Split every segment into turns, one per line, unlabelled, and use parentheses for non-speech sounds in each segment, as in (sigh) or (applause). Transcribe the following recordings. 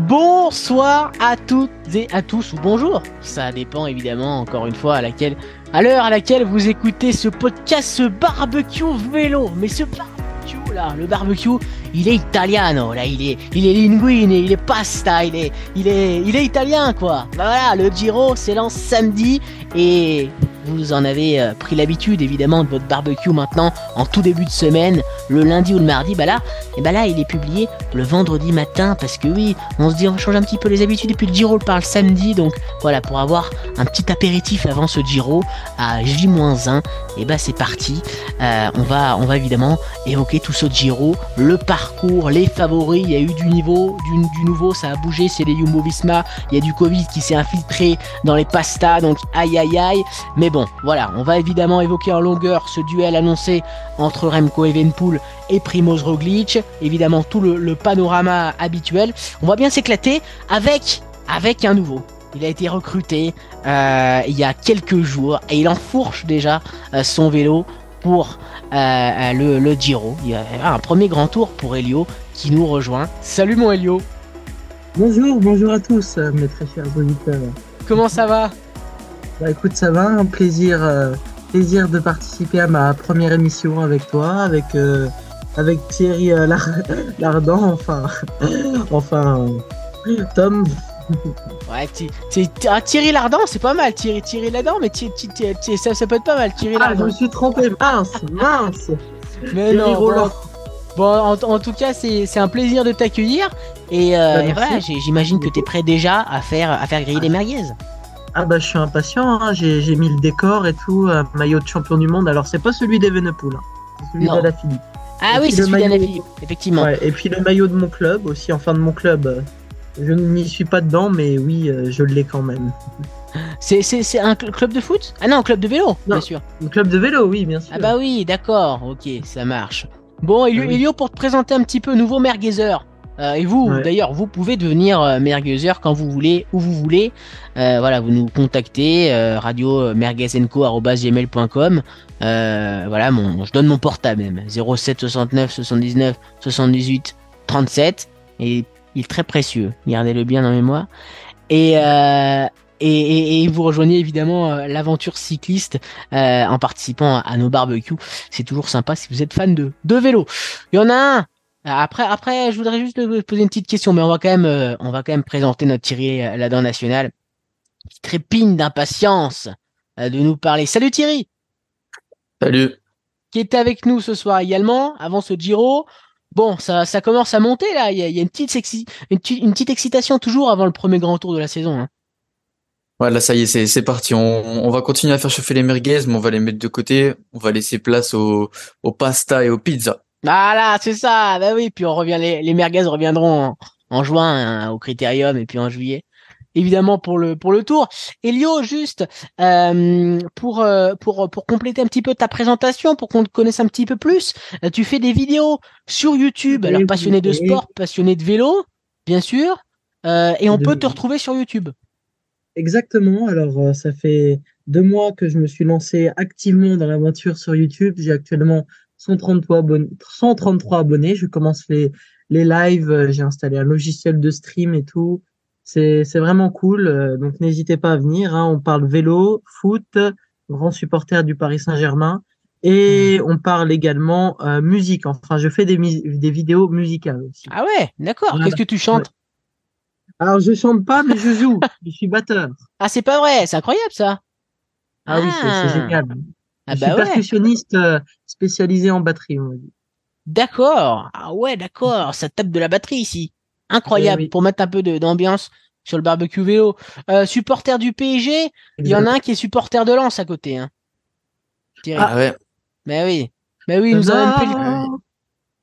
Bonsoir à toutes et à tous, ou bonjour. Ça dépend évidemment, encore une fois, à laquelle, à l'heure à laquelle vous écoutez ce podcast, ce barbecue vélo. Mais ce barbecue là, le barbecue, il est italiano, là, il est, il est linguine, il est pasta, il est, il est, il est italien quoi. Bah voilà, le Giro s'élance samedi et vous en avez euh, pris l'habitude évidemment de votre barbecue maintenant en tout début de semaine, le lundi ou le mardi, bah là, et bah là il est publié le vendredi matin parce que oui, on se dit on change un petit peu les habitudes et puis le Giro le parle samedi donc voilà pour avoir un petit apéritif avant ce Giro à J-1 et bah c'est parti. Euh, on va on va évidemment évoquer tout ce Giro, le parcours, les favoris, il y a eu du niveau, du, nouveau, ça a bougé, c'est les Jumbo il y a du Covid qui s'est infiltré dans les pastas donc aïe aïe aïe, mais bon, voilà, on va évidemment évoquer en longueur ce duel annoncé entre Remco Evenpool et Primoz Roglic, évidemment tout le, panorama habituel. On va bien s'éclater avec avec un nouveau. Il a été recruté euh, il y a quelques jours et il enfourche déjà euh, son vélo pour euh, le, le, Giro. Il y a un premier grand tour pour Elio qui nous rejoint. Salut mon Elio.
Bonjour, bonjour à tous mes très chers auditeurs.
Comment ça va?
Bah écoute, ça va, un plaisir, euh, plaisir de participer à ma première émission avec toi, avec, euh, avec Thierry euh, (laughs) Lardant, enfin, (laughs) enfin, Tom. (laughs)
Ouais, ah, Thierry Lardant, c'est pas mal, Thierry, Thierry Lardant, mais ça, ça peut être pas mal, Thierry
Lardant. Ah, je me suis trompé, mince, mince.
Mais non, Roland. Bon, en, tout cas, c'est un plaisir de t'accueillir. Et, bah, voilà, j'imagine que tu es prêt déjà à faire, à faire griller les merguez.
Ah bah je suis impatient, hein. j'ai mis le décor et tout, un maillot de champion du monde. Alors c'est pas celui d'Evenepoel, hein. c'est celui d'Alaphilippe.
Ah oui, c'est celui d'Alaphilippe, effectivement.
et puis le maillot de mon club aussi, enfin de mon club. Euh, je n'y suis pas dedans, mais oui, euh, je l'ai quand même.
C'est un club de foot? Ah non, un club de vélo, bien sûr.
Un club de vélo, oui, bien sûr.
Ah bah oui, d'accord, ok, ça marche. Bon, Elio, ah pour te présenter un petit peu, nouveau merguezeur. Euh, et vous, d'ailleurs, vous pouvez devenir euh, quand vous voulez, où vous voulez. Euh, voilà, vous nous contactez, euh, radio merguezenco.gmail.com. voilà, mon, je donne mon portable même, 07 69 79 78 37. Et il est très précieux, gardez-le bien en mémoire. Et, et, et, vous rejoignez évidemment l'aventure cycliste en participant à, nos barbecues. C'est toujours sympa si vous êtes fan de, de vélo. Il y en a un après, après, je voudrais juste poser une petite question, mais on va quand même, euh, on va quand même présenter notre Thierry euh, Ladan national, qui trépigne d'impatience euh, de nous parler. Salut Thierry.
Salut.
Qui était avec nous ce soir également, avant ce Giro. Bon, ça, ça commence à monter là. Il y a, une petite sexy, une, une, petite excitation toujours avant le premier grand tour de la saison. Hein.
Voilà, ça y est, c'est parti. On, on, va continuer à faire chauffer les merguez, mais on va les mettre de côté. On va laisser place aux, aux pasta et aux pizzas.
Voilà, c'est ça. Bah oui, puis on revient, les, les merguez reviendront en, juin hein, au Critérium et puis en juillet. Évidemment pour le pour le tour. Elio, juste euh, pour euh, pour pour compléter un petit peu ta présentation, pour qu'on te connaisse un petit peu plus, euh, tu fais des vidéos sur YouTube. Alors passionné de sport, passionné de vélo, bien sûr, et on peut te retrouver sur YouTube.
Exactement. Alors ça fait deux mois que je me suis lancé activement dans l'aventure sur YouTube. J'ai actuellement 133 abonnés, 133 abonnés. Je commence les, les lives. Euh, j'ai installé un logiciel de stream et tout. C'est, vraiment cool. Euh, donc, n'hésitez pas à venir. Hein. On parle vélo, foot, grand supporter du Paris Saint-Germain. Et mmh. on parle également euh, musique. Enfin, je fais des, des vidéos musicales aussi.
Ah ouais, d'accord. Qu'est-ce que tu chantes?
Alors, je chante pas, mais je joue. (laughs) je suis batteur.
Ah, c'est pas vrai. C'est incroyable ça.
Ah, oui, c'est, c'est génial. Ah je bah suis percussionniste euh, spécialisé en batterie, on dit.
D'accord. Ah ouais, d'accord. Ça tape de la batterie ici. Incroyable. Eh pour mettre un peu d'ambiance sur le barbecue vélo. Euh, supporter du PSG, il y en a un qui est supporter de Lens à côté. Hein.
Ah ouais.
Mais oui. Mais oui, nous avons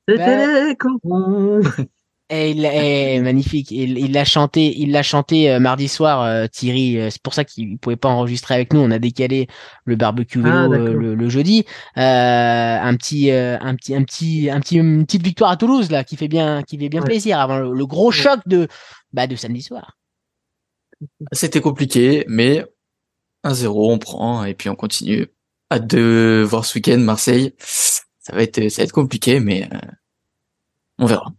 C'était
Et il est magnifique. Il, il l'a chanté, il l'a chanté euh, mardi soir, euh, Thierry. Euh, c'est pour ça qu'il pouvait pas enregistrer avec nous. On a décalé le barbecue ah, vélo le, jeudi. un petit, un petit, un petit, un petit, une petite victoire à Toulouse là, qui fait bien, qui fait bien plaisir avant le, gros choc de, bah, de samedi soir.
C'était compliqué, mais 1-0, on prend et puis on continue. Hâte de voir ce week-end Marseille. Ça va être, ça va être compliqué, mais on verra.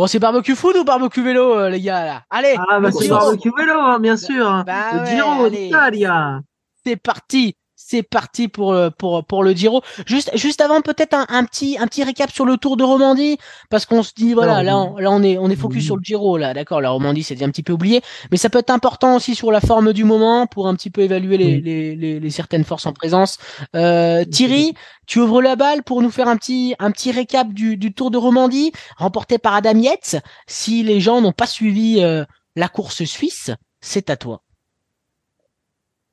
Bon, c'est barbecue food ou barbecue vélo, euh, les gars, là? Allez,
Ah, bah, c'est barbecue vélo, hein, bien sûr. hein.
Bah ouais,
Giro d'Italia.
c'est parti. C'est parti pour, le- pour, pour le Giro. Juste, juste avant, peut-être un, un petit, un petit récap sur le Tour de Romandie, parce qu'on se dit, voilà,
Alors,
là, on, là, on est, on est focus
oui.
sur le Giro, là, d'accord. La Romandie, c'est un petit peu oublié, mais ça peut être important aussi sur la forme du moment pour un petit peu évaluer les,
Oui.
les, les, les certaines forces en présence. Euh, Thierry, tu ouvres la balle pour nous faire un petit, un petit récap du, du Tour de Romandie, remporté par Adam Yates. Si les gens n'ont pas suivi euh, la course suisse, c'est à toi.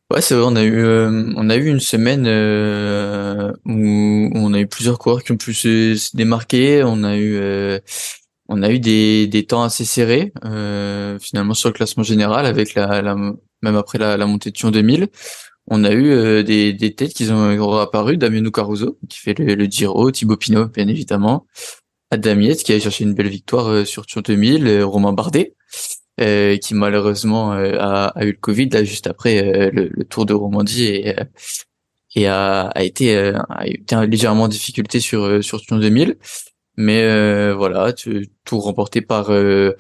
Ouais, c'est vrai, on a eu, euh, on a eu une semaine euh, où on a eu plusieurs coureurs qui ont pu se, se démarquer. On a eu, euh, on a eu des, des temps assez serrés finalement sur le classement général avec la, même après la, montée de Tion 2000. On a eu des, des têtes qui ont apparu, Damiano Caruso qui fait le, Giro, Thibaut Pinot bien évidemment, Adam qui a cherché une belle victoire sur Tion 2000, euh, Romain Bardet euh, qui malheureusement euh, a, a eu le Covid là juste après euh, le, le Tour de Romandie et, euh, et a, a été euh, a été légèrement en difficulté sur sur Sion 2000 mais euh, voilà tout remporté par euh,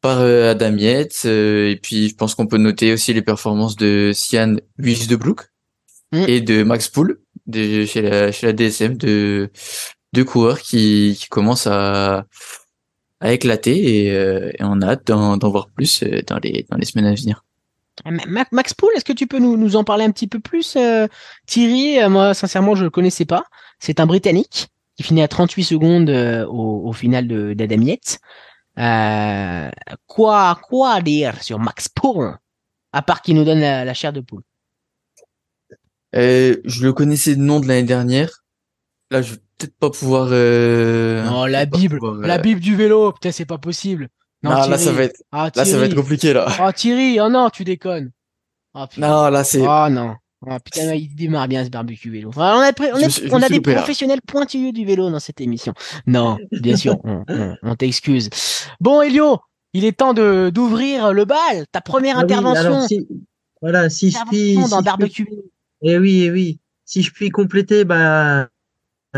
par euh, Adam Yates euh, et puis je pense qu'on peut noter aussi les performances de Sian Wijsdebroek
Mm.
et de Max Poul de chez la chez la DSM de deux coureurs qui qui commencent à à éclater et, euh, et on a hâte d'en d'en voir plus euh, dans les dans les semaines à venir.
Ma- Max Poul, est-ce que tu peux nous, nous en parler un petit peu plus, euh, Thierry? Euh, Moi, sincèrement, je le connaissais pas. C'est un Britannique qui finit à 38 secondes euh, au, au final de d'Adam Yates. Euh, quoi, quoi dire sur Max Poul À part qu'il nous donne la, la chair de poule?
Euh, je le connaissais de nom de l'année dernière. Là, je peut-être pas pouvoir. Euh,
Oh, la
peut-être
Bible,
pouvoir, euh,
la Bible du vélo, putain, c'est pas possible. Non,
Non, là, ça va être,
Ah,
là, ça va être compliqué là.
Oh, Thierry, oh non, tu déconnes. Oh, putain.
Non, là, c'est.
Oh non. Oh, putain, il démarre bien ce barbecue vélo. Enfin, on a, on
suis-
on des
loupé, là.
professionnels pointilleux du vélo dans cette émission. Non, bien sûr, on, on- on t'excuse. Bon, Elio, il est temps de d'ouvrir le bal. Ta première
Ah oui,
intervention,
alors, si, voilà, si je puis, si
dans
je puis-
barbecue
eh oui, eh oui, si je puis compléter, bah,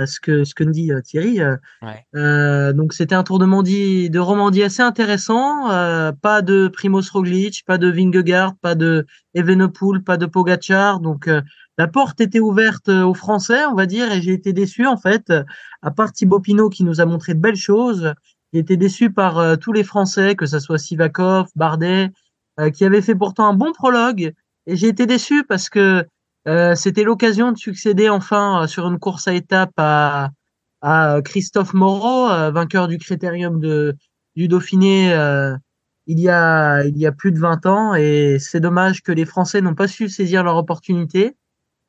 ce que ce que nous dit euh, Thierry. euh,
Ouais.
euh, donc c'était un tour de Romandie, de Romandie assez intéressant. euh, pas de Primoz Roglic, pas de Vingegaard, pas de Evenepoel, pas de Pogacar. Donc euh, la porte était ouverte euh, aux Français, on va dire, et j'ai été déçu en fait. euh, À part Thibaut Pinot qui nous a montré de belles choses, j'ai été déçu par euh, tous les Français, que ce soit Sivakov, Bardet, euh, qui avaient fait pourtant un bon prologue. Et j'ai été déçu parce que euh, c'était l'occasion de succéder enfin euh, sur une course à étapes à, à Christophe Moreau, euh, vainqueur du critérium de, du Dauphiné euh, il, y a, il y a plus de 20 ans. Et c'est dommage que les Français n'ont pas su saisir leur opportunité.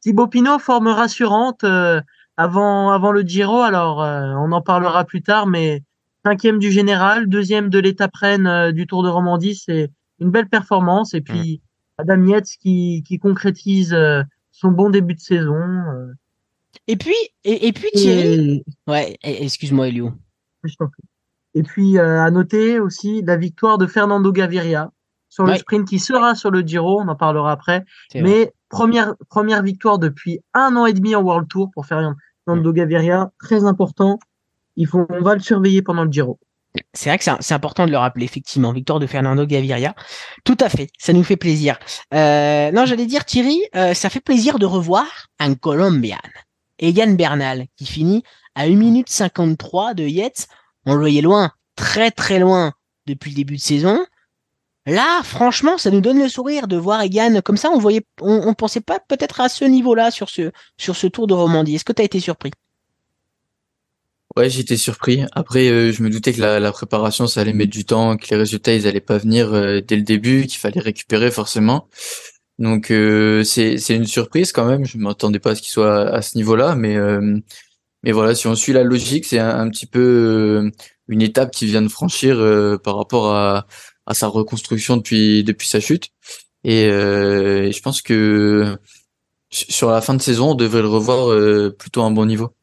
Thibaut Pinot, forme rassurante euh, avant, avant le Giro. Alors, euh, on en parlera plus tard, mais cinquième du général, deuxième de l'étape reine euh, du Tour de Romandie, c'est une belle performance. Et puis, Adam Yates qui, qui concrétise euh, son bon début de saison. euh,
Et puis, et, et puis Thierry.
et,
Ouais, excuse-moi, Elio.
je t'en prie. Et puis, euh, à noter aussi la victoire de Fernando Gaviria sur le sprint qui sera sur le Giro, on en parlera après.
Vrai.
Mais première, première victoire depuis un an et demi en World Tour pour Fernando Gaviria, très important. Il faut, on va le surveiller pendant le Giro.
C'est vrai que c'est important de le rappeler, effectivement. Victoire de Fernando Gaviria. Tout à fait, ça nous fait plaisir. Euh, non, j'allais dire, Thierry, euh, ça fait plaisir de revoir un Colombian. Egan Bernal, qui finit à 1 minute 53 de Yates. On le voyait loin, très très loin depuis le début de saison. Là, franchement, ça nous donne le sourire de voir Egan comme ça. On voyait, on, on pensait pas peut-être à ce niveau-là sur ce, sur ce tour de Romandie. Est-ce que tu as été surpris?
Ouais, j'étais surpris. Après, euh, je me doutais que la, la préparation, ça allait mettre du temps, que les résultats, ils allaient pas venir euh, dès le début, qu'il fallait récupérer forcément. Donc, euh, c'est c'est une surprise quand même. Je m'attendais pas à ce qu'il soit à, ce niveau-là, mais euh, mais voilà, si on suit la logique, c'est un, petit peu euh, une étape qu'il vient de franchir euh, par rapport à à sa reconstruction depuis depuis sa chute. Et, et je pense que sur la fin de saison, on devrait le revoir plutôt à un bon niveau.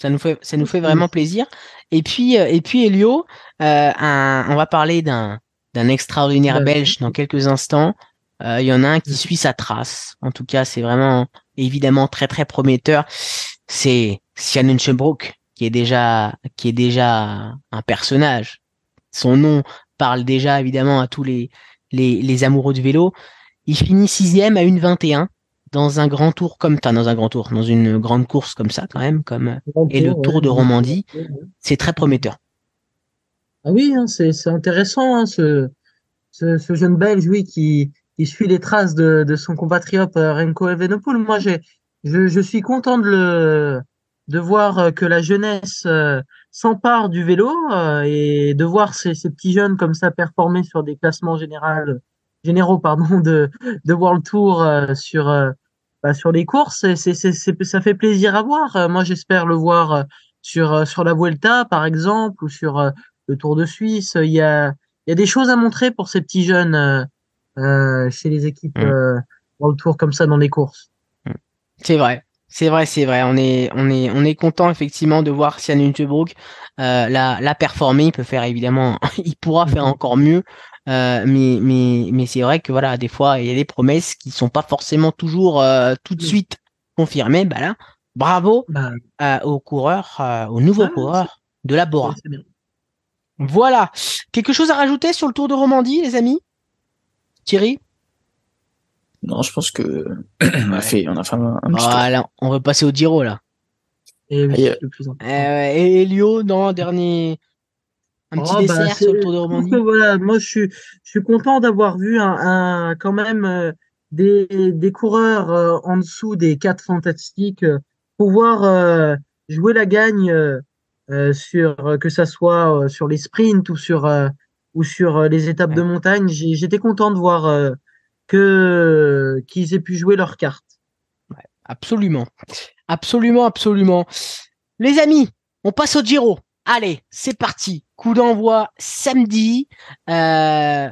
Ça nous fait, ça nous fait vraiment plaisir. Et puis, euh, et puis Elio, euh, un, on va parler d'un, d'un extraordinaire
Ouais.
belge dans quelques instants. Euh, Il y en a un qui suit sa trace. En tout cas, c'est vraiment évidemment très très prometteur. C'est Sian Unschenbroek qui est déjà qui est déjà un personnage. Son nom parle déjà évidemment à tous les les, les amoureux du vélo. Il finit sixième à une 21 dans un grand tour comme enfin, dans un grand tour, dans une grande course comme ça quand même, comme et le Tour de Romandie. C'est très prometteur.
Ah oui, hein, c'est intéressant hein, ce, ce ce jeune Belge oui qui qui suit les traces de de son compatriote euh, Remco Evenepoel. Moi j'ai je, je suis content de le de voir euh, que la jeunesse euh, s'empare du vélo et de voir ces, ces petits jeunes comme ça performer sur des classements généraux généraux pardon de de World Tour sur bah, sur les courses c'est c'est ça fait plaisir à voir moi j'espère le voir sur sur la Vuelta par exemple ou sur le Tour de Suisse. Il y a, il y a des choses à montrer pour ces petits jeunes euh, euh chez les équipes mm. euh, le Tour comme ça dans les courses.
Mm. C'est vrai. C'est vrai, c'est vrai. On est, on est, on est content effectivement de voir Sian Unterbrook euh, la, la performer. Il peut faire évidemment, (laughs) il pourra faire mm. encore mieux. Euh, mais mais mais c'est vrai que voilà, des fois il y a des promesses qui sont pas forcément toujours euh, tout de suite confirmées. Bah là, bravo bah. euh, aux coureurs, euh, aux nouveaux ah, coureurs de la Bora. Voilà. Quelque chose à rajouter sur le Tour de Romandie, les amis? Thierry?
Non, je pense que (clears throat) on a fait, on a fait un,
Voilà, on va passer au Giro là.
Et oui,
et, le plus et Elio, non, dernier un petit oh, bah, sur le Tour de (laughs) Romandie.
Voilà, moi je suis je suis content d'avoir vu un, un, quand même euh, des des coureurs euh, en dessous des quatre fantastiques euh, pouvoir jouer la gagne euh, sur euh, que ça soit euh, sur les sprints ou sur ou sur les étapes de montagne. J'étais content de voir que qu'ils aient pu jouer leur carte.
Ouais, absolument, absolument, absolument. Les amis, on passe au Giro. Allez, c'est parti. Coup d'envoi samedi. Euh,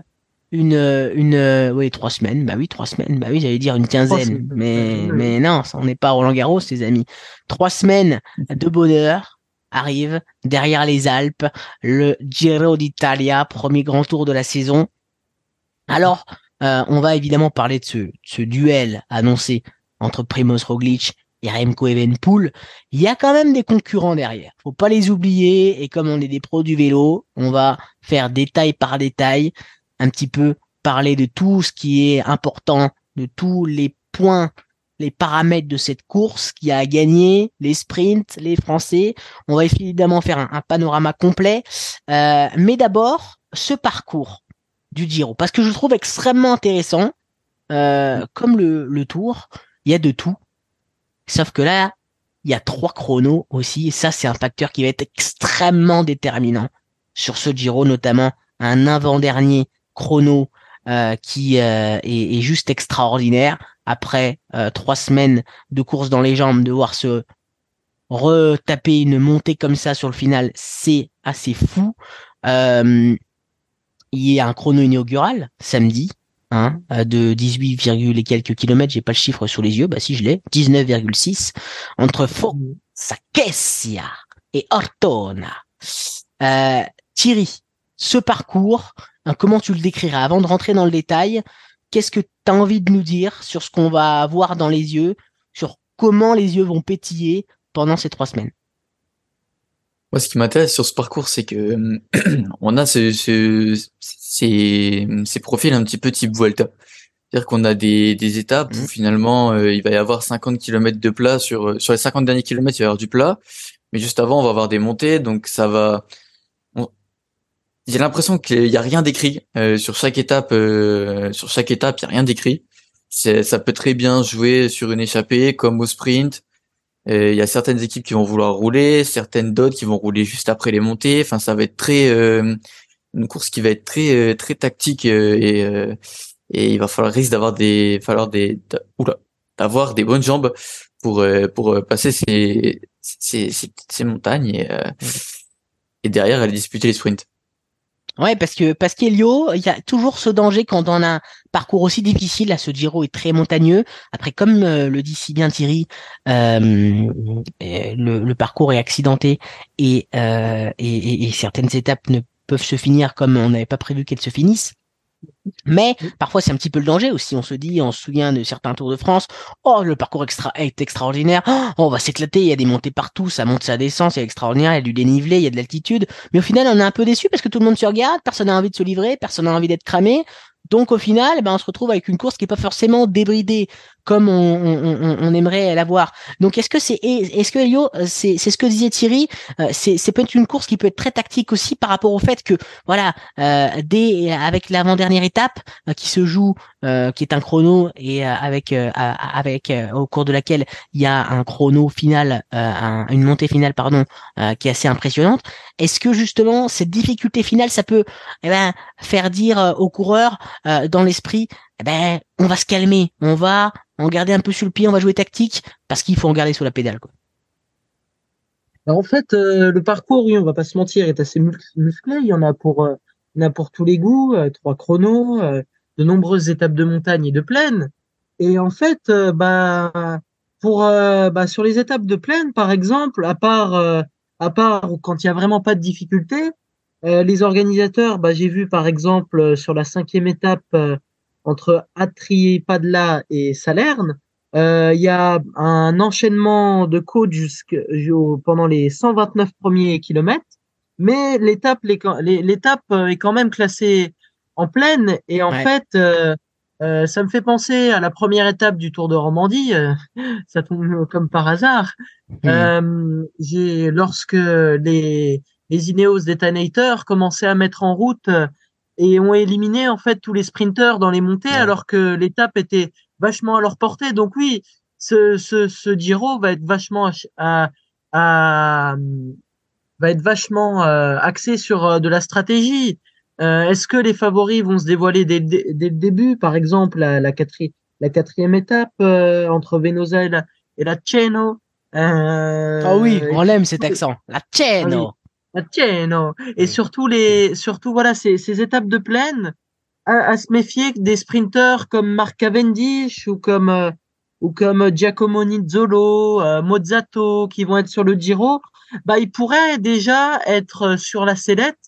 une, une, oui, trois semaines. Bah oui, trois semaines. Bah oui, j'allais dire une quinzaine. Mais, mais non, on n'est pas Roland Garros, les amis. Trois semaines de bonheur arrive derrière les Alpes, le Giro d'Italia, premier grand tour de la saison. Alors, euh, on va évidemment parler de ce, ce duel annoncé entre Primoz Roglic et Remco Evenpool. Il y a quand même des concurrents derrière. Faut pas les oublier. Et comme on est des pros du vélo, on va faire détail par détail, un petit peu parler de tout ce qui est important, de tous les points les paramètres de cette course qui a gagné, les sprints, les Français. On va évidemment faire un, panorama complet. Euh, mais d'abord, ce parcours du Giro, parce que je trouve extrêmement intéressant. Euh, comme le, le Tour, il y a de tout. Sauf que là, il y a trois chronos aussi, et ça c'est un facteur qui va être extrêmement déterminant. Sur ce Giro, notamment un avant-dernier chrono euh, qui est, est, juste extraordinaire. Après euh, trois semaines de course dans les jambes, de voir se retaper une montée comme ça sur le final, c'est assez fou. Euh, il y a un chrono inaugural samedi, hein, de 18, et quelques kilomètres, j'ai pas le chiffre sur les yeux, bah si je l'ai, 19,6 entre Focacessia et Ortona. Euh, Thierry, ce parcours, hein, comment tu le décrirais avant de rentrer dans le détail Qu'est-ce que tu as envie de nous dire sur ce qu'on va voir dans les yeux, sur comment les yeux vont pétiller pendant ces trois semaines?
Moi, ce qui m'intéresse sur ce parcours, c'est que (clears throat) on a ce, ces, profils un petit peu type Vuelta. C'est-à-dire qu'on a des, des étapes où mmh. finalement euh, il va y avoir 50 km de plat sur sur les 50 derniers kilomètres il va y avoir du plat, mais juste avant on va avoir des montées, donc ça va j'ai l'impression qu'il y a rien d'écrit euh, sur chaque étape. Euh, sur chaque étape, il y a rien d'écrit. Ça peut très bien jouer sur une échappée comme au sprint. Euh, il y a certaines équipes qui vont vouloir rouler, certaines d'autres qui vont rouler juste après les montées. Enfin, ça va être très une course qui va être très très tactique et et il va falloir risque d'avoir des falloir des oula d'avoir des bonnes jambes pour pour passer ces ces, ces, montagnes et, et derrière aller disputer les sprints.
Ouais, parce que parce qu'Elio, il y a toujours ce danger quand on a un parcours aussi difficile. Là, ce Giro est très montagneux. Après, comme euh, le dit si bien Thierry, euh, le, le, parcours est accidenté euh, et, certaines étapes ne peuvent se finir comme on n'avait pas prévu qu'elles se finissent. Mais parfois c'est un petit peu le danger aussi. On se dit, on se souvient de certains Tours de France. Oh, le parcours est extraordinaire. Oh, on va s'éclater. Il y a des montées partout, ça monte, ça descend, c'est extraordinaire. Il y a du dénivelé, il y a de l'altitude. Mais au final, on est un peu déçu parce que tout le monde se regarde, personne n'a envie de se livrer, personne n'a envie d'être cramé. Donc au final, eh ben, on se retrouve avec une course qui est pas forcément débridée comme on, aimerait l'avoir. Donc est-ce que c'est est-ce que Elio, euh, c'est ce que disait Thierry, euh, c'est c'est peut-être une course qui peut être très tactique aussi par rapport au fait que voilà, euh, dès avec l'avant-dernière étape qui se joue qui est un chrono et avec avec au cours de laquelle il y a un chrono final une montée finale pardon qui est assez impressionnante. Est-ce que justement cette difficulté finale ça peut eh ben, faire dire aux coureurs dans l'esprit eh ben on va se calmer, on va en garder un peu sur le pied, on va jouer tactique, parce qu'il faut en garder sur la pédale. Quoi.
En fait, euh, le parcours, oui, on va pas se mentir, est assez musclé. Il y en a pour, euh, il y en a pour tous les goûts, euh, trois chronos, de nombreuses étapes de montagne et de plaine. Et en fait, bah, pour, bah, sur les étapes de plaine, par exemple, à part, à part quand il y a vraiment pas de difficulté, les organisateurs, bah, j'ai vu par exemple sur la cinquième étape entre Atri, Padla et Salerne, euh, il y a un enchaînement de côtes pendant les 129 premiers kilomètres, mais l'étape euh, est quand même classée en pleine et en fait euh, euh, ça me fait penser à la première étape du Tour de Romandie, (laughs) ça tombe comme par hasard. Mmh. j'ai lorsque les les Ineos Detonator commençaient à mettre en route et ont éliminé en fait tous les sprinteurs dans les montées alors que l'étape était vachement à leur portée. Donc oui, ce, ce, ce Giro va être vachement à, à, va être vachement euh, axé sur euh, de la stratégie. Euh, Est-ce que les favoris vont se dévoiler dès, dès, le début? Par exemple, la, la, quatrième, la quatrième étape euh, entre Venosa et la, et la Ceno.
Ah oui, on l'aime cet accent. La Ceno.
Tiens, non. Et surtout les, surtout voilà ces, ces étapes de plaine, à, se méfier des sprinteurs comme Marc Cavendish ou comme euh, ou comme Giacomo Nizzolo, euh, Mozzato qui vont être sur le Giro, bah ils pourraient déjà être sur la sellette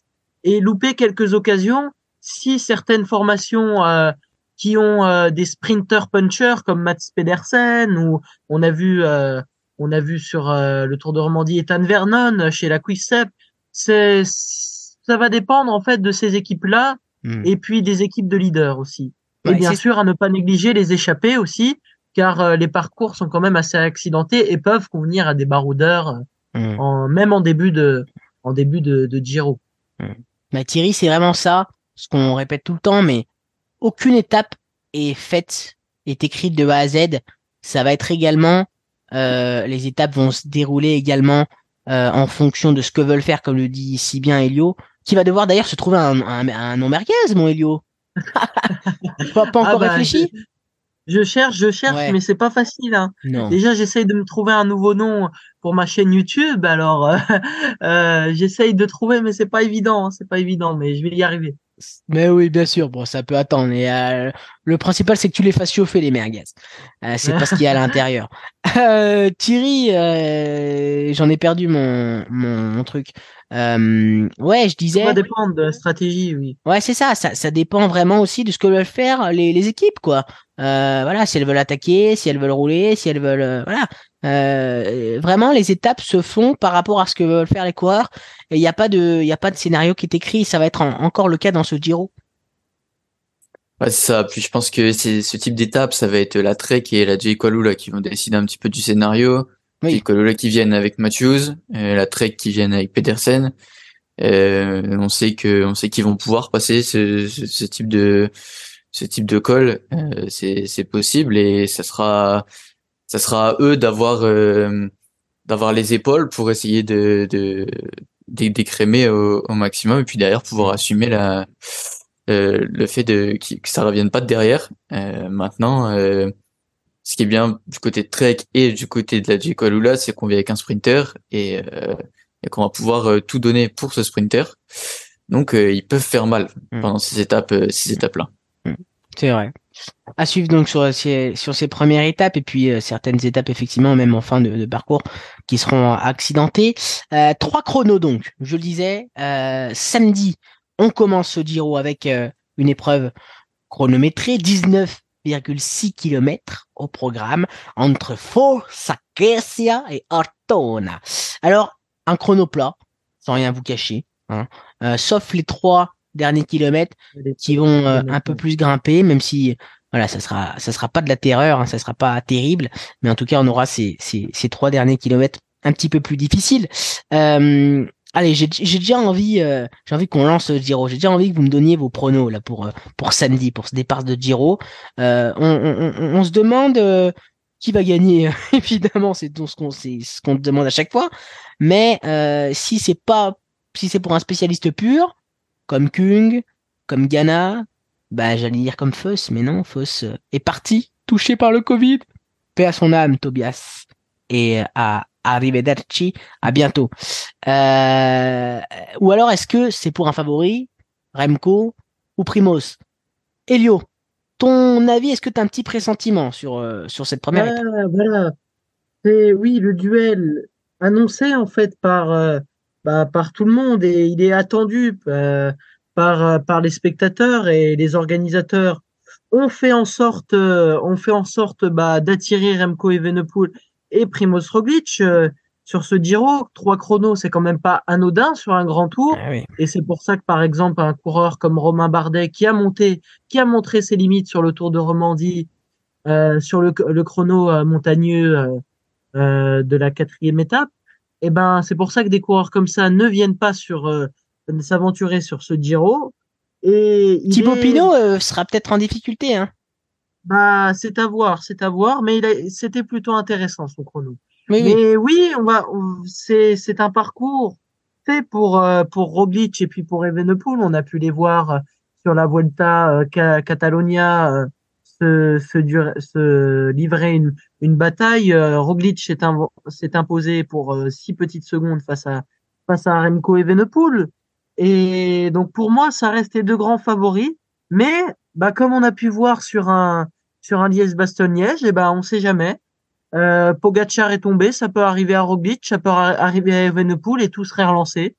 et louper quelques occasions si certaines formations euh, qui ont des sprinters punchers comme Mats Pedersen ou on a vu on a vu sur le Tour de Romandie Ethan Vernon chez la Quickstep c'est ça va dépendre en fait de ces équipes-là hmm. et puis des équipes de leaders aussi. et bien sûr à ne pas négliger les échappées aussi, car euh, les parcours sont quand même assez accidentés et peuvent convenir à des baroudeurs, euh, hmm. en, même en début de en début de, de Giro.
Bah, Thierry, c'est vraiment ça, ce qu'on répète tout le temps, mais aucune étape est faite, est écrite de A à Z. Ça va être également, euh, les étapes vont se dérouler également euh, en fonction de ce que veulent faire, comme le dit si bien Elio, qui va devoir d'ailleurs se trouver un, un, un nom merguez, mon Elio. (laughs) pas, pas encore ah bah, réfléchi
je, cherche, je cherche, mais c'est pas facile. Hein. Déjà, j'essaye de me trouver un nouveau nom pour ma chaîne YouTube. Alors, euh, (laughs) euh, j'essaye de trouver, mais c'est pas évident. Hein, c'est pas évident, mais je vais y arriver.
Mais oui, bien sûr. Bon, ça peut attendre. Et euh, le principal, c'est que tu les fasses chauffer les merguez. Euh, c'est pas ce qu'il y a à (laughs) l'intérieur. Euh, Thierry, euh, j'en ai perdu mon mon, truc. Euh, ouais, je disais. Ça
va dépendre de la stratégie, oui.
Ouais, c'est ça, ça. Ça dépend vraiment aussi de ce que veulent faire les, les équipes, quoi. voilà, si elles veulent attaquer, si elles veulent rouler, si elles veulent, voilà. Euh, vraiment, les étapes se font par rapport à ce que veulent faire les coureurs. Et il n'y a pas de, il a pas de scénario qui est écrit. Ça va être encore le cas dans ce Giro.
Ouais, c'est ça. Puis je pense que c'est ce type d'étape, ça va être la Trek et la J. là qui vont décider un petit peu du scénario. Oui. là qui viennent avec Matthews, euh, la Trek qui viennent avec Pedersen. Euh, on sait que, on sait qu'ils vont pouvoir passer ce, ce, type de, ce type de col. Euh, c'est, c'est possible et ça sera, ça sera à eux d'avoir euh, d'avoir les épaules pour essayer de de d'écrémer au, au, maximum et puis derrière pouvoir assumer la euh, le fait de que ça revienne pas de derrière. Euh, maintenant, euh, ce qui est bien du côté de Trek et du côté de la Jekolula, c'est qu'on vient avec un sprinter et, euh, et qu'on va pouvoir tout donner pour ce sprinter. Donc ils peuvent faire mal mm. pendant ces étapes, ces étapes là.
Mm. C'est vrai à suivre donc sur ces, sur ces premières étapes et puis euh, certaines étapes effectivement même en fin de, parcours qui seront accidentées. Euh, trois chronos donc, je le disais, euh, samedi on commence ce Giro avec une épreuve chronométré, 19,6 km au programme entre Kesia et Ortona. Alors, un chrono plat, sans rien vous cacher, hein, euh, sauf les trois derniers kilomètres qui vont euh, un peu plus grimper, même si voilà, ça sera ça sera pas de la terreur, hein, ça sera pas terrible, mais en tout cas on aura ces ces, ces trois derniers kilomètres un petit peu plus difficiles. Euh, allez, j'ai déjà envie euh, j'ai envie qu'on lance Giro. J'ai déjà envie que vous me donniez vos pronos là pour pour samedi pour ce départ de Giro. on, on, on, se demande qui va gagner (laughs) évidemment c'est ce qu'on c'est ce qu'on demande à chaque fois mais si c'est pas si c'est pour un spécialiste pur comme Kung, comme Ghana, bah j'allais dire comme Foss, mais non, Foss euh, est parti, touché par le Covid. Paix à son âme, Tobias. Et à arrivederci, à bientôt. Euh, ou alors est-ce que c'est pour un favori, Remco ou Primos? Elio, ton avis, est-ce que tu as un petit pressentiment sur, euh, sur cette première
ah, Voilà, c'est oui, le duel annoncé en fait par bah, par tout le monde et il est attendu euh, par, euh, par les spectateurs et les organisateurs. On fait en sorte, euh, on fait en sorte bah, d'attirer Remco Evenepoel et Primoz Roglic sur ce Giro. Trois chronos, c'est quand même pas anodin sur un grand tour.
Ah
et c'est pour ça que, par exemple, un coureur comme Romain Bardet, qui a monté, qui a montré ses limites sur le Tour de Romandie, sur le, le chrono montagneux de la quatrième étape, et eh ben c'est pour ça que des coureurs comme ça ne viennent pas sur euh, s'aventurer sur ce Giro. Et
Thibaut Pinot euh, sera peut-être en difficulté. Hein.
Bah c'est à voir, c'est à voir, mais c'était plutôt intéressant son chrono. mais oui, on va, c'est c'est un parcours fait pour euh, pour Roglic et puis pour Evenepoel. On a pu les voir sur la Vuelta Catalonia se, se, se livrer une, une bataille. Euh, Roglic s'est imposé pour euh, six petites secondes face à face à Remco Evenepoel. Et donc pour moi, ça reste les deux grands favoris. Mais bah comme on a pu voir sur un sur un Liège-Bastogne-Liège, et eh bah on sait jamais. Euh, Pogacar est tombé, ça peut arriver à Roglic, ça peut arriver à Evenepoel et tout serait relancé.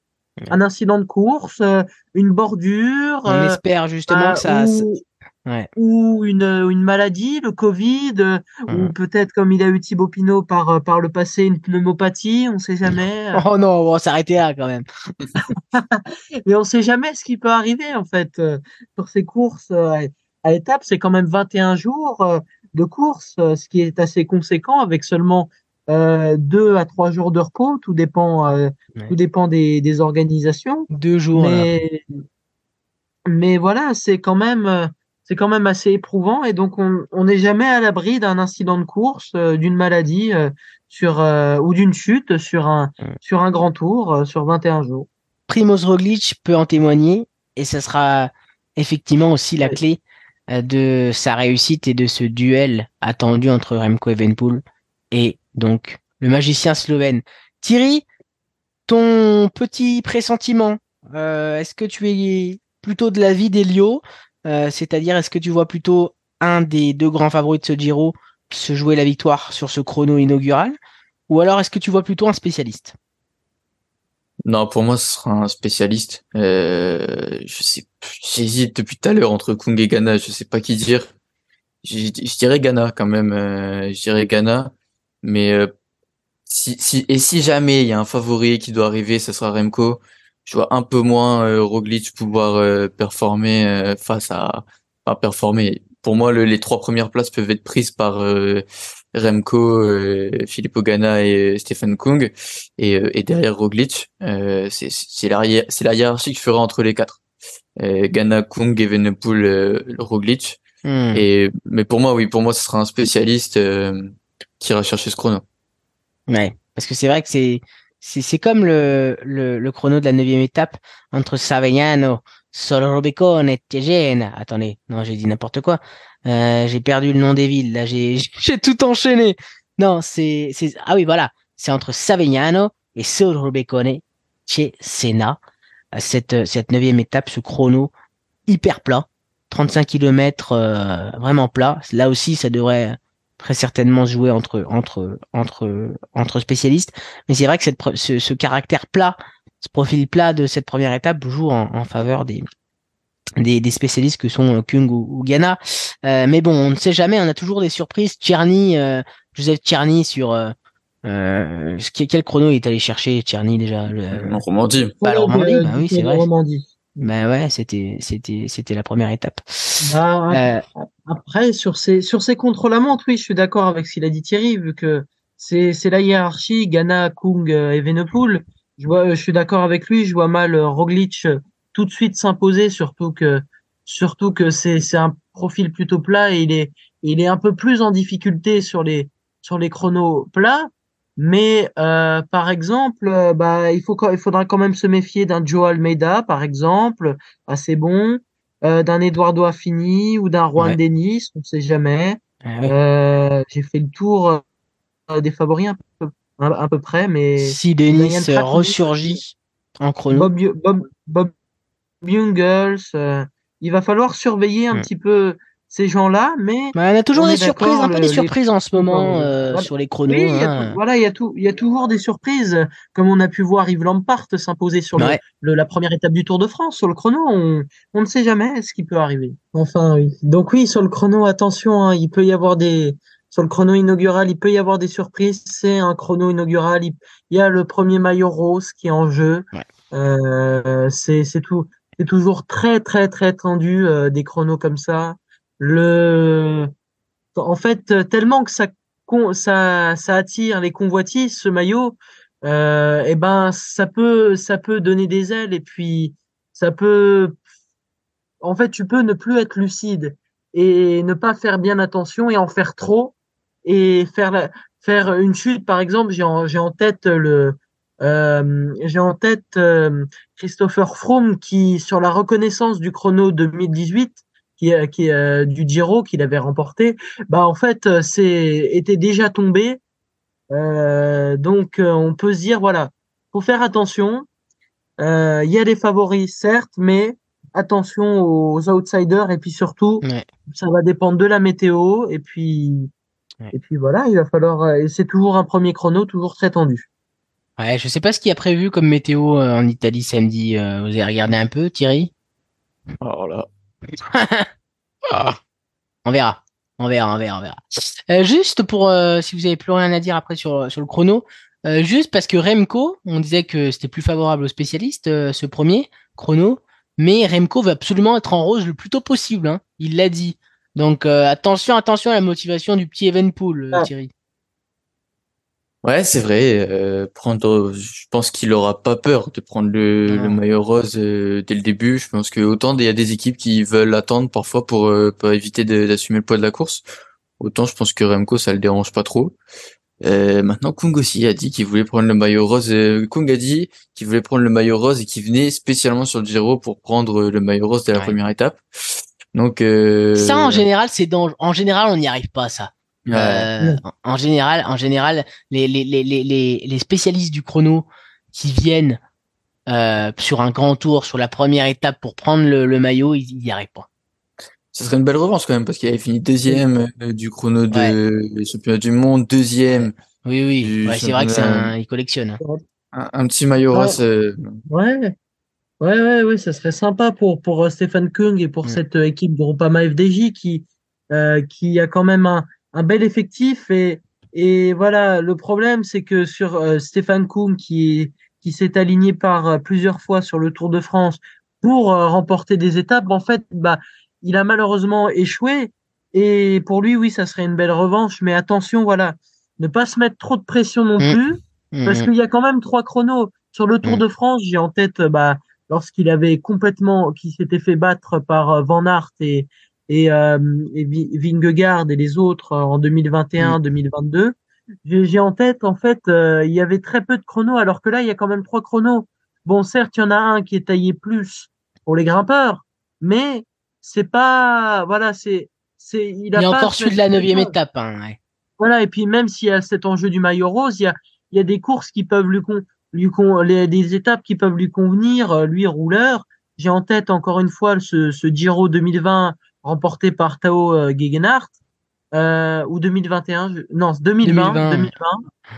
Un incident de course, euh, une bordure.
On espère justement que ça,
ou une, une maladie, le Covid, ou mmh. peut-être comme il a eu Thibaut Pinot par, par le passé, une pneumopathie, on sait jamais. (laughs)
Oh non, on va s'arrêter là quand même. (laughs)
Mais on sait jamais ce qui peut arriver en fait euh, sur ces courses euh, à étapes. C'est quand même 21 jours euh, de course, ce qui est assez conséquent avec seulement euh, deux à trois jours de repos. Tout dépend, tout dépend des, des organisations.
Deux jours.
Mais, mais voilà, c'est quand même c'est quand même assez éprouvant et donc on n'est jamais à l'abri d'un incident de course, euh, d'une maladie euh, sur euh, ou d'une chute sur un sur un grand tour sur 21 jours.
Primoz Roglic peut en témoigner et ce sera effectivement aussi la clé de sa réussite et de ce duel attendu entre Remco Evenpool et donc le magicien slovène. Thierry, ton petit pressentiment, est-ce que tu es plutôt de l'avis d'Elio euh, c'est-à-dire, est-ce que tu vois plutôt un des deux grands favoris de ce Giro se jouer la victoire sur ce chrono inaugural Ou alors est-ce que tu vois plutôt un spécialiste?
Non, pour moi, ce sera un spécialiste. Euh, je sais, j'hésite depuis tout à l'heure entre Kung et Ghana. Je sais pas qui dire. Je, dirais Ghana quand même. Euh, je dirais Ghana. Mais si, si, et si jamais il y a un favori qui doit arriver, ce sera Remco je vois un peu moins euh, Roglic pouvoir euh, performer euh, face à pas performer. Pour moi, les trois premières places peuvent être prises par Remco, Filippo Ganna et Stephen Kung, et, et derrière Roglic, c'est c'est la c'est la hiérarchie que je ferai entre les quatre. Ganna, Kung, Evenepoel, Roglic. Hmm. Et mais pour moi, oui, pour moi, ce sera un spécialiste qui ira chercher ce chrono.
Ouais, parce que c'est vrai que c'est c'est comme le, le, le, chrono de la neuvième étape entre Savignano, Solrobicone et Tegena. Attendez, non, j'ai dit n'importe quoi. Euh, j'ai perdu le nom des villes. Là, j'ai (laughs) tout enchaîné. Non, c'est c'est ah oui voilà, c'est entre Savignano et Solrobicone chez Senna. Cette cette neuvième étape, ce chrono hyper plat, 35 km euh, vraiment plat. Là aussi, ça devrait très certainement jouer entre entre entre entre spécialistes. Mais c'est vrai que cette, ce, ce, caractère plat, ce profil plat de cette première étape joue en, en faveur des des, des spécialistes que sont Kung ou, Ghana. mais bon, on ne sait jamais. On a toujours des surprises. Tcherny, Joseph Tcherny sur euh, quel chrono il est allé chercher Tcherny déjà
le... En Romandie.
Pas la Romandie, bah oui, c'est vrai. Romandie. Bah ouais, c'était c'était c'était la première étape.
Bah, euh... Après sur ces sur ces contre la montre, oui, je suis d'accord avec ce qu'il a dit Thierry vu que c'est c'est la hiérarchie Ghana, Kung euh, et Venepool. Je vois je suis d'accord avec lui, je vois mal euh, Roglic tout de suite s'imposer surtout que surtout que c'est c'est un profil plutôt plat et il est il est un peu plus en difficulté sur les sur les chronos plats mais euh, par exemple, euh, bah, il, faut, il faudra quand même se méfier d'un Joe Almeida, par exemple, assez bon, euh, d'un Eduardo Affini ou d'un Juan Denis, on ne sait jamais. Ah j'ai fait le tour des favoris un peu, à peu près, mais
si Denis ressurgit en chrono,
Bob, Bob, Bob Bungles, il va falloir surveiller un hmm. petit peu ces gens-là, mais
on a toujours des surprises, un peu des surprises en ce moment euh, sur les chronos.
Hein. voilà, il y a tout, il y a toujours des surprises, comme on a pu voir Yves Lampart s'imposer sur le, la première étape du Tour de France sur le chrono. On, on ne sait jamais ce qui peut arriver. Enfin, oui. Donc oui, sur le chrono, attention, hein, il peut y avoir des sur le chrono inaugural, il peut y avoir des surprises. C'est un chrono inaugural. Il, y a le premier maillot rose qui est en jeu. Euh, c'est c'est tout. C'est toujours très très très tendu euh, des chronos comme ça le, en fait, tellement que ça, ça, ça attire les convoitises, ce maillot, euh, et eh ben, ça peut, ça peut donner des ailes et puis ça peut, en fait, tu peux ne plus être lucide et ne pas faire bien attention et en faire trop et faire la, faire une chute, par exemple, j'ai en, en tête le, euh, j'ai en tête euh, Christopher Froome qui, sur la reconnaissance du chrono 2018, qui, qui euh, du Giro qu'il avait remporté, bah en fait euh, c'est était déjà tombé. Euh, donc on peut se dire voilà, faut faire attention. Il y a des favoris certes, mais attention aux outsiders et puis surtout ça va dépendre de la météo et puis et puis voilà il va falloir c'est toujours un premier chrono toujours très tendu.
Ouais, je sais pas ce qu'il y a prévu comme météo en Italie samedi. vous avez regardé un peu, Thierry?
Alors là,
ah. (laughs) On verra. On verra, on verra, on verra. Euh, juste pour, euh, si vous avez plus rien à dire après sur, sur le chrono, euh, juste parce que Remco, on disait que c'était plus favorable aux spécialistes, ce premier chrono, mais Remco veut absolument être en rose le plus tôt possible, hein. il l'a dit. Donc attention, attention à la motivation du petit Evenpool, ah. Thierry.
Ouais, c'est vrai. Euh, prendre, je pense qu'il aura pas peur de prendre le, le maillot rose euh, dès le début. Je pense que autant il y a des équipes qui veulent attendre parfois pour, euh, pour éviter d'assumer le poids de la course. Autant je pense que Remco ça le dérange pas trop. Euh, maintenant, Kung aussi a dit qu'il voulait prendre le maillot rose. Kung a dit qu'il voulait prendre le maillot rose et qu'il venait spécialement sur le Giro pour prendre le maillot rose dès la première étape. Donc
ça, en général, c'est dans... en général, on n'y arrive pas à ça. Euh, en général, en général, les, les, les, les, les spécialistes du chrono qui viennent euh, sur un grand tour, sur la première étape pour prendre le, le maillot, ils n'y arrivent pas.
Ce serait une belle revanche quand même parce qu'il avait fini deuxième euh, du chrono de championnat du monde, deuxième.
Oui, oui, ouais, c'est vrai que c'est un, il collectionne.
Hein. Un, petit maillot rose. Euh,
ouais. Ouais, ouais, ouais, ça serait sympa pour pour Stéphane Kung et pour cette équipe Groupama FDJ qui euh, qui a quand même un, un bel effectif et et voilà le problème c'est que sur euh, Stéphane Kuhn qui qui s'est aligné par euh, plusieurs fois sur le Tour de France pour euh, remporter des étapes en fait bah il a malheureusement échoué et pour lui oui ça serait une belle revanche mais attention voilà ne pas se mettre trop de pression non mmh. plus mmh, parce mmh. qu'il y a quand même trois chronos sur le Tour de France j'ai en tête bah lorsqu'il avait complètement qui s'était fait battre par Van Aert et et, euh, et Vingegaard et les autres euh, en 2021-2022. J'ai en tête, en fait, euh, il y avait très peu de chronos, alors que là, il y a quand même trois chronos. Bon, certes, il y en a un qui est taillé plus pour les grimpeurs, mais c'est pas, voilà, c'est, c'est,
il a, il encore celui de la neuvième étape, hein, ouais.
Voilà, et puis même s'il y a cet enjeu du maillot rose, il y a, il y a des courses qui peuvent lui, con, lui con, les, des étapes qui peuvent lui convenir, euh, lui rouleur. J'ai en tête encore une fois ce, ce Giro 2020 remporté par Tao euh, Gegenhardt, euh, ou 2021, non, 2020, 2020,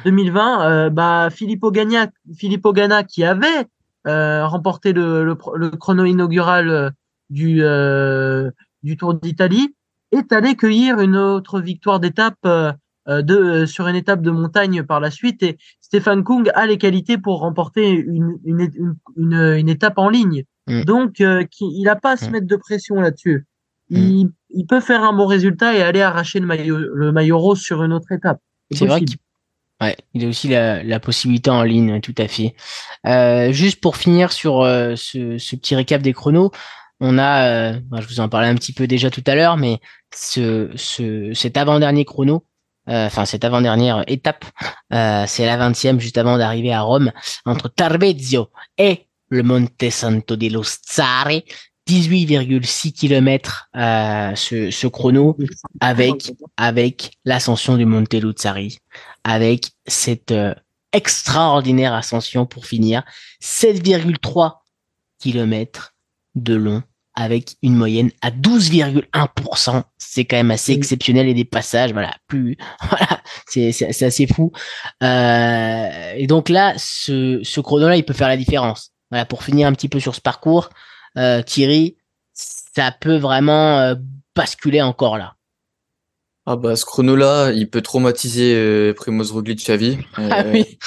2020, euh, bah Filippo Ganna, Filippo Ganna qui avait euh, remporté le, le, le, chrono inaugural du, euh, du Tour d'Italie, est allé cueillir une autre victoire d'étape euh, euh, de, sur une étape de montagne par la suite. Et Stéphane Kung a les qualités pour remporter une, une, une, une étape en ligne.
Mm.
Donc, euh, qui, il n'a pas à se
Mm.
mettre de pression là-dessus. Il, il peut faire un bon résultat et aller arracher le maillot, le maillot rose sur une autre étape.
C'est vrai qu'il ouais, il a aussi la, la possibilité en ligne, tout à fait. Euh, juste pour finir sur euh, ce, ce petit récap des chronos, on a, euh, je vous en parlais un petit peu déjà tout à l'heure, mais ce, ce, cet avant-dernier chrono, euh, enfin cette avant-dernière étape, euh, c'est la 20e juste avant d'arriver à Rome, entre Tarbezio et le Monte Santo dello Zare, 18,6 km euh, ce, ce chrono avec avec l'ascension du Monte Luzzari, avec cette euh, extraordinaire ascension pour finir, 7,3 km de long avec une moyenne à 12,1%. C'est quand même assez exceptionnel et des passages, voilà, plus, (laughs) voilà, c'est, c'est, c'est assez fou. Euh, et donc là, ce, ce chrono-là, il peut faire la différence. Voilà, pour finir un petit peu sur ce parcours, euh, Thierry, ça peut vraiment euh, basculer encore là.
Ah bah ce chrono-là, il peut traumatiser euh, Primoz Roglic à vie. (laughs)
Ah
Euh,
oui.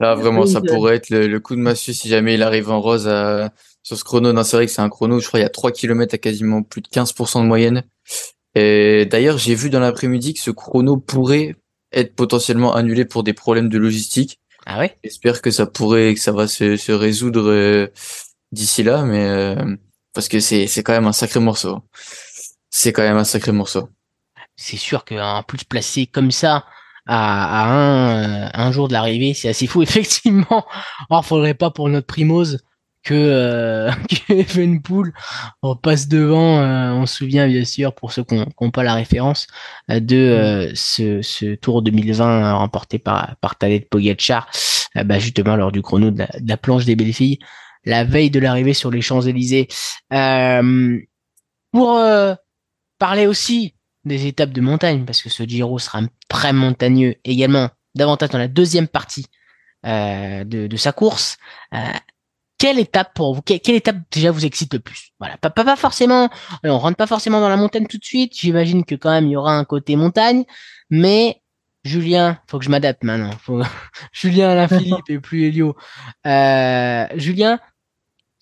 Là (laughs) vraiment, ça pourrait être le, le coup de massue si jamais il arrive en rose à, sur ce chrono. Non, c'est vrai que c'est un chrono, je crois, il y a 3 km à quasiment plus de 15% de moyenne. Et d'ailleurs, j'ai vu dans l'après-midi que ce chrono pourrait être potentiellement annulé pour des problèmes de logistique.
Ah ouais?
J'espère que ça pourrait, que ça va se, se résoudre euh, d'ici là, mais euh, parce que c'est c'est quand même un sacré morceau. C'est quand même un sacré morceau.
c'est sûr qu'en plus placé comme ça à, à un, euh, un jour de l'arrivée, c'est assez fou. (laughs) Effectivement, alors faudrait pas pour notre Primose que, euh, (laughs) Evenpool on passe devant. euh, on se souvient bien sûr pour ceux qui n'ont pas la référence de euh, ce, ce Tour 2020 euh, remporté par par Tadej Pogacar, bah, justement lors du chrono de la, de la planche des belles filles, la veille de l'arrivée sur les Champs Élysées. Euh, pour euh, parler aussi des étapes de montagne, parce que ce Giro sera très montagneux également, davantage dans la deuxième partie euh, de, de sa course. Euh, quelle étape pour vous? Quelle, étape déjà vous excite le plus? Voilà, pas, pas, pas forcément. alors, on rentre pas forcément dans la montagne tout de suite. J'imagine que quand même il y aura un côté montagne, mais Julien, faut que je m'adapte maintenant. Faut... (laughs) Julien Alain Philippe et plus Elio. Euh, Julien,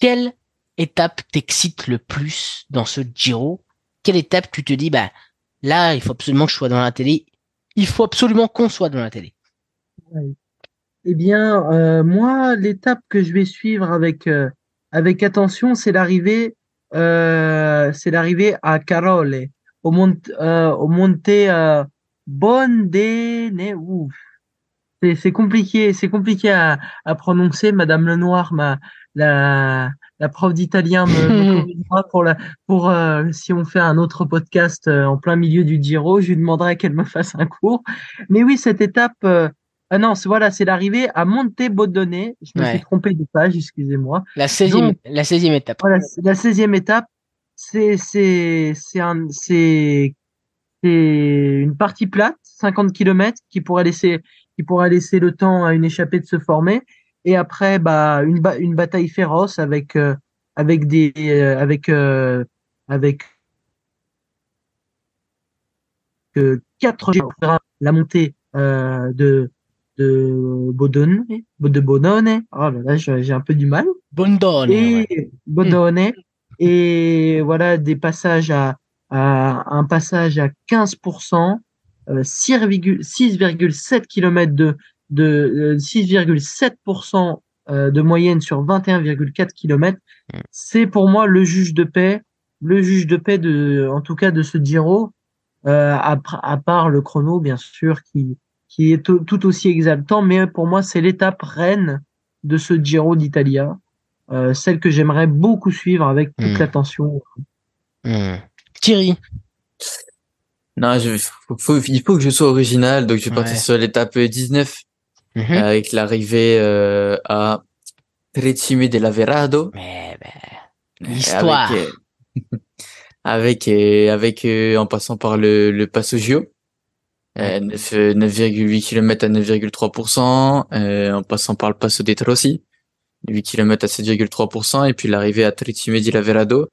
quelle étape t'excite le plus dans ce Giro? Quelle étape tu te dis bah là il faut absolument que je sois dans la télé? Il faut absolument qu'on soit dans la télé.
Eh bien, euh, moi, l'étape que je vais suivre avec euh, attention, c'est l'arrivée, euh, c'est l'arrivée à Carole, au monte, euh, au monte Bondene. C'est compliqué, c'est compliqué à, à prononcer. Madame Lenoir, ma la la prof d'italien me, me (laughs) pour la pour euh, si on fait un autre podcast euh, en plein milieu du Giro, je lui demanderai qu'elle me fasse un cours. Mais oui, cette étape. euh, ah non, c'est- voilà, c'est l'arrivée à Monte Bodone. Je me
Ouais.
suis trompé de page, excusez-moi.
La 16e,
Donc-
la 16e étape.
Voilà, la 16e étape, c'est c'est c'est un c'est c'est une partie plate, 50 km qui pourrait laisser qui pourrait laisser le temps à une échappée de se former et après bah une ba- une bataille féroce avec euh, avec des euh, avec euh, avec euh, quatre la montée euh, de de Bodone de Bodone oh là là j'ai un peu du mal
Bondone.
et
ouais.
Bodone et voilà des passages à, à un passage à 15%, euh, 6,- 6,7 km de de euh, 6,7% euh, de moyenne sur 21,4 km.
Mm.
C'est pour moi le juge de paix, le juge de paix de en tout cas de ce Giro euh, à, à part le chrono bien sûr qui qui est tout, tout aussi exaltant mais pour moi c'est l'étape reine de ce Giro d'Italia euh, celle que j'aimerais beaucoup suivre avec toute
Mm.
l'attention.
Hmm. Thierry.
Non, je, faut, faut- il faut que je sois original, donc je vais partir
Ouais.
sur l'étape 19
Mhm.
avec l'arrivée euh, à Trecime della Verado.
Mais ben,
Euh,
L'histoire. (laughs)
Avec, euh, avec, avec en passant par le, le Passo Gio. Euh, 9, euh, 9,8 km à 9,3%, euh, en passant par le Passo dei Trossi, 8 km à 7,3%, et puis l'arrivée à Trecime della Verado,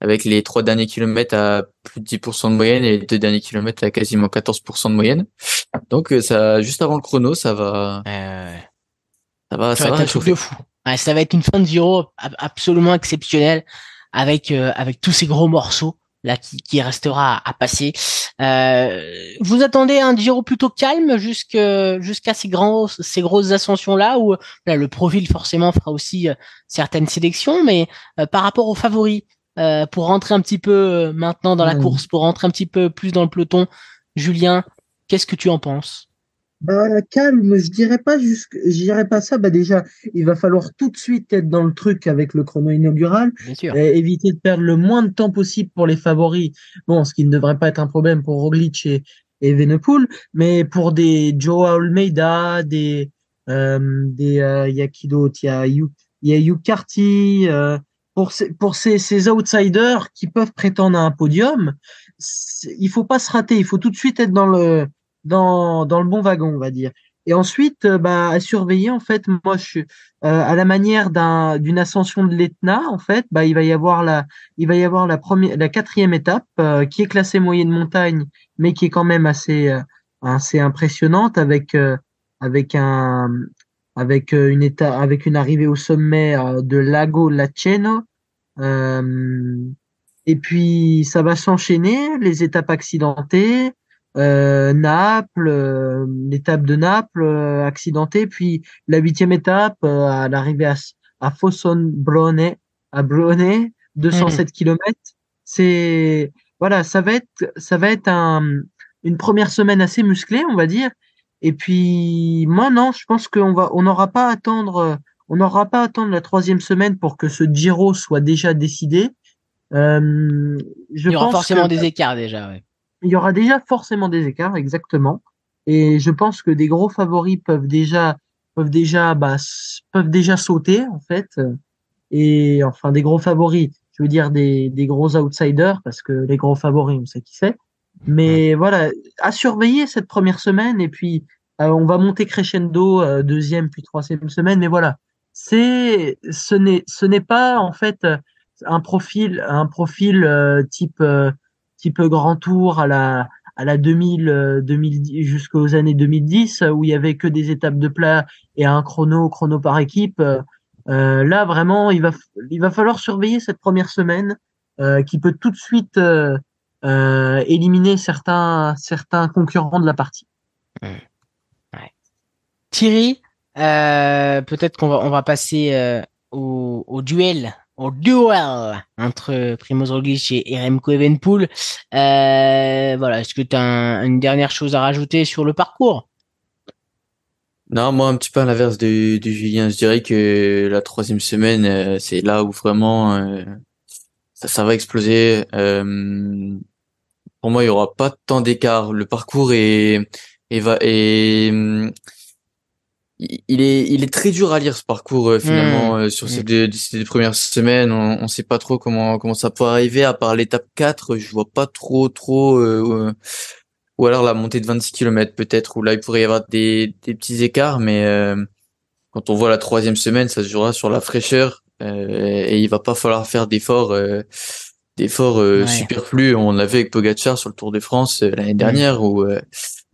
avec les trois derniers kilomètres à plus de 10% de moyenne et les deux derniers kilomètres à quasiment 14% de moyenne. Donc ça, juste avant le chrono, ça va,
ça va, ça, va, être un de fou. ça va être une fin de Giro absolument exceptionnelle avec avec tous ces gros morceaux là qui, qui restera à, passer. Euh, vous attendez un Giro plutôt calme jusqu'à jusqu'à ces grands ces grosses ascensions là où là, le profil forcément fera aussi euh, certaines sélections, mais euh, par rapport aux favoris euh, pour rentrer un petit peu maintenant dans la course, pour rentrer un petit peu plus dans le peloton, Julien, qu'est-ce que tu en penses?
Bah, calme, je dirais pas jusque, je dirais pas ça. Bah, déjà, il va falloir tout de suite être dans le truc avec le chrono inaugural. Et éviter de perdre le moins de temps possible pour les favoris. Bon, ce qui ne devrait pas être un problème pour Roglic et, et Venepool, mais pour des Joe Almeida, des, euh, des, euh, y a qui d'autre? Il y a, il y a Hugh Carty, euh, pour ces, pour ces, ces outsiders qui peuvent prétendre à un podium, il faut pas se rater. Il faut tout de suite être dans le, dans, dans le bon wagon, on va dire. Et ensuite, euh, bah, à surveiller, en fait, moi, je, euh, à la manière d'un, d'une ascension de l'Etna, en fait, bah, il va y avoir la, il va y avoir la première, la quatrième étape, euh, qui est classée moyenne montagne, mais qui est quand même assez, assez impressionnante avec, avec un, avec une étape, avec une arrivée au sommet de Lago Laceno. et puis, ça va s'enchaîner, les étapes accidentées, euh, Naples, euh, l'étape de Naples euh, accidentée, puis la huitième étape à l'arrivée à, à Fossonbrone, à Brone, 207 km. C'est voilà, ça va être ça va être un, une première semaine assez musclée, on va dire. Et puis moi non, je pense qu'on va on n'aura pas à attendre on n'aura pas à attendre la troisième semaine pour que ce Giro soit déjà décidé.
Euh, je Il y aura forcément des écarts déjà. Ouais
il y aura déjà forcément des écarts, exactement. Et je pense que des gros favoris peuvent déjà peuvent déjà bah, peuvent déjà sauter en fait. Et enfin des gros favoris, je veux dire des, des gros outsiders parce que les gros favoris on sait qui c'est. Mais voilà, à surveiller cette première semaine et puis euh, on va monter crescendo euh, deuxième puis troisième semaine. Mais voilà, c'est ce n'est ce n'est pas en fait un profil un profil euh, type peu grand tour à la à la 2000, 2010 euh, jusqu'aux années 2010 où il y avait que des étapes de plat et un chrono chrono par équipe. Euh, là vraiment, il va il va falloir surveiller cette première semaine euh, qui peut tout de suite euh, euh éliminer certains certains concurrents de la partie.
Thierry, peut-être qu'on va on va passer au, au duel au duel entre Primoz Roglic et Remco Evenpool. Euh, voilà, est-ce que tu as une dernière chose à rajouter sur le parcours?
Non, moi un petit peu à l'inverse de, de, Julien, je dirais que la troisième semaine, euh, c'est là où vraiment euh, ça, ça, va exploser. Euh, pour moi, il y aura pas tant d'écart. Le parcours est, est, va, est il est, il est très dur à lire ce parcours euh, finalement mmh. euh, sur ces, mmh. deux, ces premières semaines. On, on sait pas trop comment comment ça peut arriver. À part l'étape 4, je vois pas trop trop. Euh, ou alors la montée de 26 km peut-être où là il pourrait y avoir des, des petits écarts, mais quand on voit la troisième semaine, ça se jouera sur la fraîcheur et il va pas falloir faire d'efforts d'efforts superflus. On l'avait avec Pogacar sur le Tour de France l'année mmh. dernière où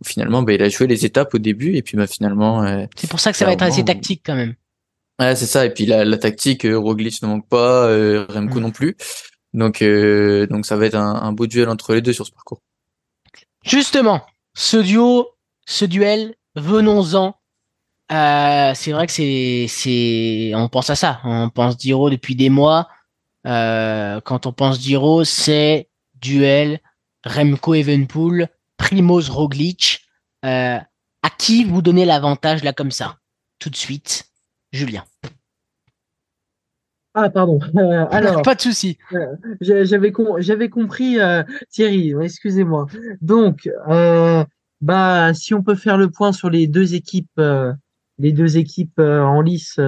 finalement, bah, il a joué les étapes au début et puis bah, finalement. Euh,
c'est pour ça que ça va être assez tactique quand même.
Ouais, c'est ça. Et puis la, la tactique, euh, Roglic ne manque pas, euh, Remco mm. non plus. Donc, euh, donc ça va être un, un, beau duel entre les deux sur ce parcours.
Justement, ce duo, ce duel, venons-en. Euh, c'est vrai que c'est, c'est, on pense à ça. On pense Giro depuis des mois. Euh, quand on pense Giro, c'est duel Remco Evenpool Primoz Roglic. Euh, à qui vous donnez l'avantage là comme ça? Tout de suite, Julien.
Ah pardon. (laughs) Euh, alors
pas de souci.
Euh, j'avais j'avais compris Thierry. Excusez-moi. Donc bah si on peut faire le point sur les deux équipes les deux équipes en lice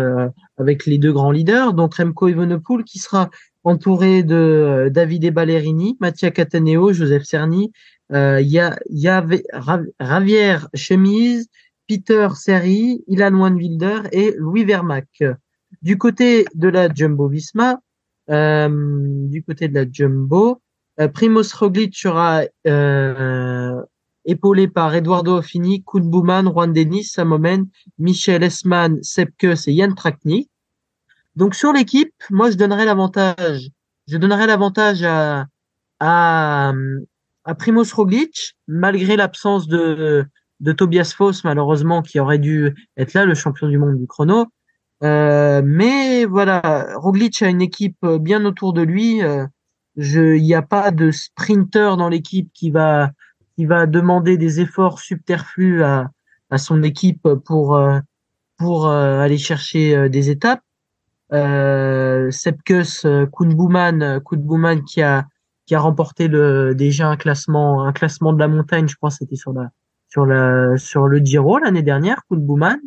avec les deux grands leaders, donc Remco Evenepoel qui sera entouré de Davide Ballerini, Mattia Cataneo, Joseph Cerny euh, Ravier Chemise, Peter Seri, Ilan Wilder et Louis Vermac. Du côté de la Jumbo Visma, du côté de la Jumbo. Primoz Roglic sera épaulé par Eduardo Affini, Koen Bouman, Juan Denis, Samomen, Michel Esman, Sepkus et Yann Trakni. Donc sur l'équipe, moi je donnerais l'avantage, je donnerais l'avantage à, à, à Primoz Roglic, malgré l'absence de, de Tobias Foss, malheureusement, qui aurait dû être là, le champion du monde du chrono. Euh, mais voilà, Roglic a une équipe bien autour de lui. Euh, il n'y a pas de sprinter dans l'équipe qui va qui va demander des efforts subterflus à, à son équipe pour euh, pour euh, aller chercher des étapes. Euh, Sepkus Kounbouman, Kounbouman qui a qui a remporté le déjà un classement un classement de la montagne, je crois c'était sur la sur la sur le Giro l'année dernière, Kounbouman.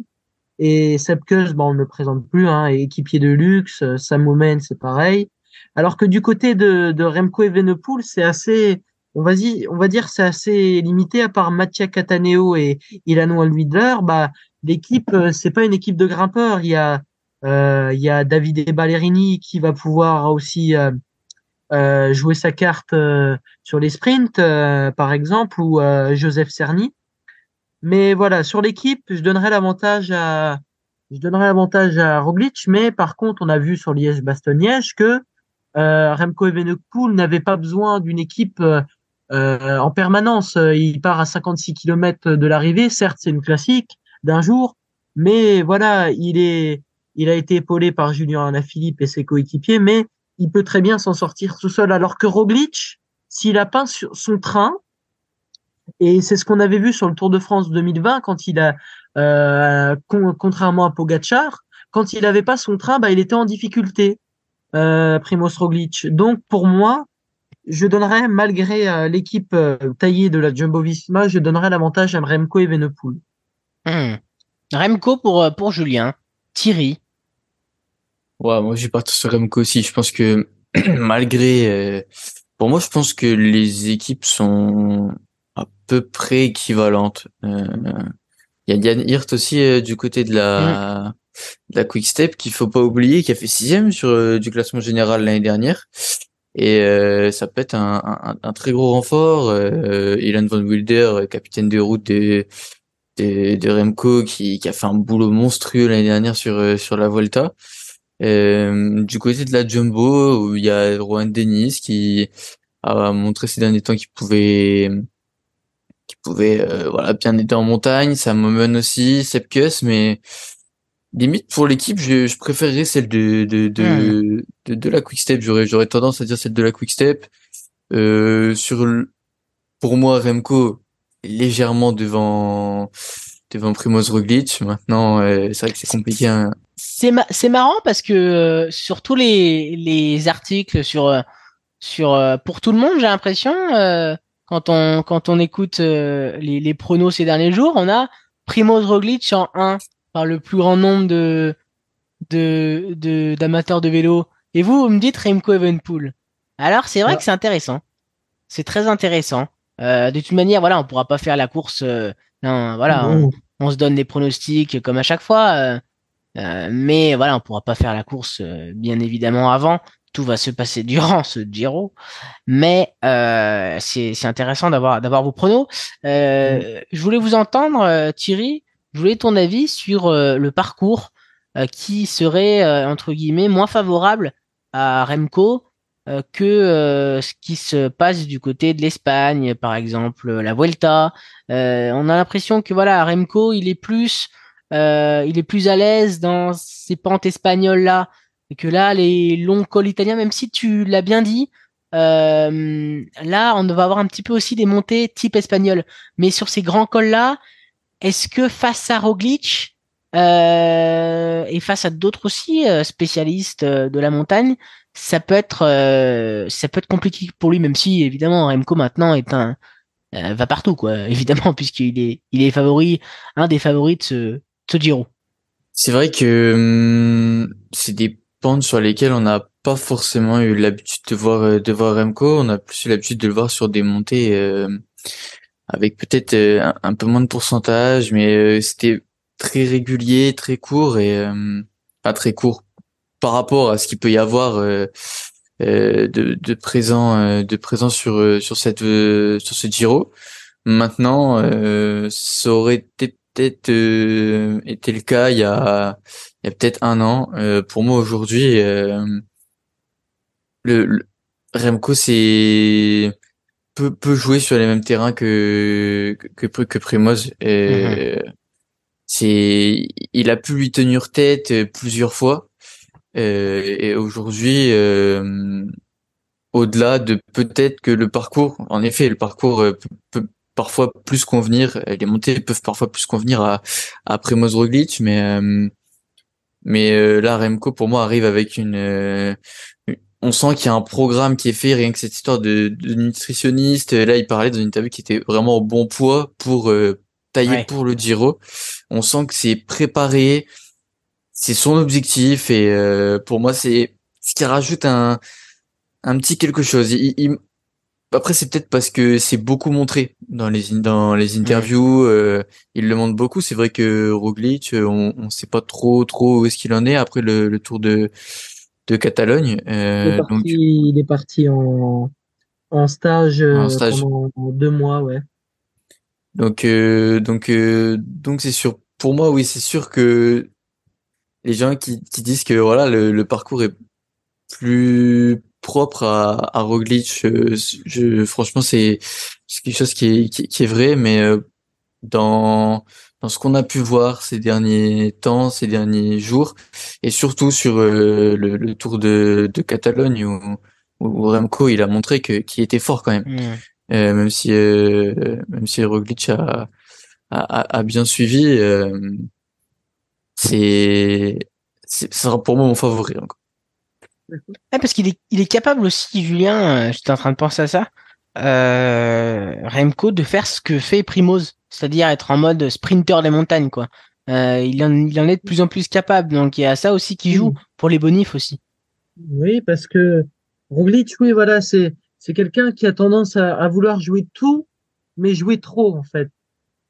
Et Sepkus, bon, on ne le présente plus, hein, équipier de luxe. Samoumen, c'est pareil. Alors que du côté de, de Remco Evenepoel, c'est assez, on va dire, on c'est assez limité. À part Mattia Cataneo et Ilano Alvidler, bah, l'équipe, euh, c'est pas une équipe de grimpeurs. Il y a, euh, il y a Davide Ballerini qui va pouvoir aussi euh, euh jouer sa carte sur les sprints, par exemple, ou Joseph Cerny. Mais voilà, sur l'équipe, je donnerais l'avantage à, je donnerais l'avantage à Roglic, mais par contre, on a vu sur Liège-Bastogne-Liège que euh, Remco Evenepoel n'avait pas besoin d'une équipe euh, euh, en permanence. Il part à 56 km de l'arrivée. Certes, c'est une classique d'un jour, mais voilà, il est, il a été épaulé par Julien Alaphilippe et ses coéquipiers, mais il peut très bien s'en sortir tout seul. Alors que Roglic, s'il a pas son train, et c'est ce qu'on avait vu sur le Tour de France 2020 quand il a, euh, contrairement à Pogachar, quand il n'avait pas son train, bah, il était en difficulté, euh, Primoz Roglic. Donc pour moi, je donnerais, malgré euh, l'équipe euh, taillée de la Jumbo-Visma, je donnerais l'avantage à Remco et Venepool.
Hmm. Remco pour, euh, pour Julien. Thierry.
Ouais, moi j'ai parti sur Remco aussi. Je pense que (clears throat) malgré... pour moi, je pense que les équipes sont à peu près équivalente. Euh, il y a Yann Hirt aussi euh, du côté de la, de la Quick Step qu'il faut pas oublier, qui a fait sixième sur euh, du classement général l'année dernière. Et ça peut être un, un, un, très gros renfort. Euh, Ilan Van Wilder, capitaine de route de, de, de Remco, qui, qui, a fait un boulot monstrueux l'année dernière sur, sur la Volta. du côté de la Jumbo, où il y a Rowan Dennis qui a montré ces derniers temps qu'il pouvait qui pouvait euh, voilà bien aider en montagne. Ça me aussi, Sepkus, mais limite pour l'équipe, je, je préférerais celle de de de, de, de, la Quick Step. J'aurais j'aurais tendance à dire celle de la Quick Step. Euh, sur le, pour moi, Remco légèrement devant devant Primoz Roglic. Maintenant, euh, c'est vrai que c'est compliqué. Hein.
C'est ma c'est marrant parce que euh, sur tous les les articles sur euh, sur pour tout le monde, j'ai l'impression quand on quand on écoute euh, les, les pronos ces derniers jours, on a Primoz Roglic en 1 par le plus grand nombre de de d'amateurs de, vélo. Et vous, vous me dites Remco Evenpool. Alors c'est vrai que c'est intéressant. C'est très intéressant. Euh, de toute manière, voilà, on pourra pas faire la course. Euh, non, voilà, on, se donne des pronostics comme à chaque fois. Euh, mais voilà, on pourra pas faire la course bien évidemment avant tout va se passer (laughs) durant ce Giro, mais c'est intéressant d'avoir d'avoir vos pronos. Euh, je voulais vous entendre, Thierry. Je voulais ton avis sur euh, le parcours euh, qui serait entre guillemets moins favorable à Remco que ce qui se passe du côté de l'Espagne, par exemple la Vuelta. on a l'impression que voilà, Remco, il est plus il est plus à l'aise dans ces pentes espagnoles là que là, les longs cols italiens, même si tu l'as bien dit, euh, là, on va avoir un petit peu aussi des montées type espagnol. Mais sur ces grands cols-là, est-ce que face à Roglic euh, et face à d'autres aussi euh, spécialistes euh, de la montagne, ça peut être ça peut être compliqué pour lui, même si évidemment Remco maintenant est un va partout quoi, (laughs) évidemment puisqu'il est il est favori, un des favoris de ce, de.
C'est vrai que hum, c'est des sur lesquels on n'a pas forcément eu l'habitude de voir de voir Remco. On a plus eu l'habitude de le voir sur des montées avec peut-être euh, un, peu moins de pourcentage, mais c'était très régulier, très court et pas très court par rapport à ce qu'il peut y avoir de, de présent de présent sur sur cette sur ce Giro. Maintenant, ça aurait été peut-être été le cas il y a il y a peut-être un an. pour moi aujourd'hui, le, Remco c'est peut, peut jouer sur les mêmes terrains que que que, que Primoz. Et mhm. C'est il a pu lui tenir tête euh, plusieurs fois. Euh, et aujourd'hui, euh, au-delà de peut-être que le parcours, en effet, le parcours peut, parfois plus convenir, les montées peuvent parfois plus convenir à, à Primoz Roglic, mais mais là Remco pour moi arrive avec une on sent qu'il y a un programme qui est fait, rien que cette histoire de, nutritionniste. Là, il parlait dans une interview qui était vraiment au bon poids pour euh, tailler pour le Giro. On sent que c'est préparé, c'est son objectif et euh, pour moi, c'est ce qui rajoute un un petit quelque chose. Après, c'est peut-être parce que c'est beaucoup montré dans les dans les interviews. Euh, il le montre beaucoup. C'est vrai que Roglic, on, on sait pas trop trop où est-ce qu'il en est après le Tour de de Catalogne.
Euh, il, est parti, en, en stage, euh, pendant deux mois, ouais.
Donc, euh, donc, donc c'est sûr. Pour moi, oui, c'est sûr que les gens qui, qui disent que voilà le, parcours est plus propre à, à Roglic, je, franchement, c'est quelque chose qui est, qui, qui est vrai, mais dans dans ce qu'on a pu voir ces derniers temps, ces derniers jours, et surtout sur euh, le, Tour de, de Catalogne où, où, Remco il a montré que qu'il était fort quand même, mmh. euh, même si euh, même si Roglic a, a, a bien suivi, c'est sera pour moi mon favori encore.
parce qu'il est il est capable aussi Julien, j'étais en train de penser à ça. Remco de faire ce que fait Primoz c'est-à-dire être en mode sprinter des montagnes, quoi. Euh, il, en, il en est de plus en plus capable, donc il y a ça aussi qui joue pour les bonifs aussi.
Oui, parce que Roglic, oui, voilà, c'est c'est quelqu'un qui a tendance à, à, vouloir jouer tout, mais jouer trop en fait.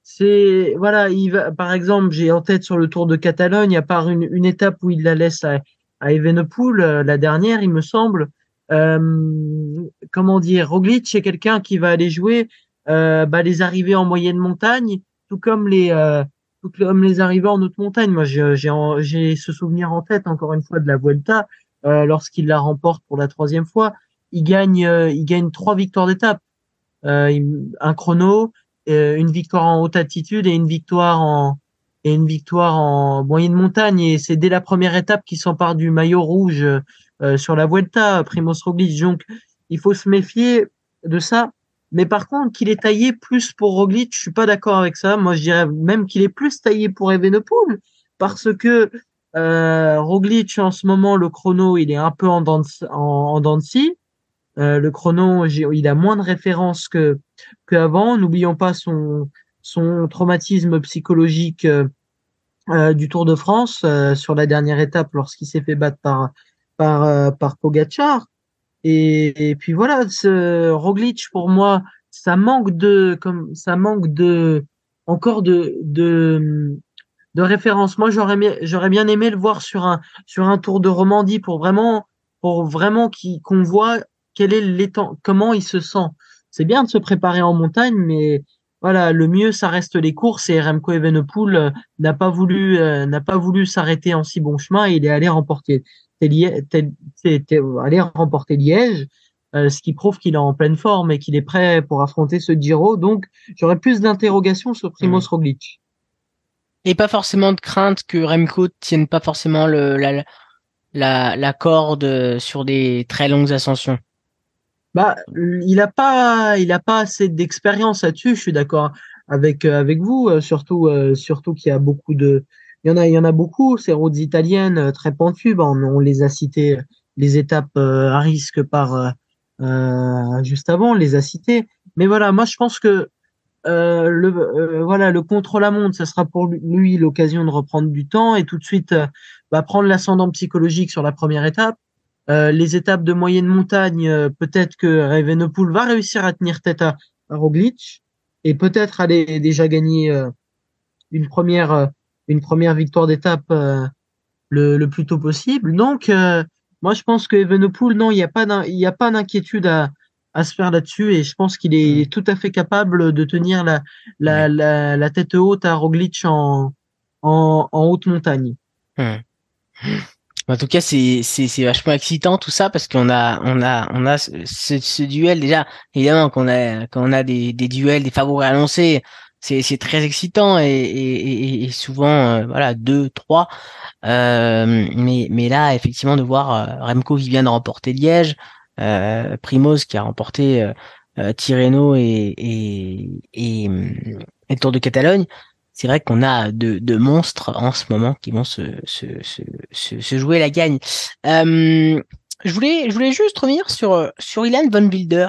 C'est voilà, il va, par exemple, j'ai en tête sur le Tour de Catalogne, à part une, une étape où il la laisse à, à Evenepoel, euh, la dernière, il me semble. Euh, comment dire, Roglic, c'est quelqu'un qui va aller jouer euh, bah, les arrivées en moyenne montagne, tout comme les euh, tout comme les arrivées en haute montagne. Moi, j'ai ce souvenir en tête encore une fois de la Vuelta lorsqu'il la remporte pour la troisième fois. Il gagne il gagne trois victoires d'étape, un chrono, une victoire en haute altitude et une victoire en et une victoire en moyenne montagne. Et c'est dès la première étape qu'il s'empare du maillot rouge sur la Vuelta, Primoz Roglic. Donc, il faut se méfier de ça. Mais par contre, qu'il est taillé plus pour Roglic, je suis pas d'accord avec ça. Moi, je dirais même qu'il est plus taillé pour Evenepoel parce que euh, Roglic en ce moment, le chrono, il est un peu en dents en, en euh, le chrono, il a moins de références que qu'avant. N'oublions pas son son traumatisme psychologique euh, euh du Tour de France euh, sur la dernière étape lorsqu'il s'est fait battre par par euh, par Pogacar. Et, puis voilà, ce Roglic pour moi, ça manque de comme ça manque de encore de de de référence. Moi, j'aurais j'aurais bien aimé le voir sur un sur un Tour de Romandie pour vraiment pour vraiment qu'on voit quel est l'état comment il se sent. C'est bien de se préparer en montagne, mais voilà, le mieux ça reste les courses et Remco Evenepoel euh, n'a pas voulu euh, n'a pas voulu s'arrêter en si bon chemin. Et il est allé remporter aller remporter Liège, euh, ce qui prouve qu'il est en pleine forme et qu'il est prêt pour affronter ce Giro. Donc, j'aurais plus d'interrogations sur Primoz mmh. Roglic.
Et pas forcément de crainte que Remco tienne pas forcément le, la, la, la corde sur des très longues ascensions.
Bah, il a pas, il a pas assez d'expérience là-dessus. Je suis d'accord avec avec vous, euh, surtout euh, surtout qu'il y a beaucoup de il y en a, il y en a beaucoup, ces routes italiennes euh, très pentues. on, les a citées, les étapes euh, à risque par euh, juste avant, on les a citées. Mais voilà, moi je pense que le voilà le contre la montre, ça sera pour lui l'occasion de reprendre du temps et tout de suite va prendre l'ascendant psychologique sur la première étape. les étapes de moyenne montagne, peut-être que Evenepoel va réussir à tenir tête à, à Roglic et peut-être aller déjà gagner une première une première victoire d'étape euh, le, le, plus tôt possible. Donc, euh, moi, je pense que Evenepoel, non, il n'y a pas d'inquiétude à, à se faire là-dessus et je pense qu'il est, tout à fait capable de tenir la, la, la, la tête haute à Roglic en, en, en haute montagne.
En tout cas, c'est vachement excitant tout ça parce qu'on a on a on a ce, ce, duel déjà évidemment qu'on a quand on a des des duels des favoris annoncés c'est très excitant et et, et, souvent euh, voilà deux trois euh, mais mais là effectivement de voir euh, Remco qui vient de remporter Liège euh, Primoz qui a remporté euh, Tirreno et et et, et Tour de Catalogne c'est vrai qu'on a de, de monstres en ce moment qui vont se, se, se, se, jouer la gagne. Je voulais, je voulais juste revenir sur, sur Ilan Von Wilder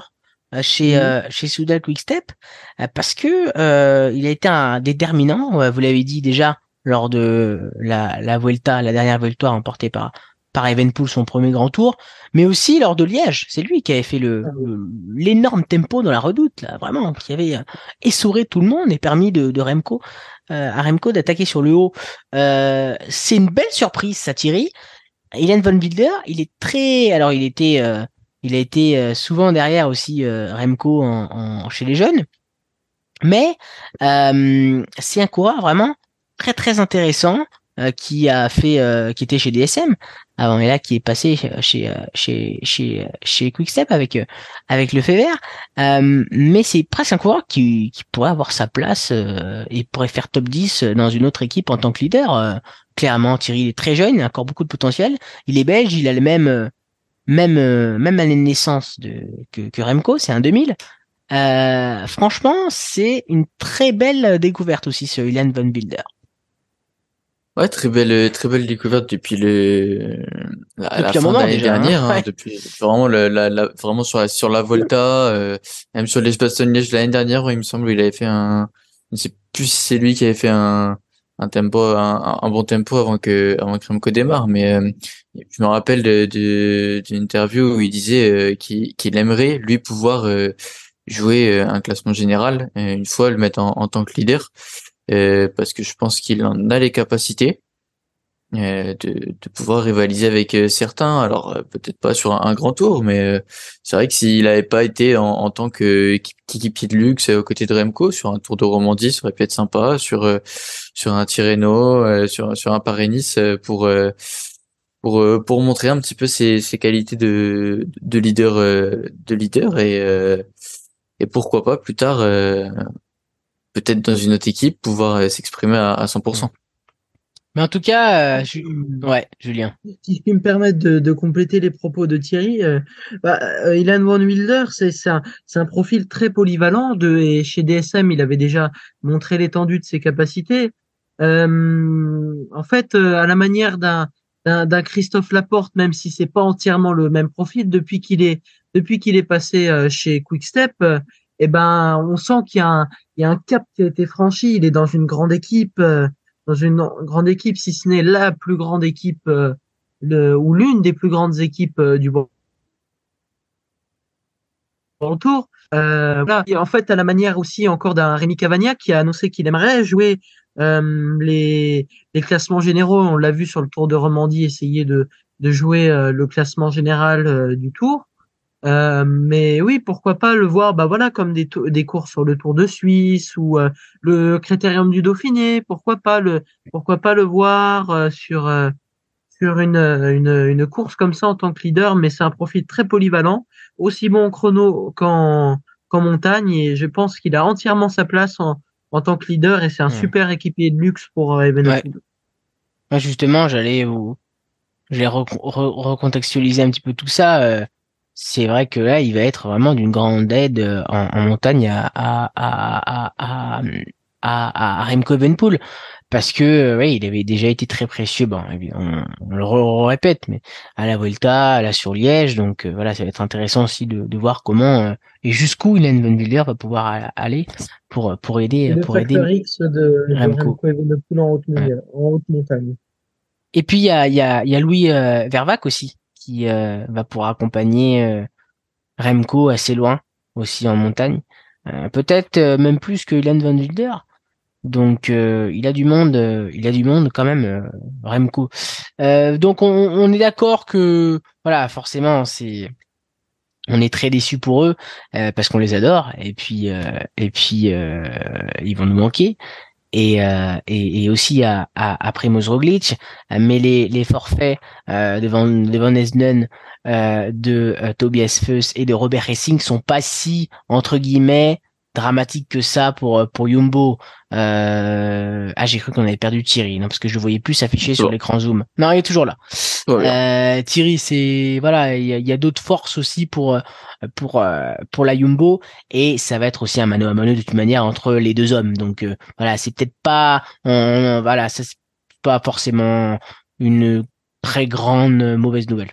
chez,
Mhm.
euh, chez Soudal Quickstep euh, parce que euh, il a été un déterminant, euh, vous l'avez dit déjà lors de la, la Vuelta, la dernière Vuelta remportée par, par Evenpool, son premier grand tour, mais aussi lors de Liège. C'est lui qui avait fait le, le- l'énorme tempo dans la redoute, là, vraiment, qui avait euh, essoré tout le monde et permis de, de Remco euh, à Remco d'attaquer sur le haut. Euh, c'est une belle surprise, ça, Thierry. Ilan Von Wilder, il est très, alors il était, euh, il a été euh, souvent derrière aussi euh, Remco en, en- chez les jeunes, mais euh, c'est un coureur vraiment très très intéressant qui a fait, qui était chez DSM avant et là qui est passé chez chez chez chez Quickstep avec avec le fait vert. Euh, mais c'est presque un coureur qui, qui pourrait avoir sa place euh, et pourrait faire top 10 dans une autre équipe en tant que leader. Euh, clairement, Thierry il est très jeune, il a encore beaucoup de potentiel. Il est belge, il a le même même euh, même année de naissance de, que, que Remco, c'est un 2000. Euh, franchement, c'est une très belle découverte aussi ce Ilan Van Wilder.
Ouais, très belle, très belle découverte depuis le, la,
Depuis
la
un
fin d'année
déjà, hein.
dernière, hein, depuis vraiment la, la, la- vraiment sur la, sur la Volta, euh, même sur l'espace de Liège l'année dernière, où il me semble il avait fait un, je sais plus si c'est lui qui avait fait un, un tempo, un, un bon tempo avant que, avant que Remco démarre, mais euh, je me rappelle de, de- d'une interview où il disait euh, qu'il, aimerait lui pouvoir euh, jouer euh, un classement général euh, une fois le mettre en, en tant que leader euh, parce que je pense qu'il en a les capacités de, de pouvoir rivaliser avec euh, certains. Alors euh, peut-être pas sur un, grand tour, mais euh, c'est vrai que s'il n'avait pas été en, en tant qu'équipier de luxe euh, aux côtés de Remco sur un Tour de Romandie, ça aurait pu être sympa. Sur euh, sur un Tirreno, euh, sur sur un Paris-Nice euh, pour euh, pour euh, pour montrer un petit peu ses, ses qualités de de leader euh, de leader et euh, et pourquoi pas plus tard euh, peut-être dans une autre équipe pouvoir euh, s'exprimer à, à 100%.
Mais en tout cas, euh, Ju- ouais, Julien.
Si je puis me permettre de, de compléter les propos de Thierry, euh, bah, euh, Ilan Van Wilder, c'est c'est un, un profil très polyvalent. De, et chez DSM, il avait déjà montré l'étendue de ses capacités. Euh, en fait, euh, à la manière d'un d'un Christophe Laporte, même si c'est pas entièrement le même profil, depuis qu'il est depuis qu'il est passé euh, chez Quickstep, euh, eh ben, on sent qu'il y a un il y a un cap qui a été franchi. Il est dans une grande équipe. euh, dans une grande équipe, si ce n'est la plus grande équipe euh, le, ou l'une des plus grandes équipes euh, du Grand Tour. Euh, voilà. Et en fait, à la manière aussi encore d'un Rémi Cavagnac qui a annoncé qu'il aimerait jouer euh, les, les classements généraux. On l'a vu sur le Tour de Romandie essayer de, de jouer euh, le classement général du Tour. Euh, mais oui, pourquoi pas le voir, bah voilà, comme des, des courses sur le Tour de Suisse ou euh, le Critérium du Dauphiné. Pourquoi pas le, pourquoi pas le voir euh, sur euh, sur une, une une course comme ça en tant que leader. Mais c'est un profil très polyvalent, aussi bon en chrono qu'en qu'en montagne, et je pense qu'il a entièrement sa place en en tant que leader. Et c'est un
Ouais.
super équipier de luxe pour euh, Evenepoel.
Moi, justement, j'allais vous, j'allais re- re- recontextualiser un petit peu tout ça. C'est vrai que là, il va être vraiment d'une grande aide euh, en, en montagne à à à à, à, à, à Remco Evenepoel parce que euh, ouais, il avait déjà été très précieux. Bon, on, on le re- répète, mais à la Vuelta, à la sur Liège, donc euh, voilà, ça va être intéressant aussi de, de voir comment euh, et jusqu'où Ilan Van Wilder va pouvoir aller pour pour aider
Le
pour aider
X de, de
Remco.
Remco Evenepoel en haute, montagne- en haute montagne.
Et puis il y a, il y, a, il y a Louis euh, Vervac aussi qui euh, va pouvoir accompagner euh, Remco assez loin aussi en montagne. Euh, Peut-être même plus que Ilan Van Wilder. Donc euh, il a du monde, euh, il a du monde quand même, euh, Remco. donc on, on est d'accord que voilà, forcément c'est on est très déçus pour eux parce qu'on les adore et puis et puis ils vont nous manquer et, et, et, aussi à, à, à Primoz Roglic mais les, les forfaits de Van, de Esnen de Tobias Fuss et de Robert Racing sont pas si entre guillemets dramatique que ça pour euh, pour Yumbo. Euh... Ah, j'ai cru qu'on avait perdu Thierry, non, parce que je le voyais plus s'afficher sur l'écran zoom. Non, il est toujours là. Euh, Thierry, c'est voilà, il y a, d'autres forces aussi pour euh, pour pour la Yumbo et ça va être aussi un mano à mano de toute manière entre les deux hommes. Donc voilà, c'est peut-être pas, voilà, c'est pas forcément une très grande mauvaise nouvelle.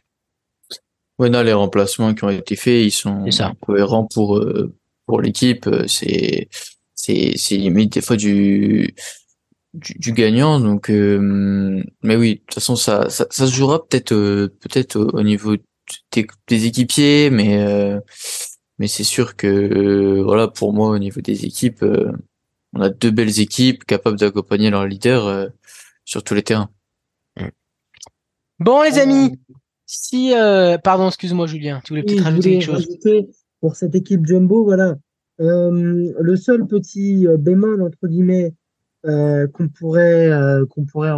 Ouais, non, les remplacements qui ont été faits, ils sont cohérents pour pour l'équipe, euh, c'est c'est c'est limite des fois du du, gagnant donc euh, mais oui de toute façon ça ça, ça se jouera peut-être euh, peut-être au, niveau des, des, équipiers mais mais c'est sûr que voilà pour moi au niveau des équipes on a deux belles équipes capables d'accompagner leurs leaders sur tous les terrains.
Bon les amis si pardon excuse-moi Julien tu voulais peut-être rajouter quelque chose?
Pour cette équipe Jumbo, voilà. Euh, le seul petit euh, bémol entre guillemets euh, qu'on pourrait qu'on pourrait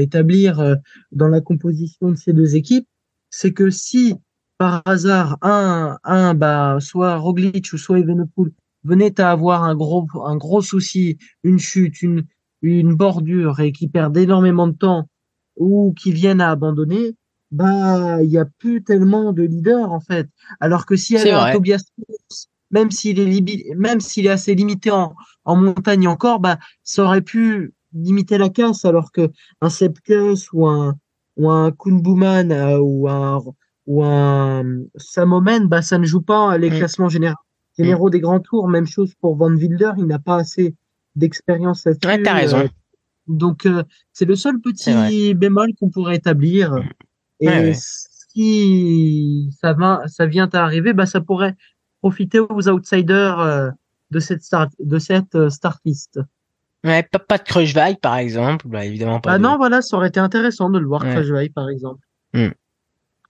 établir dans la composition de ces deux équipes, c'est que si par hasard un un bah soit Roglic ou soit Evenepoel venait à avoir un gros un gros souci, une chute, une une bordure et qui perdent énormément de temps ou qui viennent à abandonner, bah il y a plus tellement de leaders en fait. Alors que si elle a Tobias même s'il est même s'il est assez limité en, en montagne encore, bah ça aurait pu limiter la casse alors que un Sepkus ou un ou un Kunbuman euh, ou un ou un Samomen, bah ça ne joue pas les mm. classements généraux, généraux des grands tours. Même chose pour Van Wilder, il n'a pas assez d'expérience
là-dessus. Ouais, t'as raison. Euh,
donc euh, c'est le seul petit bémol qu'on pourrait établir. Et si ça va, ça vient à arriver, bah ça pourrait profiter aux outsiders euh, de cette start, de cette euh, list.
Ouais, pas, pas de Crushvike par exemple, bah, évidemment pas.
Ah non, voilà, ça aurait été intéressant de le voir ouais. par exemple.
Hmm.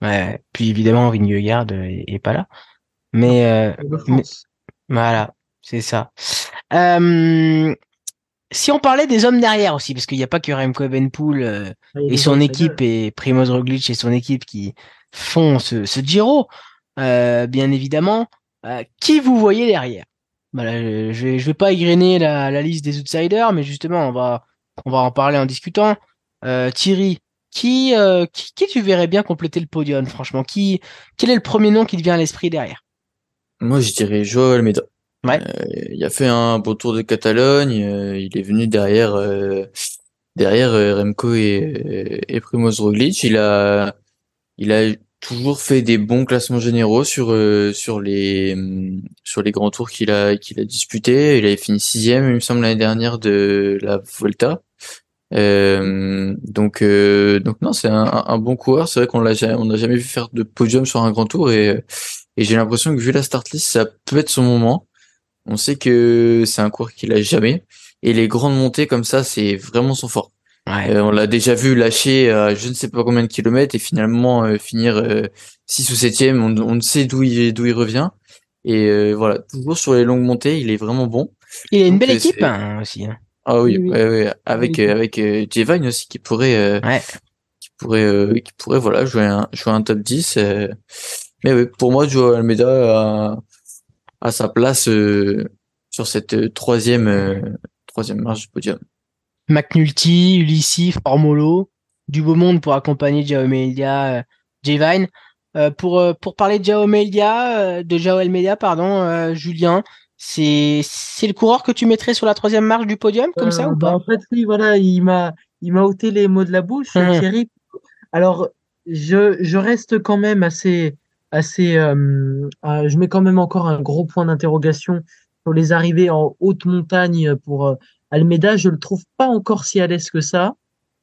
Ouais, puis évidemment Vingegaard est, est pas là, mais, euh, voilà, c'est ça. Euh, si on parlait des hommes derrière aussi, parce qu'il n'y a pas que Remco Evenpool euh, ah, et son équipe et Primoz Roglic et son équipe qui font ce, ce Giro, euh, bien évidemment, euh, qui vous voyez derrière? Voilà, je, je, vais, je vais pas égrener la, la, liste des outsiders, mais justement, on va, on va en parler en discutant. Euh, Thierry, qui, euh, qui, qui, tu verrais bien compléter le podium, franchement? Qui, Quel est le premier nom qui te vient à l'esprit derrière?
Moi, je dirais Joël Almeida. Ouais. il a fait un beau tour de Catalogne. il est venu derrière, derrière Remco et, et Primoz Roglic. Il a, il a toujours fait des bons classements généraux sur euh, sur les hum, sur les grands tours qu'il a qu'il a disputé. Il avait fini sixième, il me semble l'année dernière de la Volta. Euh, donc euh, donc non, c'est un, un, bon coureur. C'est vrai qu'on l'a on n'a jamais vu faire de podium sur un grand tour et et j'ai l'impression que vu la start list, ça peut être son moment. On sait que c'est un coureur qu'il a jamais et les grandes montées comme ça, c'est vraiment son fort. Euh, on l'a déjà vu lâcher euh, je ne sais pas combien de kilomètres et finalement euh, finir 6 ou 7 on, on ne sait d'où il, d'où il revient. Et voilà, toujours sur les longues montées, il est vraiment bon.
Il a une belle équipe hein, aussi. Hein.
Ah oui, avec avec Jevine aussi qui pourrait qui pourrait qui pourrait voilà jouer un jouer un top 10 mais oui, pour moi Joe Almeida a, sa place sur cette troisième troisième marche du podium.
McNulty, Ulissi, Formolo, du beau monde pour accompagner Jao Almeida, euh, J-Vine. Euh, pour, euh, pour parler de de Jao pardon, Julien, c'est c'est le coureur que tu mettrais sur la troisième marche du podium comme ça ou
bah,
pas?
En fait, oui, voilà, il m'a il m'a ôté les mots de la bouche, mmh. Thierry. Alors, je je reste quand même assez assez. je mets quand même encore un gros point d'interrogation sur les arrivées en haute montagne pour Almeida, je le trouve pas encore si à l'aise que ça.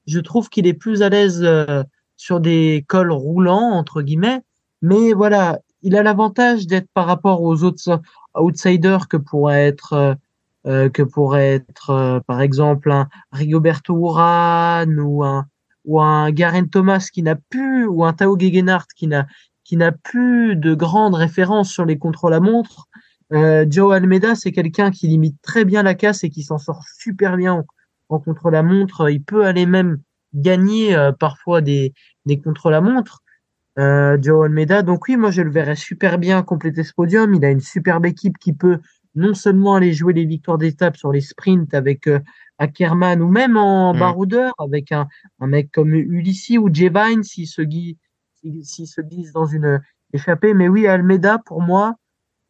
Je trouve qu'il est plus à l'aise euh, sur des cols roulants entre guillemets, mais voilà, il a l'avantage d'être par rapport aux autres outsiders que pourrait être euh, euh, que pourrait être, euh, par exemple, un Rigoberto Urán ou un, ou un Garen Thomas qui n'a plus, ou un Tao Gegenhardt qui n'a, qui n'a plus de grandes références sur les contrôles à montre. Euh, Joe Almeida, c'est quelqu'un qui limite très bien la casse et qui s'en sort super bien en, en contrôle à montre. Il peut aller même gagner euh, parfois des, des contrôles à montre. Euh, Joe Almeida, donc oui, moi je le verrais super bien compléter ce podium. Il a une superbe équipe qui peut non seulement aller jouer les victoires d'étape sur les sprints avec euh, Ackerman ou même en
Mm.
baroudeur avec un, un mec comme Ulissi ou Jevine s'il se, s'il s'il se glisse dans une échappée. Mais oui, Almeida, pour moi,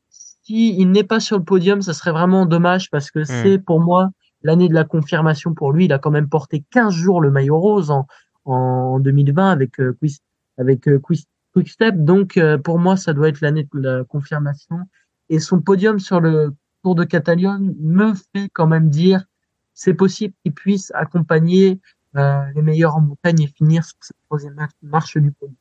si il n'est pas sur le podium, ça serait vraiment dommage parce que c'est pour moi l'année de la confirmation pour lui. Il a quand même porté 15 jours le maillot rose en, en 2020 avec euh, Quiz, avec euh, Quiz- Quickstep. Donc euh, pour moi, ça doit être l'année de la confirmation. Et son podium sur le Tour de Catalogne me fait quand même dire c'est possible qu'il puisse accompagner euh, les meilleurs en montagne et finir sur cette troisième mar- marche du podium.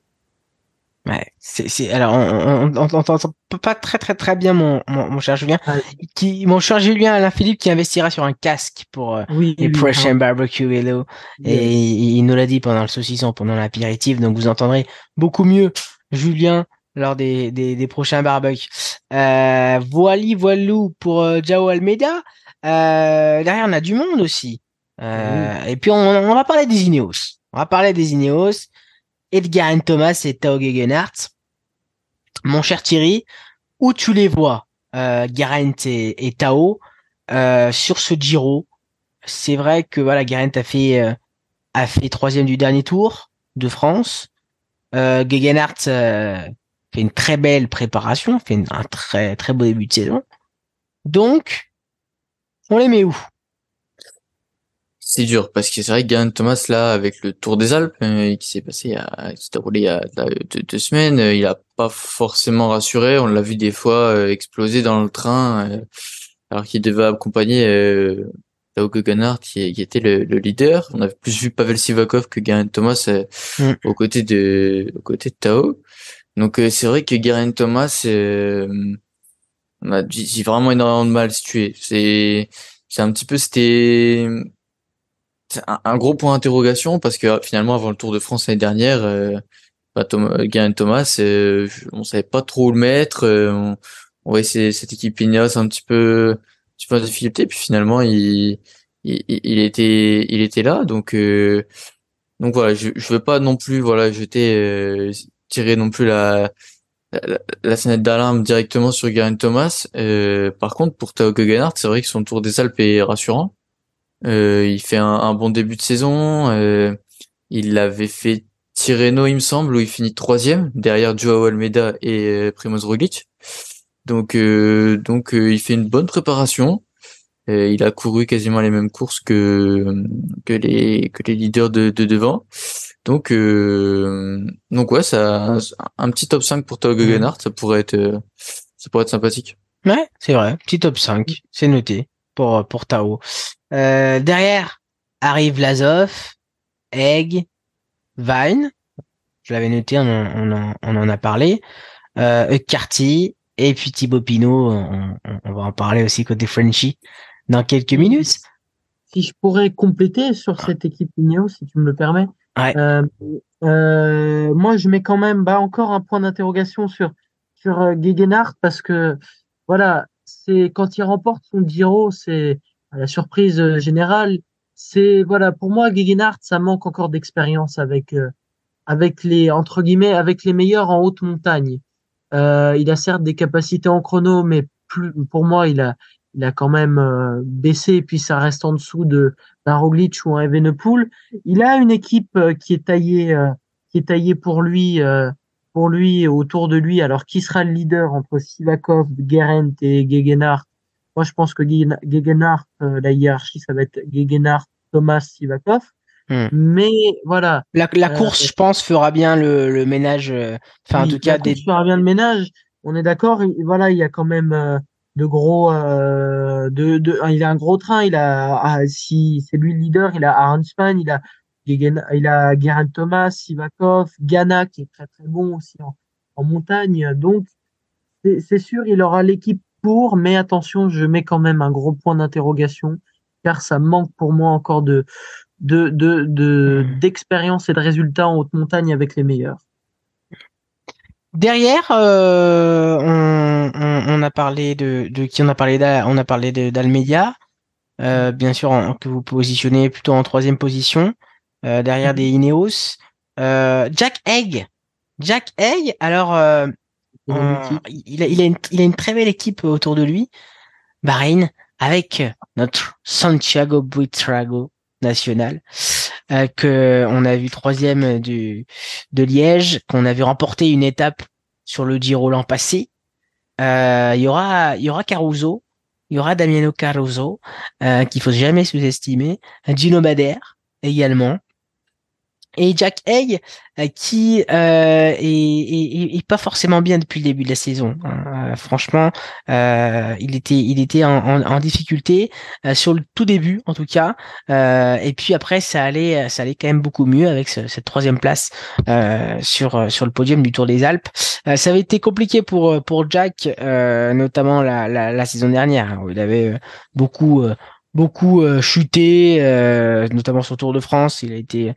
Ouais, c'est, c'est, alors, on, on, on, on entend pas très, très, très bien mon, mon, mon cher Julien,
Ah,
qui, mon cher Julien Alain Philippe qui investira sur un casque pour euh,
oui,
les
oui,
prochains
oui.
barbecue vélo. Et il, il nous l'a dit pendant le saucisson, pendant l'apéritif, donc vous entendrez beaucoup mieux Julien lors des, des, des prochains barbecues. Euh, voili, voilou pour euh, Jao Almeida. Euh, derrière, on a du monde aussi. Euh, Et puis, on, on va parler des Ineos. On va parler des Ineos. Edgar Thomas et Tao Gegenhardt. Mon cher Thierry, où tu les vois, euh, et, Tao, euh, sur ce Giro? C'est vrai que voilà, Geraint a fait euh, a fait troisième du dernier tour de France. Euh, Gegenhardt euh, fait une très belle préparation, fait un très très beau début de saison. Donc, on les met où?
C'est dur parce que c'est vrai que Geraint Thomas là avec le Tour des Alpes euh, qui s'est passé il y a, qui s'est déroulé il y a deux, deux semaines, euh, il a pas forcément rassuré. On l'a vu des fois euh, exploser dans le train euh, alors qu'il devait accompagner euh, Tao qui, qui était le, le leader. On avait plus vu Pavel Sivakov que Geraint Thomas euh,
Mm.
aux côtés de aux côtés de Tao. Donc euh, c'est vrai que Geraint Thomas euh, on a j'ai vraiment énormément de mal à le situer. C'est c'est un petit peu c'était un, gros point d'interrogation parce que finalement avant le Tour de France l'année dernière euh, bah, Thomas, Geraint Thomas euh, on savait pas trop où le mettre euh, on, on voyait cette équipe Ineos un petit peu un petit peu en difficulté puis finalement il il, il était il était là donc euh, donc voilà je je veux pas non plus voilà jeter euh, tirer non plus la la, la d'alarme directement sur Geraint Thomas euh, par contre pour Tao Gegenhardt c'est vrai que son Tour des Alpes est rassurant euh, il fait un, un bon début de saison. euh, il avait fait Tirreno, il me semble, où il finit troisième derrière Joao Almeida et euh, Primoz Roglic. Donc, euh, donc euh, il fait une bonne préparation. Euh, il a couru quasiment les mêmes courses que que les que les leaders de, de devant. Donc, euh, donc ouais, ça un petit top 5 pour Tao Gegenhardt, ça pourrait être ça pourrait être sympathique.
Ouais, c'est vrai. Petit top 5, c'est noté pour pour Tao. Euh, derrière arrive Lazov, Egg, Vine. Je l'avais noté, on en, on en, on en a parlé. Euh, Carty et puis Thibaut Pinot. On, on- va en parler aussi côté Frenchy dans quelques minutes.
si je pourrais compléter sur cette équipe Ineos, si tu me le permets.
Ouais.
Euh, euh, moi, je mets quand même bah, encore un point d'interrogation sur sur euh, Gegenhardt parce que voilà, quand il remporte son Giro, c'est à la surprise euh, générale. C'est voilà, pour moi, Gegenhardt, ça manque encore d'expérience avec euh, avec les entre guillemets avec les meilleurs en haute montagne. Euh, il a certes des capacités en chrono, mais plus pour moi, il a il a quand même baissé et puis ça reste en dessous de d'un Roglic ou un Evenepoel. Il a une équipe qui est taillée qui est taillée pour lui pour lui et autour de lui. Alors qui sera le leader entre Sivakov, Geraint et Gegenhardt Moi, je pense que Gegen- Gegenhardt, euh, la hiérarchie, ça va être Gegenhardt, Thomas, Sivakov.
Hmm.
Mais voilà,
La, la
Euh,
course, je pense, fera bien le, le ménage. euh, Enfin, en
Oui,
tout cas,
la
des,
course fera bien le ménage. On est d'accord. Voilà, il y a quand même euh, de gros, euh, de, de, hein, il a un gros train. Il a, ah, si c'est lui le leader, il a Arnspan, il a, il a Geraint Thomas, Sivakov, Ghana qui est très très bon aussi en, montagne. Donc c'est sûr, il aura l'équipe pour, mais attention, je mets quand même un gros point d'interrogation, car ça manque pour moi encore de de de de- d'expérience et de résultats en haute montagne avec les meilleurs.
Derrière, euh, on, a parlé de, qui on a parlé on euh, bien sûr que vous positionnez plutôt en troisième position, euh, derrière des Ineos. Euh, Jack Egg, Jack Egg. Alors, euh, il a, il a une, il a une très belle équipe autour de lui, Bahreïn, avec notre Santiago Buitrago national, euh, que on a vu troisième du de Liège, qu'on a vu remporter une étape sur le Giro l'an passé. Euh, Il y aura, il y aura Caruso, il y aura Damiano Caruso, euh, qu'il faut jamais sous-estimer, Gino Bader également. Et Jack Egg, euh, qui euh, est, est- est pas forcément bien depuis le début de la saison. hein. Euh, franchement, euh, il était, il était en, en- en difficulté euh, sur le tout début, en tout cas. Et puis après, ça allait, ça allait quand même beaucoup mieux avec ce- cette troisième place sur sur le podium du Tour des Alpes. Ça avait été compliqué pour pour Jack, notamment la, la, la saison dernière, hein, où il avait beaucoup beaucoup chuté, notamment sur Tour de France. Il a été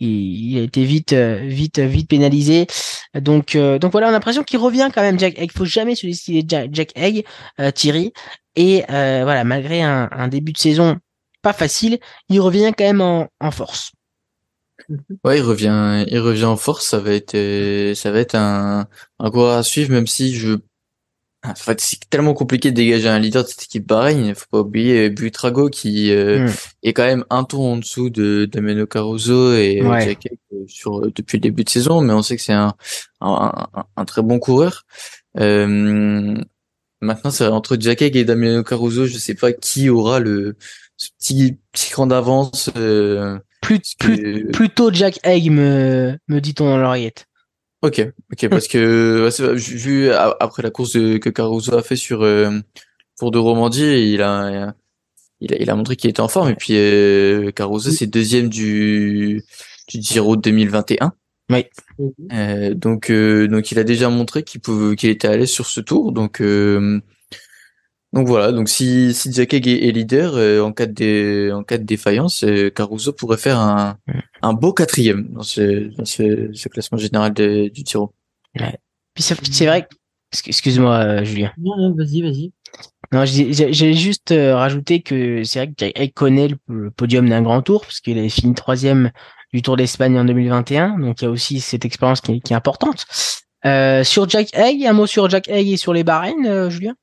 il, a été vite, euh, vite, vite pénalisé. Donc, euh, donc voilà, on a l'impression qu'il revient quand même, Jack Egg. Faut jamais sous-estimer Jack, Jack Egg, euh, Thierry. Et voilà, malgré un, début de saison pas facile, il revient quand même en, en force.
Ouais, il revient, il revient en force. Ça va être, ça va être un, un coureur à suivre, même si je, en fait, c'est tellement compliqué de dégager un leader de cette équipe Bahreïn. Il faut pas oublier euh, Buitrago qui euh,
Mm.
est quand même un tour en dessous de Damiano Caruso et euh,
Ouais.
Jack Egg, euh, sur depuis le début de saison, mais on sait que c'est un, un, un, un très bon coureur. Euh, maintenant, c'est entre Jack Egg et Damiano Caruso, je sais pas qui aura le ce petit petit cran d'avance. Euh,
Plus, plus,
que-
plutôt Jack Egg, me, me dit-on dans l'oreillette.
Ok, ok, parce que c'est- vu après la course de- que Caruso a fait sur euh, pour de Romandie, il a il a, il a montré qu'il était en forme. Et puis euh, Caruso c'est deuxième du du Giro 2021. Euh, donc euh, donc il a déjà montré qu'il pouvait qu'il était à l'aise sur ce tour. Donc euh, donc voilà donc si si Jack Egg est, est leader euh, en cas de dé- en cas de défaillance euh, Caruso pourrait faire un un beau quatrième dans ce dans ce, ce classement général de- du Giro.
Puis ça- c'est vrai, que- excuse-moi, euh, Julien.
Non, non, vas-y, vas-y.
Non, j'ai j'ai- j'ai juste euh, rajouté que c'est vrai que Jack Egg connaît le, le podium d'un grand tour, parce qu'il avait fini troisième du Tour d'Espagne en 2021, donc il y a aussi cette expérience qui, est- qui est importante. Euh, sur Jack Egg, un mot sur Jack Egg et sur les Bahreïn, euh, Julien?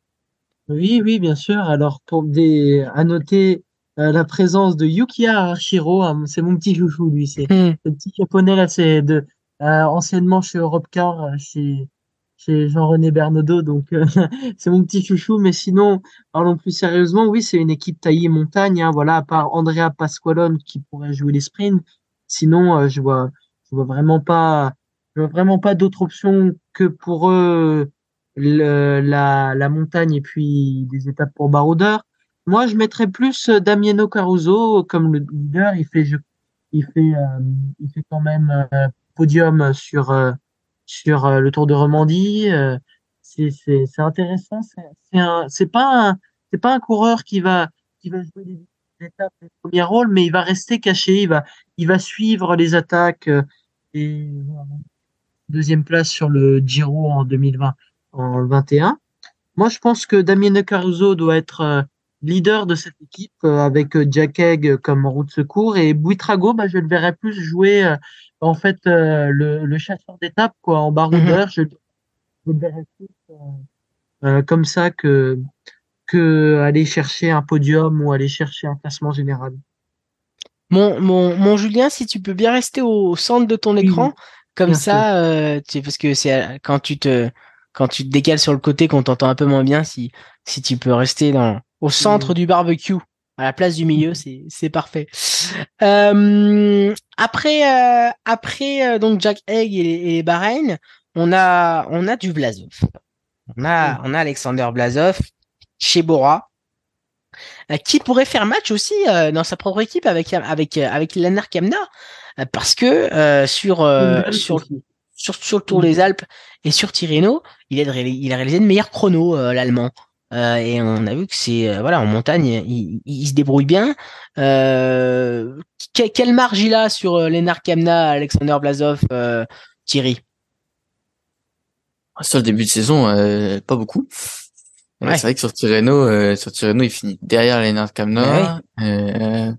Oui, oui, bien sûr. Alors, pour des, à noter euh, la présence de Yukiya Arashiro, hein, c'est mon petit chouchou, lui. C'est
Hmm.
le petit japonais, là, c'est de, euh, anciennement chez Europcar, euh, chez, chez Jean-René Bernaudot. Donc, euh, (laughs) c'est mon petit chouchou. Mais sinon, parlons plus sérieusement, oui, c'est une équipe taillée montagne. Hein, voilà, à part Andrea Pasqualone qui pourrait jouer les sprints. Sinon, euh, je vois, je vois vraiment pas, je vois vraiment pas d'autre option que pour eux la, la montagne et puis des étapes pour baroudeur. Moi, je mettrais plus euh, Damiano Caruso comme le leader. Il fait, il fait, euh, il fait quand même euh, podium sur euh, sur le Tour de Romandie. C'est intéressant. C'est pas un, c'est pas un coureur qui va qui va jouer des étapes des premiers rôles, mais il va rester caché. Il va il va suivre les attaques et deuxième place sur le Giro en 2020 en 21. Moi, je pense que Damien Caruso doit être euh, leader de cette équipe euh, avec euh, Jack Egg comme roue de secours et Buitrago, bah, je le verrais plus jouer en fait le, le chasseur d'étape quoi en baroudeur. je, je le verrais plus euh, comme ça que que aller chercher un podium ou aller chercher un classement général.
Mon, mon, mon Julien, si tu peux bien rester au centre de ton
Oui,
écran, comme
bien
ça, euh, tu parce que c'est quand tu te quand tu te décales sur le côté qu'on t'entend un peu moins bien, si si tu peux rester dans au centre du barbecue, à la place du milieu, c'est c'est parfait. Euh, après euh, après euh, donc Jack Egg et, les- Bahreïn, on a on a du Blazov. On a on a Alexander Blazov chez Bora euh, qui pourrait faire match aussi euh, dans sa propre équipe avec avec avec Lennart Kemna euh, parce que euh, sur euh, sur sur, sur le Tour des Alpes et sur Tirreno, il a, réalisé- il a réalisé le meilleur chrono, euh, l'Allemand. et on a vu que c'est voilà en montagne, il, se débrouille bien. quelle marge il a sur Lennart Kamna, Alexander Blazov, Thierry?
Sur le début de saison, pas beaucoup. C'est vrai que sur Tirreno, sur Tirreno, il finit derrière Lennart Kamna. Ouais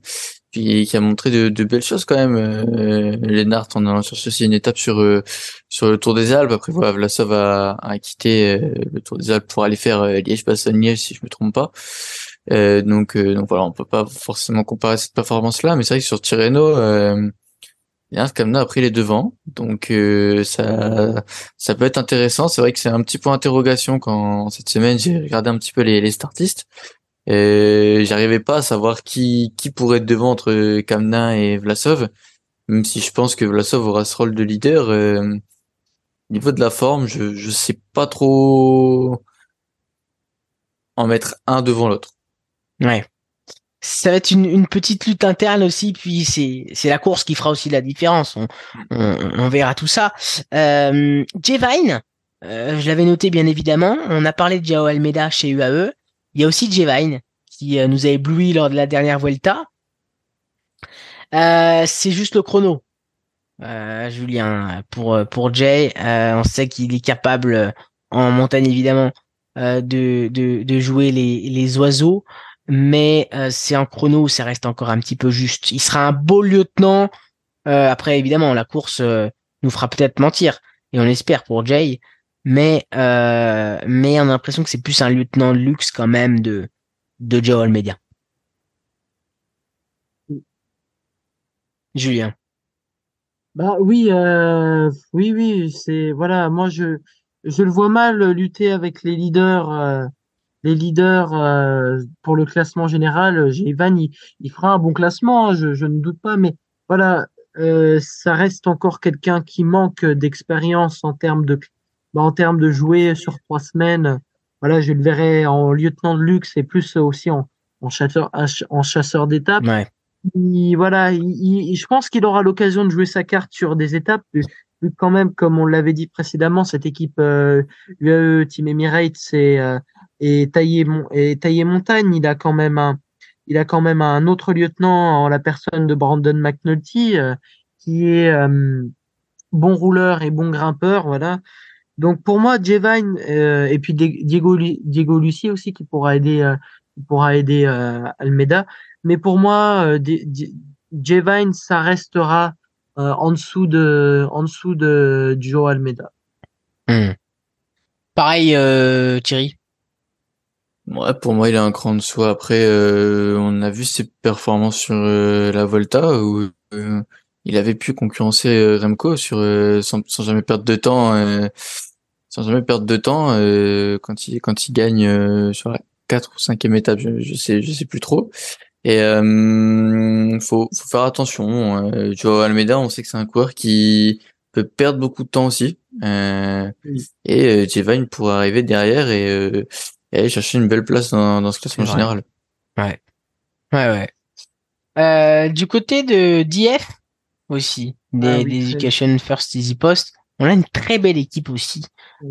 puis qui a montré de, de, belles choses quand même. Euh, Lennart en allant chercher aussi une étape sur euh, sur le Tour des Alpes. Après voilà, Vlasov a, a quitté euh, le Tour des Alpes pour aller faire euh, Liège-Bastogne-Liège si je me trompe pas. donc donc voilà, on peut pas forcément comparer cette performance là, mais c'est vrai que sur Tirreno, Lennart Kamna a pris les devants, donc ça ça peut être intéressant. C'est vrai que c'est un petit point d'interrogation quand cette semaine j'ai regardé un petit peu les, les startistes. Et j'arrivais pas à savoir qui qui pourrait être devant entre Kamna et Vlasov, même si je pense que Vlasov aura ce rôle de leader. Euh, au niveau de la forme, je je sais pas trop en mettre un devant l'autre.
Ouais. Ça va être une, une, petite lutte interne aussi, puis c'est c'est la course qui fera aussi la différence. On, on, verra tout ça. Euh, Vine, euh, je l'avais noté bien évidemment. On a parlé de Jao Almeida chez UAE. Il y a aussi Jevine qui euh, nous a ébloui lors de la dernière Vuelta. Euh, c'est juste le chrono, euh, Julien. Pour Jay, on sait qu'il est capable en montagne évidemment de, de, de jouer les, les oiseaux, mais c'est en chrono où ça reste encore un petit peu juste. Il sera un beau lieutenant. après évidemment la course nous fera peut-être mentir et on espère pour Jay, mais euh, mais on a l'impression que c'est plus un lieutenant de luxe quand même de de Joe Almeida. Julien.
Bah oui, euh, oui, oui, c'est voilà, moi je je le vois mal lutter avec les leaders, euh, les leaders euh, pour le classement général. Ivan, il, il, fera un bon classement, hein, je, je ne doute pas, mais voilà, euh, ça reste encore quelqu'un qui manque d'expérience en termes de bah, en termes de jouer sur trois semaines, voilà, je le verrai en lieutenant de luxe et plus aussi en, en chasseur, en chasseur d'étapes.
Ouais.
voilà, il, je pense qu'il aura l'occasion de jouer sa carte sur des étapes. Vu quand même, comme on l'avait dit précédemment, cette équipe euh, UAE Team Emirates c'est euh, et taillé et taillé montagne, il a quand même un il a quand même un autre lieutenant en la personne de Brandon McNulty euh, qui est euh, bon rouleur et bon grimpeur, voilà. Donc pour moi, Jevine euh, et puis Diego Diego Lucie aussi qui pourra aider euh, pourra aider euh, Almeida. Mais pour moi, euh, Jevine ça restera euh, en dessous de en dessous de Joe Almeida.
Hmm. Pareil, Thierry?
Ouais, pour moi, il a un cran de soi. Après, on a vu ses performances sur la Volta où il avait pu concurrencer Remco sur sans, sans, jamais perdre de temps sans jamais perdre de temps euh, quand il quand il gagne euh, sur la 4 ou 5 étape, je, je sais je sais plus trop. Et euh, faut faut faire attention. Euh, Joao Almeida, on sait que c'est un coureur qui peut perdre beaucoup de temps aussi. Euh, Et euh, Jevine pourrait arriver derrière et, euh, et, aller chercher une belle place dans, dans ce classement général.
Ouais. Ouais ouais. Euh, du côté de DF aussi, des, ah des Education First Easy Post, on a une très belle équipe aussi.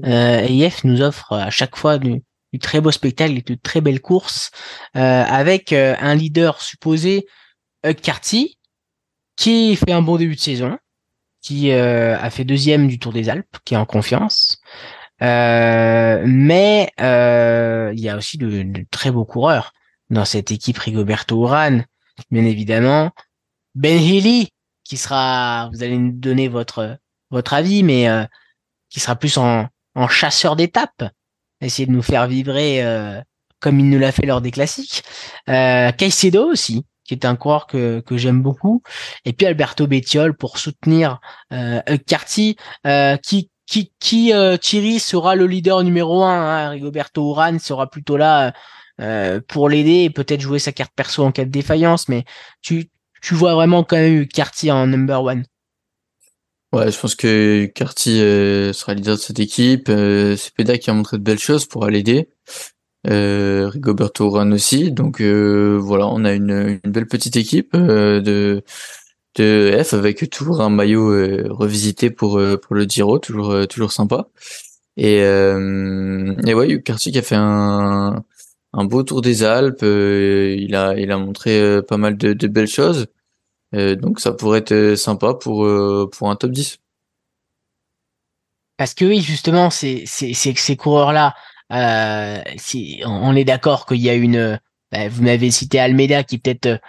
Euh, EF nous offre à chaque fois du, très beau spectacle et de très belles courses euh, avec euh, un leader supposé, Hug Carty, qui fait un bon début de saison, qui euh, a fait deuxième du Tour des Alpes, qui est en confiance. mais il y a aussi de, de, très beaux coureurs dans cette équipe Rigoberto Urán, bien évidemment. Ben Healy, qui sera, vous allez nous donner votre votre avis, mais qui sera plus en, en chasseur d'étapes, essayer de nous faire vibrer euh, comme il nous l'a fait lors des classiques. Euh, Caicedo aussi, qui est un coureur que, que j'aime beaucoup. Et puis Alberto Bettiol pour soutenir euh, Carty, euh, qui qui, qui euh, Thierry sera le leader numéro un. Hein. Rigoberto Urán sera plutôt là pour l'aider et peut-être jouer sa carte perso en cas de défaillance. Mais tu, tu vois vraiment quand même Carty en number one.
Ouais, je pense que Carty euh, sera leader de cette équipe. Euh, c'est Peda qui a montré de belles choses pour l'aider. Euh, Rigoberto aussi. Donc euh, voilà, on a une, une, belle petite équipe euh, de de F avec toujours un maillot revisité pour pour le Giro, toujours toujours sympa. Et, euh, et ouais, Carty qui a fait un, un beau tour des Alpes. euh, il a, il a montré euh, pas mal de, de belles choses. Euh, donc ça pourrait être euh, sympa pour, euh, pour un top 10.
Parce que oui, justement, c'est c'est que ces coureurs-là, euh, on est d'accord qu'il y a une, bah, vous m'avez cité Almeida qui est peut-être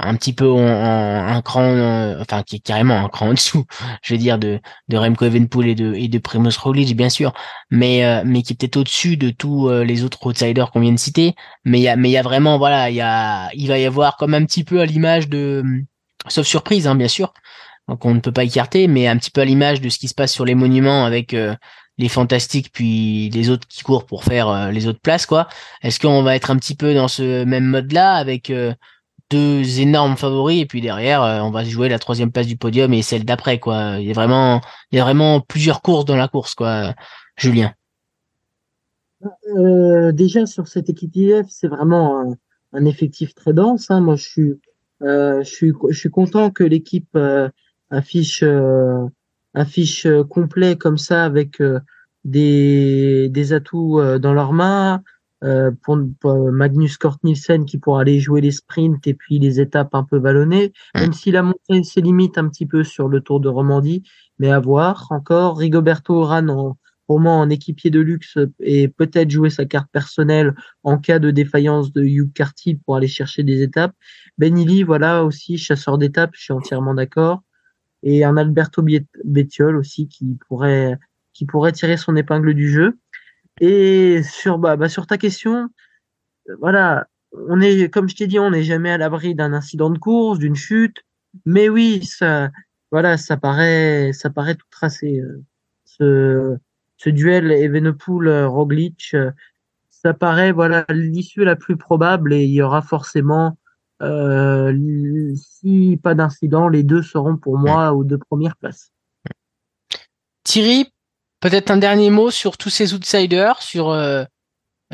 un petit peu en, en- un cran, enfin qui est carrément un cran en dessous, (laughs) je veux dire de de Remco Evenepoel et de et de Primoz Roglic bien sûr, mais euh, mais qui est peut-être au-dessus de tous les autres outsiders qu'on vient de citer. Mais il y a mais il y a vraiment voilà, il y a il va y avoir comme un petit peu à l'image de, sauf surprise hein, bien sûr donc on ne peut pas écarter, mais un petit peu à l'image de ce qui se passe sur les monuments avec euh, les fantastiques puis les autres qui courent pour faire euh, les autres places quoi. Est-ce qu'on va être un petit peu dans ce même mode-là avec euh, deux énormes favoris et puis derrière on va jouer la troisième place du podium et celle d'après quoi? Il y a vraiment il y a vraiment plusieurs courses dans la course quoi, Julien.
Déjà sur cette équipe IF, c'est vraiment un, effectif très dense. Hein. Moi, je suis, je suis, je suis content que l'équipe euh, affiche, euh, affiche euh, complet comme ça avec euh, des, des atouts euh, dans leurs mains. Euh, pour, pour Magnus Cort Nielsen qui pourra aller jouer les sprints et puis les étapes un peu vallonnées, même s'il a montré ses limites un petit peu sur le Tour de Romandie, mais à voir encore. Rigoberto Urán en, pour moi en équipier de luxe et peut-être jouer sa carte personnelle en cas de défaillance de Hugh Carty pour aller chercher des étapes. Benili, voilà aussi chasseur d'étapes, je suis entièrement d'accord. Et un Alberto Bettiol aussi qui pourrait qui pourrait tirer son épingle du jeu. Et sur bah, bah sur ta question, voilà, on est comme je t'ai dit, on n'est jamais à l'abri d'un incident de course, d'une chute, mais oui, ça voilà, ça paraît ça paraît tout tracé. euh, ce duel Evenepoel-Roglic, euh, ça paraît voilà l'issue la plus probable et il y aura forcément, euh, si pas d'incident, les deux seront pour moi aux deux premières places.
Thierry, peut-être un dernier mot sur tous ces outsiders, sur euh,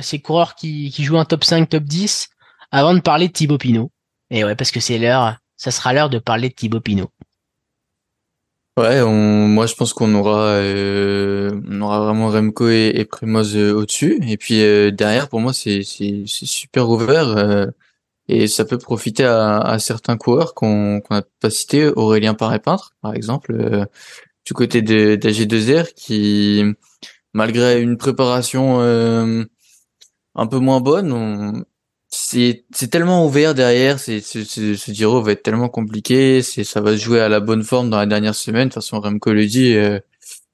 ces coureurs qui, qui jouent un top 5, top 10, avant de parler de Thibaut Pinot. Et ouais, parce que c'est l'heure, ça sera l'heure de parler de Thibaut Pinot.
Ouais, on, moi je pense qu'on aura, euh, on aura vraiment Remco et, Primoz euh, au-dessus. Et puis euh, derrière, pour moi, c'est c'est super ouvert euh, et ça peut profiter à, à certains coureurs qu'on qu'on n'a pas cités. Aurélien Paré-Peintre, par exemple, euh, du côté de d'AG2R, qui malgré une préparation un peu moins bonne, on, c'est c'est tellement ouvert derrière, c'est ce, Giro va être tellement compliqué, c'est ça va se jouer à la bonne forme dans la dernière semaine. De toute façon, Remco le dit, euh,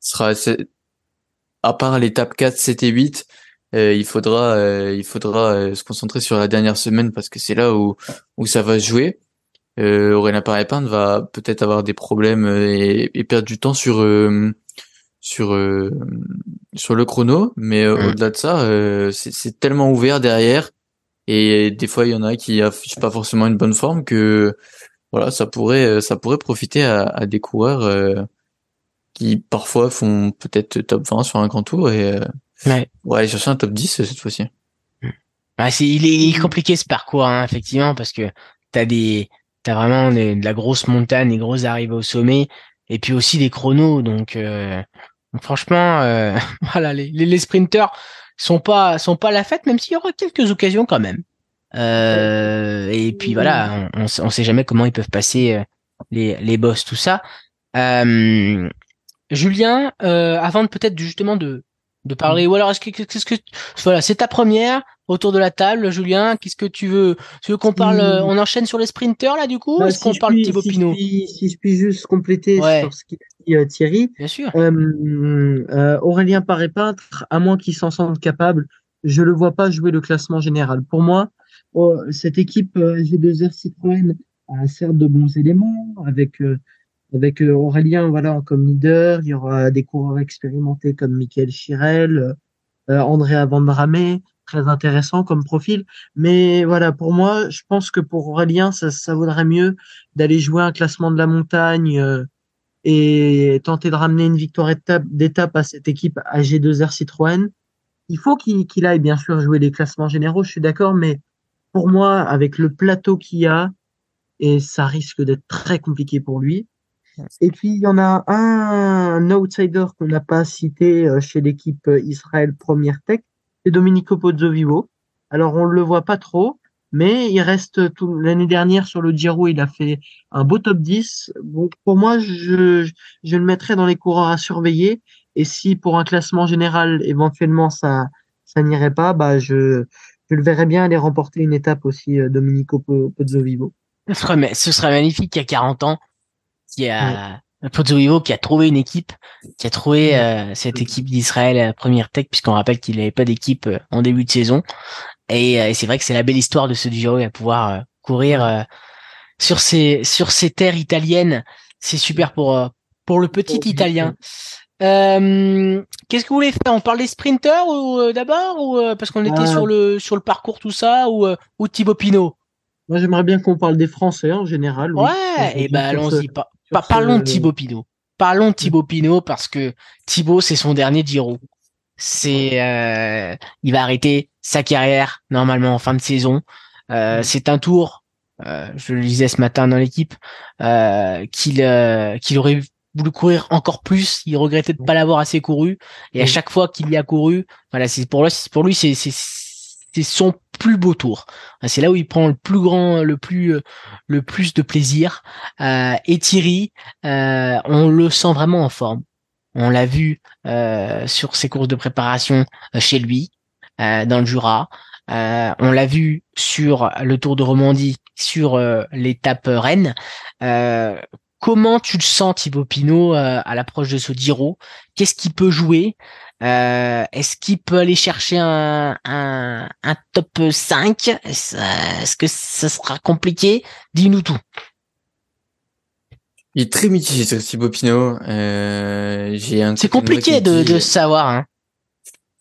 sera à part l'étape 4, 7 et 8, euh, il faudra euh, il faudra euh, se concentrer sur la dernière semaine parce que c'est là où où ça va se jouer. Euh, Aurélien Paré-Peintre va peut-être avoir des problèmes euh, et, et perdre du temps sur euh, sur euh, sur le chrono, mais euh,
Mm.
au-delà de ça, euh, c'est tellement ouvert derrière et des fois il y en a qui affichent pas forcément une bonne forme que voilà, ça pourrait euh, ça pourrait profiter à, à des coureurs euh, qui parfois font peut-être top 20 sur un grand tour et euh,
Ouais.
ouais, aller chercher un top 10 cette fois-ci.
Ouais, c'est, il est, compliqué ce parcours, hein, effectivement, parce que t'as des, t'as vraiment des- de la grosse montagne, des grosses arrivées au sommet, et puis aussi des chronos. Donc, euh, franchement, euh, (laughs) voilà, les, les, les sprinters sont pas, sont pas à la fête, même s'il y aura quelques occasions quand même. Euh, et puis voilà, on, on, sait- jamais comment ils peuvent passer euh, les, les boss, tout ça. Euh, Julien, euh, avant de peut-être justement de, de parler, ou alors est-ce que, qu'est-ce que, voilà, c'est ta première autour de la table, Julien. Qu'est-ce que tu veux Tu veux qu'on parle euh, On enchaîne sur les sprinters là du coup
Bah,
Est-ce
si
qu'on parle Thibaut
si
Pinot
puis- Si je puis juste compléter
Ouais.
sur ce dit euh, Thierry,
Bien sûr.
Euh, euh, Aurélien Paré-Peintre, à moins qu'il s'en sente capable, je le vois pas jouer le classement général. Pour moi, oh, cette équipe euh, G2R Citroën a certes de bons éléments avec euh, avec euh, Aurélien voilà comme leader. Il y aura des coureurs expérimentés comme Michael Chirel, euh, Andrea Vandramé, très intéressant comme profil. Mais voilà, pour moi, je pense que pour Aurélien, ça, ça vaudrait mieux d'aller jouer un classement de la montagne. euh, et tenter de ramener une victoire étape- d'étape à cette équipe AG2R Citroën. Il faut qu'il aille bien sûr jouer les classements généraux, je suis d'accord, mais pour moi, avec le plateau qu'il y a, et ça risque d'être très compliqué pour lui, Et puis il y en a un, outsider qu'on n'a pas cité chez l'équipe Israël Première Tech, c'est Domenico Pozzovivo. Alors on le voit pas trop, mais il reste tout l'année dernière sur le Giro, il a fait un beau top 10. Bon, pour moi, je, je le mettrais dans les coureurs à surveiller. Et si pour un classement général, éventuellement, ça, ça n'irait pas, bah, je, je le verrais bien aller remporter une étape aussi, euh, Domenico Pozzovivo.
Ce serait, ce serait magnifique qu'il y a 40 ans, qui a, Pozzovivo qui a trouvé une équipe, qui a trouvé euh, cette équipe d'Israël à première tech, puisqu'on rappelle qu'il n'avait pas d'équipe euh, en début de saison. Et, euh, c'est vrai que c'est la belle histoire de ce Giro à pouvoir euh, courir euh, sur ces sur ces terres italiennes. C'est super pour pour le petit Italien. Qu'est-ce que vous voulez faire? On parle des sprinters ou d'abord ou parce qu'on était sur le sur le parcours tout ça ou ou Thibaut Pinot?
Moi j'aimerais bien qu'on parle des Français en général.
Ouais, et eh ben allons-y. parlons de Thibaut Pinot. Parlons de Thibaut Pinot parce que Thibaut c'est son dernier Giro. C'est il va arrêter sa carrière normalement en fin de saison. Euh, c'est un tour, euh, je le disais ce matin dans l'équipe, euh, qu'il qu'il aurait voulu courir encore plus. Il regrettait de pas l'avoir assez couru. Et à chaque fois qu'il y a couru, voilà, c'est pour lui, pour lui, c'est c'est son plus beau tour. C'est là où il prend le plus grand, le plus, le plus de plaisir. Euh, et Thierry, euh, on le sent vraiment en forme. On l'a vu euh, sur ses courses de préparation chez lui. Euh, dans le Jura. Euh, on l'a vu sur le Tour de Romandie, sur euh, l'étape Rennes. comment tu le sens, Thibaut Pinot, à l'approche de ce Giro? Qu'est-ce qu'il peut jouer? Est-ce qu'il peut aller chercher un top 5 Est-ce que ça sera compliqué? Dis-nous tout.
Il est très mitigé ce Thibaut Pinot. Euh,
C'est compliqué de, de savoir. Hein.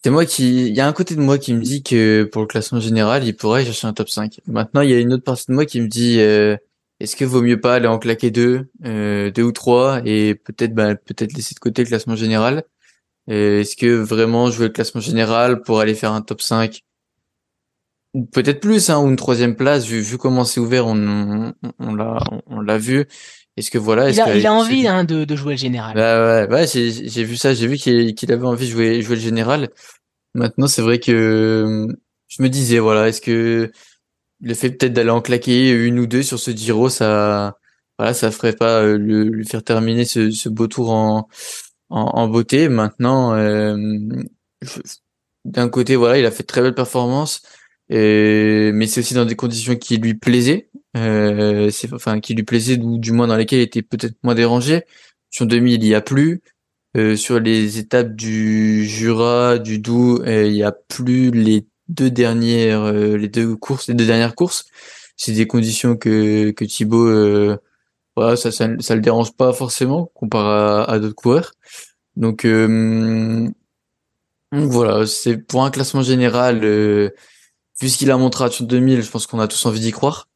C'est moi qui, il y a un côté de moi qui me dit que pour le classement général, il pourrait chercher un top 5. Maintenant, il y a une autre partie de moi qui me dit, euh, est-ce que vaut mieux pas aller en claquer deux, euh, deux ou trois, et peut-être, bah, peut-être laisser de côté le classement général? Euh, est-ce que vraiment jouer le classement général pour aller faire un top 5 ou peut-être plus, hein, ou une troisième place, vu, vu comment c'est ouvert, on, on, l'a, on, l'a vu. Est-ce que voilà,
il a, il a envie hein, de, de jouer le général.
Bah ouais, ouais j'ai vu ça, j'ai vu qu'il avait envie de jouer, jouer le général. Maintenant, c'est vrai que je me disais, voilà, est-ce que le fait peut-être d'aller en claquer une ou deux sur ce Giro, ça, voilà, ça ferait pas euh, lui faire terminer ce, ce beau tour en, en, en beauté. Maintenant, euh, d'un côté, voilà, il a fait de très belle performance, mais c'est aussi dans des conditions qui lui plaisaient, euh, c'est enfin qui lui plaisaient ou du moins dans lesquelles il était peut-être moins dérangé. Sur 2000, il y a plus. Euh, sur les étapes du Jura, du Doubs, euh, il y a plus les deux dernières, euh, les deux courses, les deux dernières courses. C'est des conditions que que Thibaut, voilà, ça, ça, ça le dérange pas forcément comparé à, d'autres coureurs. Donc, voilà, c'est pour un classement général, vu ce qu'il a montré sur 2000, je pense qu'on a tous envie d'y croire.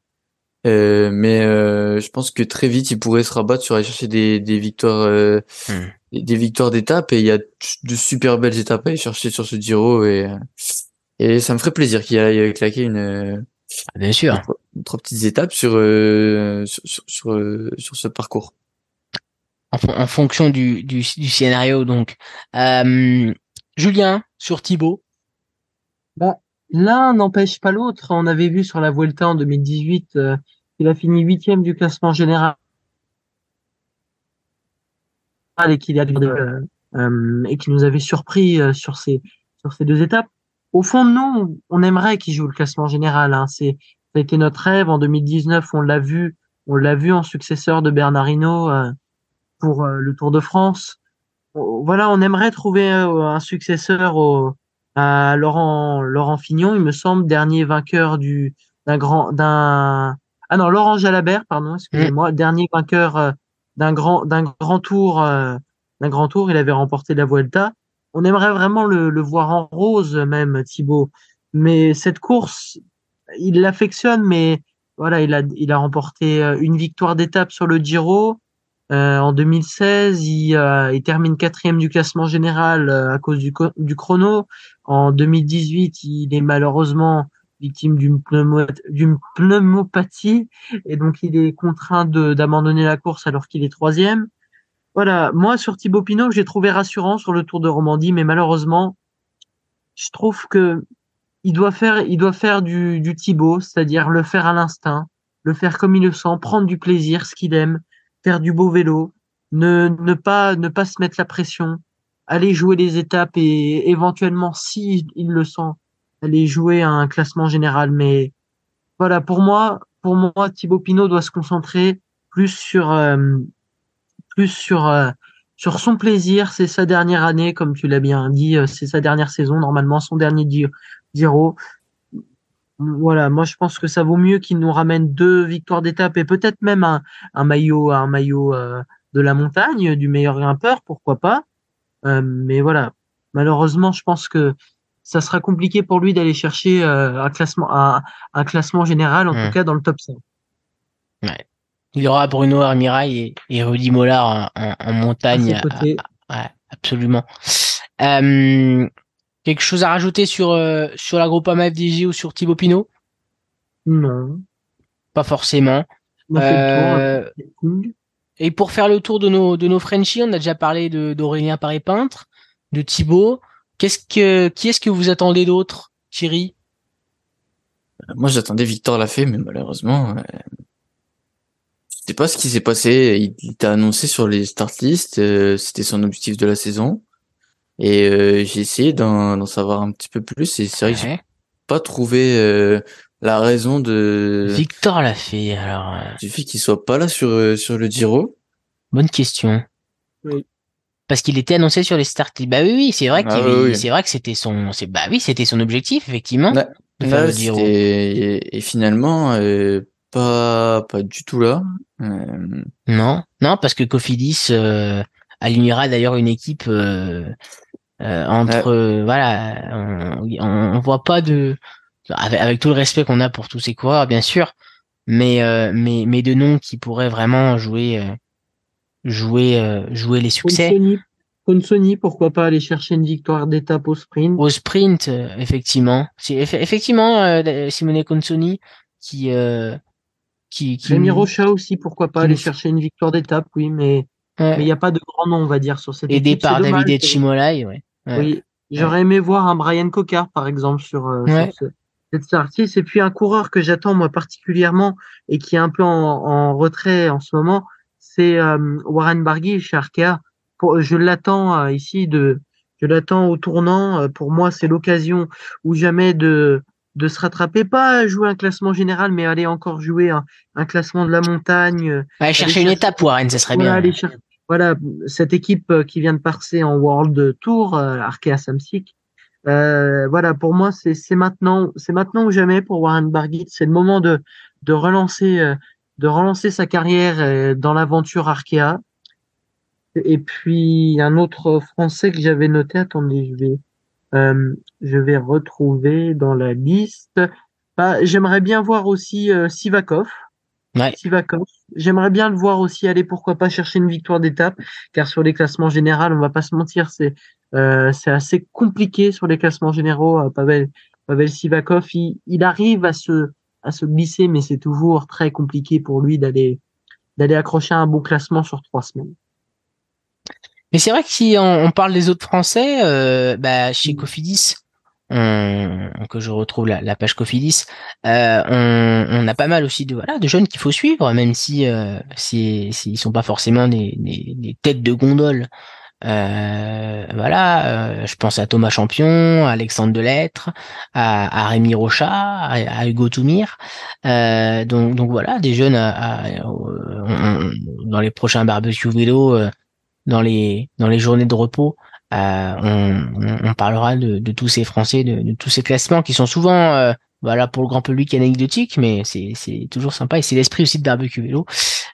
Mais je pense que très vite il pourrait se rabattre sur aller chercher des, des victoires hmm. des victoires d'étape. Et il y a de super belles étapes à aller chercher sur ce Giro. Et et ça me ferait plaisir qu'il aille claquer une
ah, bien sûr.
trois petites étapes sur euh, sur, sur, euh, sur, ce parcours.
En, en fonction du, du, du, scénario donc. Euh, Julien sur Thibaut?
Bah, l'un n'empêche pas l'autre on avait vu sur la Vuelta en 2018 euh, il a fini huitième du classement général et qui, euh, euh, et qui nous avait surpris euh, sur ces sur ces deux étapes. Au fond nous, on aimerait qu'il joue le classement général. Hein. C'est ça a été notre rêve en 2019. On l'a vu, on l'a vu en successeur de Bernardino pour le Tour de France. Voilà, on aimerait trouver un successeur au, à Laurent Laurent Fignon, il me semble, dernier vainqueur du d'un grand d'un ah non Laurent Jalabert, pardon, excusez-moi, dernier vainqueur d'un grand d'un grand tour euh, d'un grand tour il avait remporté la Vuelta. On aimerait vraiment le, le voir en rose même Thibaut. Mais cette course il l'affectionne mais voilà il a il a remporté euh, une victoire d'étape sur le Giro euh, en 2016 il, euh, il termine quatrième du classement général à cause du, du chrono. En 2018 il est malheureusement victime d'une pneumopathie. Et donc il est contraint d'abandonner la course alors qu'il est troisième. Voilà, moi sur Thibaut Pinot, j'ai trouvé rassurant sur le Tour de Romandie, mais malheureusement, je trouve que il doit faire, il doit faire du, du Thibaut, c'est-à-dire le faire à l'instinct, le faire comme il le sent, prendre du plaisir, ce qu'il aime, faire du beau vélo, ne, ne pas ne pas se mettre la pression, aller jouer les étapes et éventuellement, si il le sent, aller jouer un classement général. Mais voilà, pour moi, pour moi, Thibaut Pinot doit se concentrer plus sur euh, plus sur euh, sur son plaisir. C'est sa dernière année, comme tu l'as bien dit, euh, c'est sa dernière saison normalement, son dernier Giro. Voilà, moi je pense que ça vaut mieux qu'il nous ramène deux victoires d'étape et peut-être même un, un maillot, un maillot de la montagne, du meilleur grimpeur, pourquoi pas. Euh, mais voilà, malheureusement, je pense que ça sera compliqué pour lui d'aller chercher euh, un classement, un, un, classement général, en tout hmm. cas dans le top 5.
Ouais. Il y aura Bruno Armirail et, et Rudy Mollard en, en, montagne. ouais, absolument. Euh, quelque chose à rajouter sur euh, sur la Groupama FDJ ou sur Thibaut Pinot?
Non.
Pas forcément. Euh, et pour faire le tour de nos, de nos Frenchies, on a déjà parlé d'Aurélien Paré-Peintre, de Thibaut. Qu'est-ce que, qui est-ce que vous attendez d'autre, Thierry?
Moi, j'attendais Victor Lafay, mais malheureusement, euh, je sais pas ce qui s'est passé. Il, t'a annoncé sur les start lists, euh, c'était son objectif de la saison. Et euh, j'ai essayé d'en savoir un petit peu plus, et c'est vrai que j'ai pas trouvé euh, la raison de
Victor l'a fait alors euh,
du fait qu'il soit pas là sur euh, sur le Giro.
Bonne question.
Oui.
parce qu'il était annoncé sur les starts bah oui oui c'est vrai ah qu'il c'est vrai que c'était son c'est bah oui c'était son objectif effectivement
de faire le Giro. et, et finalement euh, pas pas du tout là.
Euh... non. Non parce que Cofidis euh, alignera d'ailleurs une équipe entre voilà on, on, on voit pas de avec, tout le respect qu'on a pour tous ces coureurs, bien sûr, mais euh, mais mais de noms qui pourraient vraiment jouer euh, jouer euh, jouer les succès.
Consoni, pourquoi pas aller chercher une victoire d'étape au sprint?
Au sprint, effectivement. C'est effectivement Simone Consoni qui qui, qui
Rémi Rocha aussi, pourquoi pas aller chercher une victoire d'étape, oui, mais mais il n'y a pas de grand nom, on va dire, sur cette
Aidé par David Etchimolai, ouais.
Oui, j'aurais aimé voir un Brian Cocard, par exemple, sur, sur ce, cette artiste. Et puis un coureur que j'attends moi particulièrement et qui est un peu en, en retrait en ce moment, c'est euh, Warren Barguil chez Arkea. Pour, je l'attends euh, ici de, je l'attends au tournant. Euh, pour moi, c'est l'occasion ou jamais de de se rattraper, pas jouer un classement général, mais aller encore jouer un, un classement de la montagne.
Aller chercher une étape, Warren, ça serait bien.
Voilà, cette équipe qui vient de passer en World Tour, Arkea Samsic, euh, voilà, pour moi, c'est maintenant, c'est maintenant ou jamais pour Warren Barguil. C'est le moment de de relancer euh, de relancer sa carrière euh, dans l'aventure Arkea. Et puis un autre Français que j'avais noté. Attendez, je vais euh, je vais retrouver dans la liste. Bah, J'aimerais bien voir aussi Sivakov.
Ouais.
Sivakov. J'aimerais bien le voir aussi aller, pourquoi pas, chercher une victoire d'étape, car sur les classements généraux, on va pas se mentir, c'est euh, c'est assez compliqué sur les classements généraux. Euh, Pavel, Pavel Sivakov, il, il, arrive à se, à se glisser, mais c'est toujours très compliqué pour lui d'aller, d'aller accrocher un bon classement sur trois semaines.
Mais c'est vrai que si on, on, parle des autres Français, euh, bah, chez mm. Cofidis, on, que je retrouve la, page Cofidis, euh, on, a pas mal aussi de jeunes qu'il faut suivre, même si euh, s'ils si, sont pas forcément des, têtes de gondole euh, voilà, euh, je pense à Thomas Champion, à Alexandre Delettre, à, Rémi Rocha, à, Hugo Toumir. Euh, donc, voilà, des jeunes dans les prochains barbecue vélo, dans dans les journées de repos, on, on, parlera de, tous ces Français, de, de, tous ces classements qui sont souvent voilà pour le grand public anecdotique, mais c'est c'est toujours sympa et c'est l'esprit aussi de barbecue vélo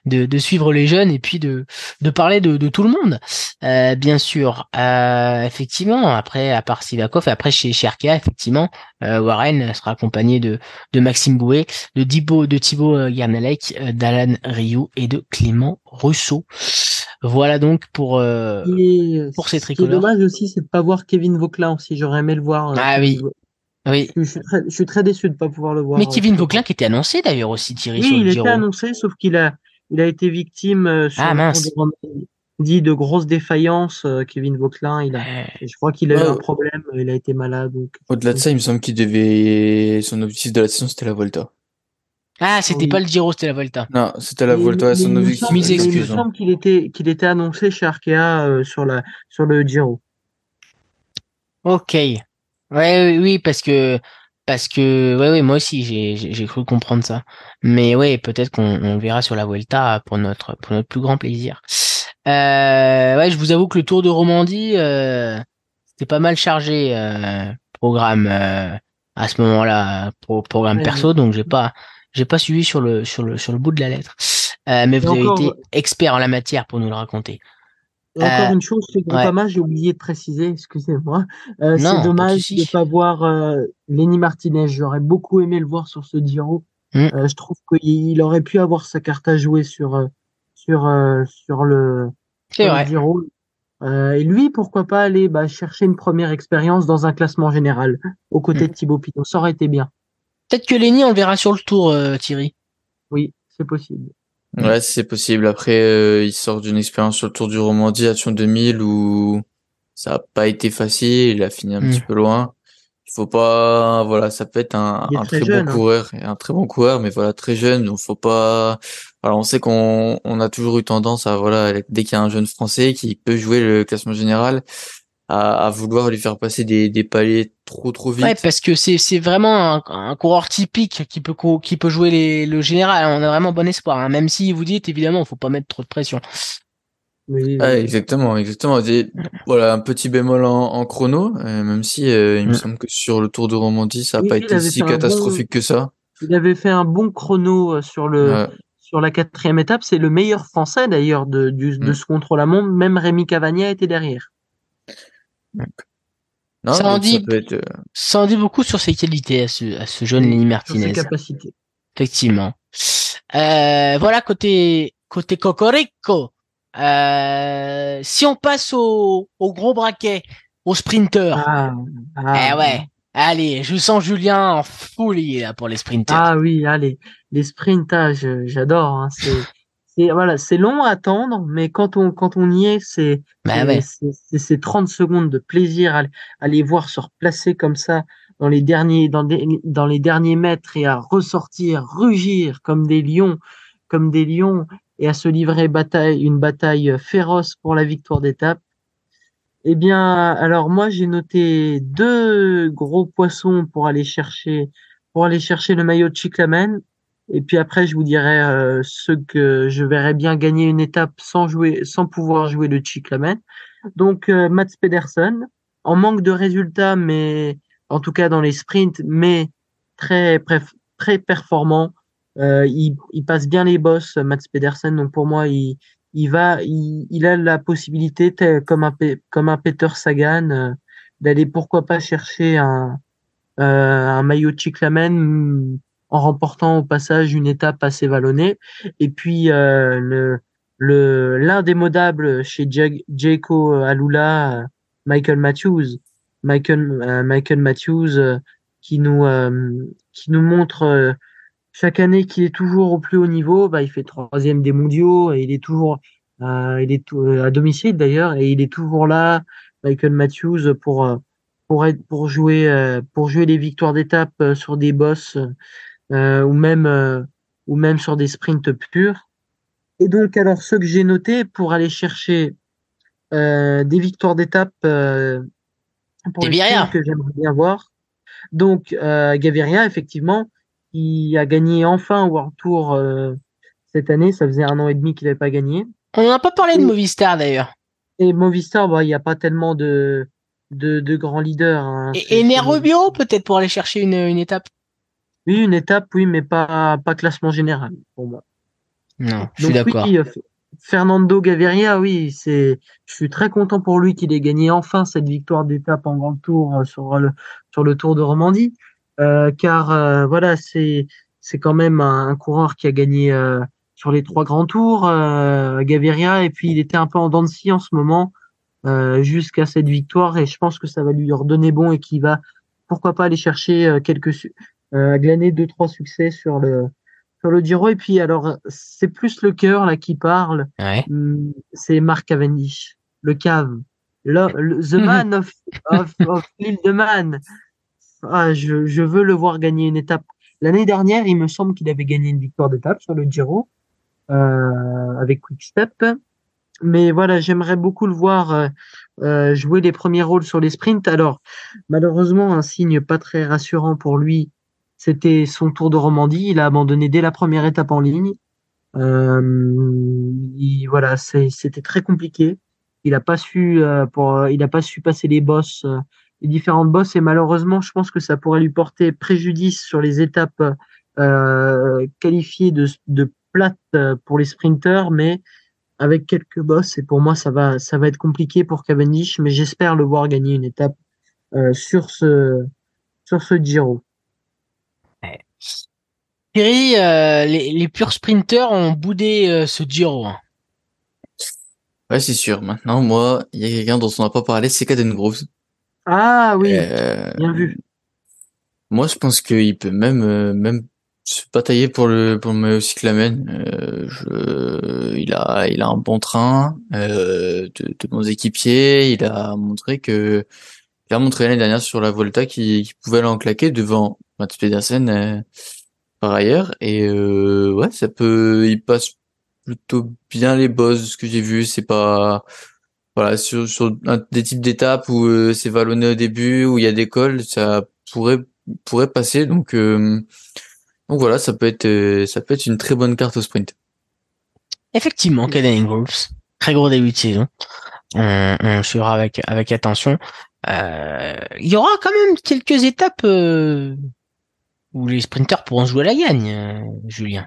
de, de suivre les jeunes et puis de de parler de, de tout le monde, euh, bien sûr. Euh, effectivement, après à part Sivakov, après chez chez Arkea, effectivement, euh, Warren sera accompagné de de Maxime Bouet, de Thibaut de Thibaut Garnalek, euh, d'Alan Rioux et de Clément Rousseau. Voilà donc pour pour ces tricolores.
Ce qui est dommage aussi, c'est de pas voir Kevin Vauclin aussi. J'aurais aimé le voir.
ah oui. Oui.
Je, suis très, je suis très déçu de ne pas pouvoir le voir.
Mais
euh,
Kevin
sur-
Vauquelin qui était annoncé d'ailleurs aussi, Thierry, sur
Oui,
le
il
Giro.
était annoncé, sauf qu'il a, il a été victime euh, sur
Ah, mince.
Dit de grosses défaillances. euh, Kevin Vauquelin, il a,
Euh,
je crois qu'il a eu un problème, il a été malade. Donc,
Au-delà de ça, il me semble qu'il devait, son objectif de la saison, c'était la Volta.
Ah, c'était
Oui.
pas le Giro, c'était la Volta.
Non, c'était la Volta, son objectif.
Il me semble qu'il était, qu'il était annoncé chez Arkea euh, sur la, sur le Giro.
Ok. Ouais, oui, oui, parce que parce que ouais, ouais, moi aussi j'ai j'ai cru comprendre ça. Mais ouais, peut-être qu'on on verra sur la Vuelta pour notre pour notre plus grand plaisir. Euh, ouais, je vous avoue que le Tour de Romandie euh, c'était pas mal chargé euh, programme euh, à ce moment-là pro- programme perso, donc j'ai pas j'ai pas suivi sur le sur le sur le bout de la lettre. Euh, mais vous avez été expert en la matière pour nous le raconter.
Encore
Euh,
une chose, chez Groupama, j'ai oublié de préciser, excusez-moi. Euh, c'est dommage de ne pas voir euh, Lenny Martinez. J'aurais beaucoup aimé le voir sur ce Giro.
Mm.
Je trouve qu'il il aurait pu avoir sa carte à jouer sur, sur, sur le, sur le. Giro. Et lui, pourquoi pas aller bah, chercher une première expérience dans un classement général aux côtés
Mm.
de Thibaut Pinot. Ça aurait été bien.
Peut-être que Lenny on le verra sur le Tour, Thierry.
Oui, c'est possible.
Ouais, c'est possible. Après, euh, il sort d'une expérience sur le Tour du Romandie à Sion 2000 où ça a pas été facile. Il a fini un
Mm.
petit peu loin. Il faut pas, voilà, ça peut être un,
très
très
jeune,
bon
hein.
coureur un très bon coureur, mais voilà, très jeune. Donc, faut pas, alors on sait qu'on, on a toujours eu tendance à, voilà, dès qu'il y a un jeune français qui peut jouer le classement général, à, à vouloir lui faire passer des, des paliers trop, trop vite.
Ouais, parce que c'est c'est vraiment un, un coureur typique qui peut qui peut jouer les, le général. On a vraiment bon espoir. hein. Même si vous dites évidemment, faut pas mettre trop de pression.
Oui,
Ouais, exactement, exactement. Voilà, un petit bémol en, en chrono, euh, même si euh, il me
Mm.
semble que sur le Tour de Romandie, ça n'a
Oui,
pas été si catastrophique que ça.
Il avait fait un bon chrono euh, sur le,
Ouais.
sur la quatrième étape. C'est le meilleur français d'ailleurs de, du, de
Mm.
ce contre-la-montre. Même Rémi Cavagna était derrière.
Non,
Ça en dit-
peut être. euh,
Ça en dit beaucoup sur ses qualités à ce à ce jeune
Oui,
Lenny
Sur
Martinez.
ses capacités.
Effectivement. Euh, voilà côté côté Cocorico. Euh, si on passe au, au gros braquet, au sprinter.
Ah,
eh
ah,
ouais. Allez, je sens Julien en folie là pour les sprinters.
Ah oui, allez, les sprintages, euh, j'adore. Hein, c'est, c'est voilà, c'est long à attendre, mais quand on quand on y est, c'est
bah
c'est-
ouais.
c'est c'est- c'est 30 secondes de plaisir à, à les voir se replacer comme ça dans les derniers dans, des- dans les derniers mètres et à ressortir, rugir comme des lions, comme des lions et à se livrer bataille une bataille féroce pour la victoire d'étape. Eh bien, alors moi j'ai noté deux gros poissons pour aller chercher pour aller chercher le maillot de Chiclamen. Et puis après, je vous dirai euh, ceux que je verrais bien gagner une étape sans jouer, sans pouvoir jouer le Chiclamen. Donc euh, Mats Pedersen, en manque de résultats, mais en tout cas dans les sprints, mais très très performant. Euh, il, il passe bien les bosses, Mats Pedersen. Donc pour moi, il il va, il, il a la possibilité, comme un comme un Peter Sagan, euh, d'aller pourquoi pas chercher un euh, un maillot de Chiclamen en remportant au passage une étape assez vallonnée. Et puis euh, le le l'indémodable chez Ja- Jaco Alula, euh, Michael Matthews, Michael euh, Michael Matthews euh, qui nous qui nous montre chaque année qu'il est toujours au plus haut niveau. Bah, il fait troisième des mondiaux et il est toujours il est à domicile d'ailleurs et il est toujours là, Michael Matthews pour pour être pour jouer pour jouer les victoires d'étape sur des bosses ou même euh, ou même sur des sprints purs. Et donc alors ceux que j'ai notés pour aller chercher euh, des victoires d'étape euh, pour les sprints que j'aimerais bien voir. Donc euh, Gaviria effectivement qui a gagné enfin World Tour euh, cette année, ça faisait un an et demi qu'il n'avait pas gagné.
On n'a pas parlé de. Movistar d'ailleurs.
Et Movistar, bah, il n'y a pas tellement de, de, de grands leaders. hein.
Et, et
c'est
Nerubio peut-être pour aller chercher une, une étape.
Oui, une étape, oui, mais pas, pas classement général pour moi.
Non, je suis
Donc
d'accord.
oui, euh, Fernando Gaviria, oui, c'est, je suis très content pour lui qu'il ait gagné enfin cette victoire d'étape en Grand Tour euh, sur le, sur le Tour de Romandie, euh, car euh, voilà, c'est, c'est quand même un, un coureur qui a gagné euh, sur les trois grands tours, euh, Gaviria, et puis il était un peu en dents de scie en ce moment euh, jusqu'à cette victoire, et je pense que ça va lui redonner bon et qu'il va pourquoi pas aller chercher quelques euh, glaner deux trois succès sur le sur le Giro. Et puis alors c'est plus le cœur là qui parle.
Ouais.
Hum, c'est Mark Cavendish le cave. Le, le- the (laughs) man of of, of de Man ah, je, je veux le voir gagner une étape. L'année dernière il me semble qu'il avait gagné une victoire d'étape sur le Giro euh, avec Quick Step. Mais voilà j'aimerais beaucoup le voir euh, euh, jouer les premiers rôles sur les sprints. Alors malheureusement un signe pas très rassurant pour lui c'était son tour de Romandie. Il a abandonné dès la première étape en ligne. Euh, il- voilà, c'était très compliqué. Il a pas su, euh, pour, il pas su passer les bosses, euh, les différentes bosses, et malheureusement, je pense que ça pourrait lui porter préjudice sur les étapes euh, qualifiées de, de plates euh, pour les sprinteurs, mais avec quelques bosses, et pour moi, ça va, ça va être compliqué pour Cavendish, mais j'espère le voir gagner une étape euh, sur ce, sur ce Giro.
Thierry, euh, les, les purs sprinters ont boudé euh, ce Giro. hein.
Ouais, c'est sûr. Maintenant, moi, il y a quelqu'un dont on n'a pas parlé, c'est Caden Groves.
Ah oui,
Euh,
bien vu.
Moi, je pense qu'il peut même, même se batailler pour le, pour le maillot cyclamen. Je, il a, il a un bon train, de, de bons équipiers. Il a montré que, il a montré l'année dernière sur la Volta qu'il qu'il pouvait aller en claquer devant Mats Pedersen, euh, par ailleurs. Et, euh, ouais, ça peut, il passe plutôt bien les bosses, ce que j'ai vu. C'est pas, voilà, sur, sur un- des types d'étapes où euh, c'est vallonné au début, où il y a des cols, ça pourrait pourrait passer. Donc, euh, donc voilà, ça peut être, euh, ça peut être une très bonne carte au sprint.
Effectivement, Caden Groves, très gros début de saison. On, on suivra avec avec attention. Euh, il y aura quand même quelques étapes euh, où les sprinters pourront jouer à la gagne, euh, Julien.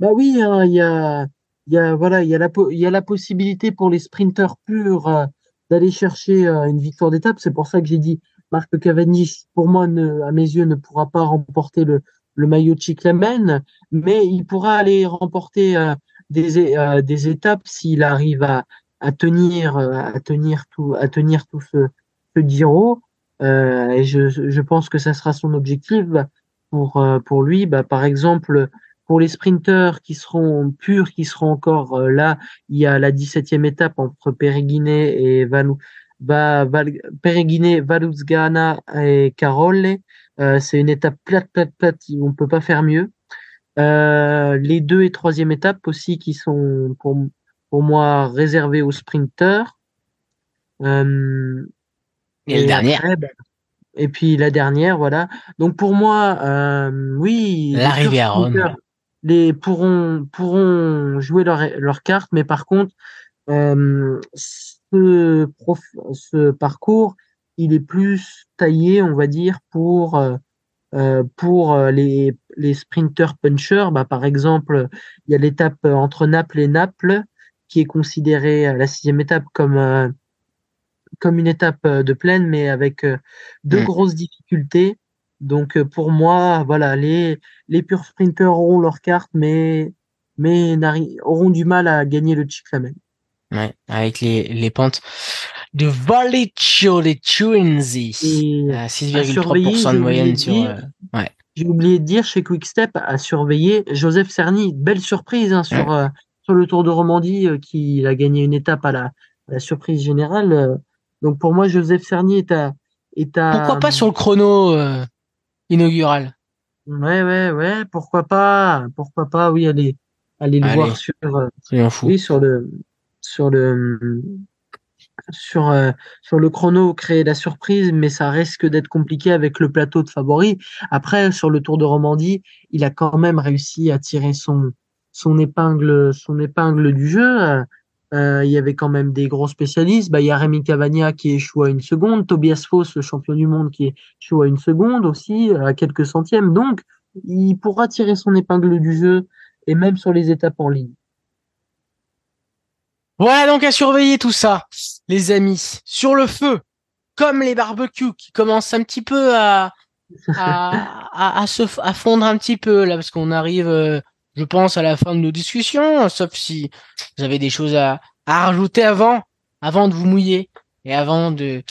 Bah oui, hein, il y a, y a, voilà, il y a la, il y a la possibilité pour les sprinteurs purs euh, d'aller chercher euh, une victoire d'étape. C'est pour ça que j'ai dit Marc Cavendish, pour moi, à mes yeux, ne pourra pas remporter le, le maillot de mais il pourra aller remporter euh, des, des étapes s'il arrive à, à tenir, à tenir tout, à tenir tout ce, ce Giro. Euh, je, je pense que ça sera son objectif bah, pour, euh, pour lui. Bah, par exemple, pour les sprinteurs qui seront purs, qui seront encore euh, là, il y a la 17e étape entre Pereguiné et Valou, Va, Val, Valuzgana et Carole. Euh, c'est une étape plate, plate, plate. On peut pas faire mieux. Euh, les deux et troisième étapes aussi qui sont pour, pour moi réservées aux sprinteurs. Euh,
Et,
après, ben, et puis la dernière, voilà. Donc pour moi, euh, oui,
L'arrivée à Rome.
Les pourront pourront jouer leur leur carte, mais par contre, euh, ce prof, ce parcours, il est plus taillé, on va dire, pour euh, euh, pour euh, les les sprinters punchers. Bah, par exemple, il y a l'étape entre Naples et Naples qui est considérée euh, la sixième étape comme euh, comme une étape euh, de plaine, mais avec euh, deux
Mm.
grosses difficultés. Donc euh, pour moi, voilà, les les purs sprinters auront leur carte, mais mais auront du mal à gagner le Cyclamen.
ouais, avec les, les pentes de Valleccio Chiunzi.
Et
À
surveiller,
6,3%
j'ai
de moyenne sur. euh,
J'ai oublié de dire chez Quickstep à surveiller Joseph Cerny, belle surprise hein, sur euh, sur le Tour de Romandie euh, qui a gagné une étape à la, à la surprise générale. Euh. donc pour moi, Joseph Cerny est à est à
Pourquoi pas sur le chrono euh, inaugural?
Ouais, ouais, ouais, pourquoi pas, pourquoi pas, oui, aller, aller le
Allez.
voir sur, euh, oui, sur le, sur le, sur, euh, sur le chrono, créer la surprise, mais ça risque d'être compliqué avec le plateau de favoris. Après, sur le Tour de Romandie, il a quand même réussi à tirer son, son épingle, son épingle du jeu. Euh, il y avait quand même des gros spécialistes. Bah, il y a Rémi Cavagna qui échoue à une seconde, Tobias Foss, le champion du monde, qui échoue à une seconde aussi, à quelques centièmes. Donc, il pourra tirer son épingle du jeu et même sur les étapes en ligne.
Voilà donc à surveiller tout ça, les amis. Sur le feu, comme les barbecues qui commencent un petit peu à, à, se à fondre un petit peu là, parce qu'on arrive, euh, je pense, à la fin de nos discussions, sauf si vous avez des choses à, à rajouter avant, avant de vous mouiller et avant de,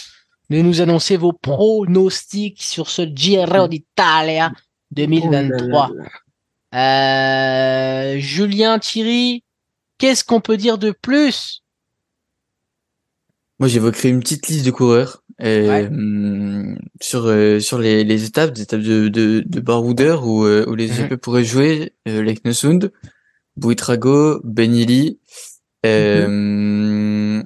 de nous annoncer vos pronostics sur ce Giro d'Italia 2023. Euh, Julien Thierry, qu'est-ce qu'on peut dire de plus?
Moi, j'évoquerai une petite liste de coureurs
Ouais.
hum, sur euh, sur les, les étapes, des étapes de de, de baroudeur où euh, où les
Mhm.
échappés pourraient jouer. Euh, Leknesund, Buitrago, Benili. Euh,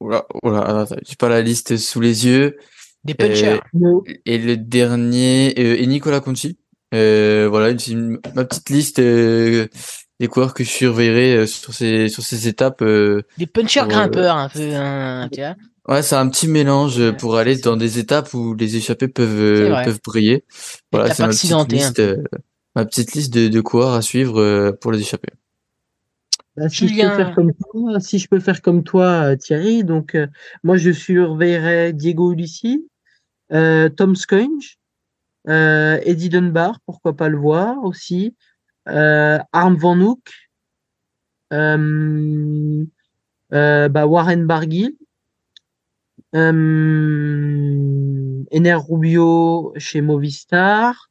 oula, oula, attends, j'ai pas la liste sous les yeux.
Des punchers.
No.
Et le dernier euh, est Nicolas Conti. Euh, voilà, c'est une- ma petite liste euh, des coureurs que je surveillerai euh, sur ces sur ces étapes. euh.
Des punchers grimpeurs un peu, hein, tu vois.
Ouais, c'est un petit mélange euh,
Ouais,
pour aller dans des étapes où les échappés peuvent euh, peuvent briller. Voilà, c'est ma petite
un
liste, euh, ma petite liste de, de coureurs à suivre euh, pour les échappés.
Bah, si je peux faire comme toi, si je peux faire comme toi, Thierry, donc euh, moi je surveillerai Diego Ulissi, euh, Tom Skunge, euh, Eddie Dunbar, pourquoi pas le voir aussi, euh, Arm Van euh, euh, bah, Warren Barguil, euh, Ener Rubio chez Movistar,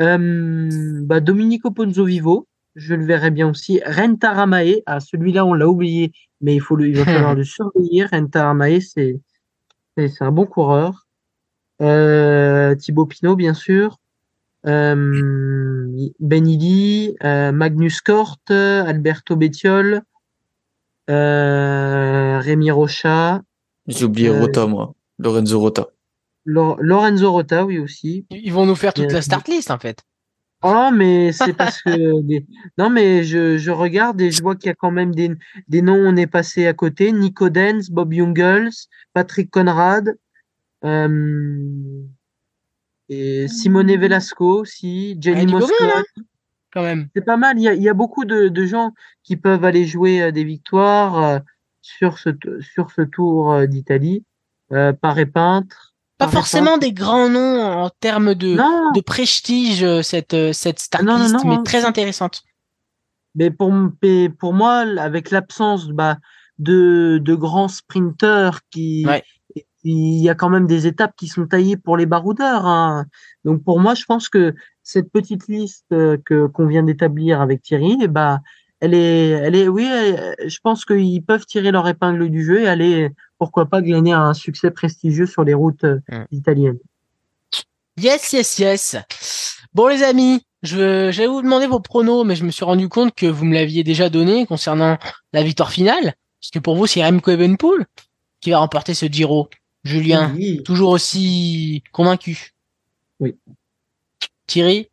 euh, bah, Domenico Ponzovivo, je le verrai bien aussi. Renta Ramae, ah, celui-là, on l'a oublié, mais il faut le, il va falloir (laughs) le surveiller. Renta Ramae, c'est, c'est, un bon coureur. Euh, Thibaut Pinot, bien sûr. Euh, Benili, euh, Magnus Cort, Alberto Bettiol, euh, Rémi Rocha,
J'ai oublié
Euh,
Rota, moi. Lorenzo Rota.
Lo- Lorenzo Rota, oui aussi.
Ils vont nous faire toute
Bien.
la start list en fait.
Oh, mais (laughs) c'est parce que des- non, mais je, je regarde et je vois qu'il y a quand même des, des noms on est passé à côté. Nico Dens, Bob Jungels, Patrick Conrad, euh, et Simone Velasco aussi, Jenny
Ah, hein.
C'est pas mal. Il y a, il y a beaucoup de, de gens qui peuvent aller jouer euh, des victoires euh, sur ce, sur ce tour euh, d'Italie. Euh, Paré peintre.
Pas forcément des grands noms en termes de,
Non,
de prestige, euh, cette, cette start
Non, non,
list,
non,
mais très intéressante.
Mais pour, pour moi, avec l'absence bah, de, de grands sprinteurs, qui,
Ouais.
il y a quand même des étapes qui sont taillées pour les baroudeurs. hein. Donc pour moi, je pense que cette petite liste que qu'on vient d'établir avec Thierry, eh bah, elle est, elle est, oui, elle- je pense qu'ils peuvent tirer leur épingle du jeu et aller, pourquoi pas, glaner un succès prestigieux sur les routes euh,
Mm.
italiennes.
Yes, yes, yes. Bon, les amis, je, j'allais vous demander vos pronos, mais je me suis rendu compte que vous me l'aviez déjà donné concernant la victoire finale. Parce que pour vous, c'est Remco Evenpool qui va remporter ce Giro. Julien,
Oui.
toujours aussi convaincu.
Oui.
Thierry,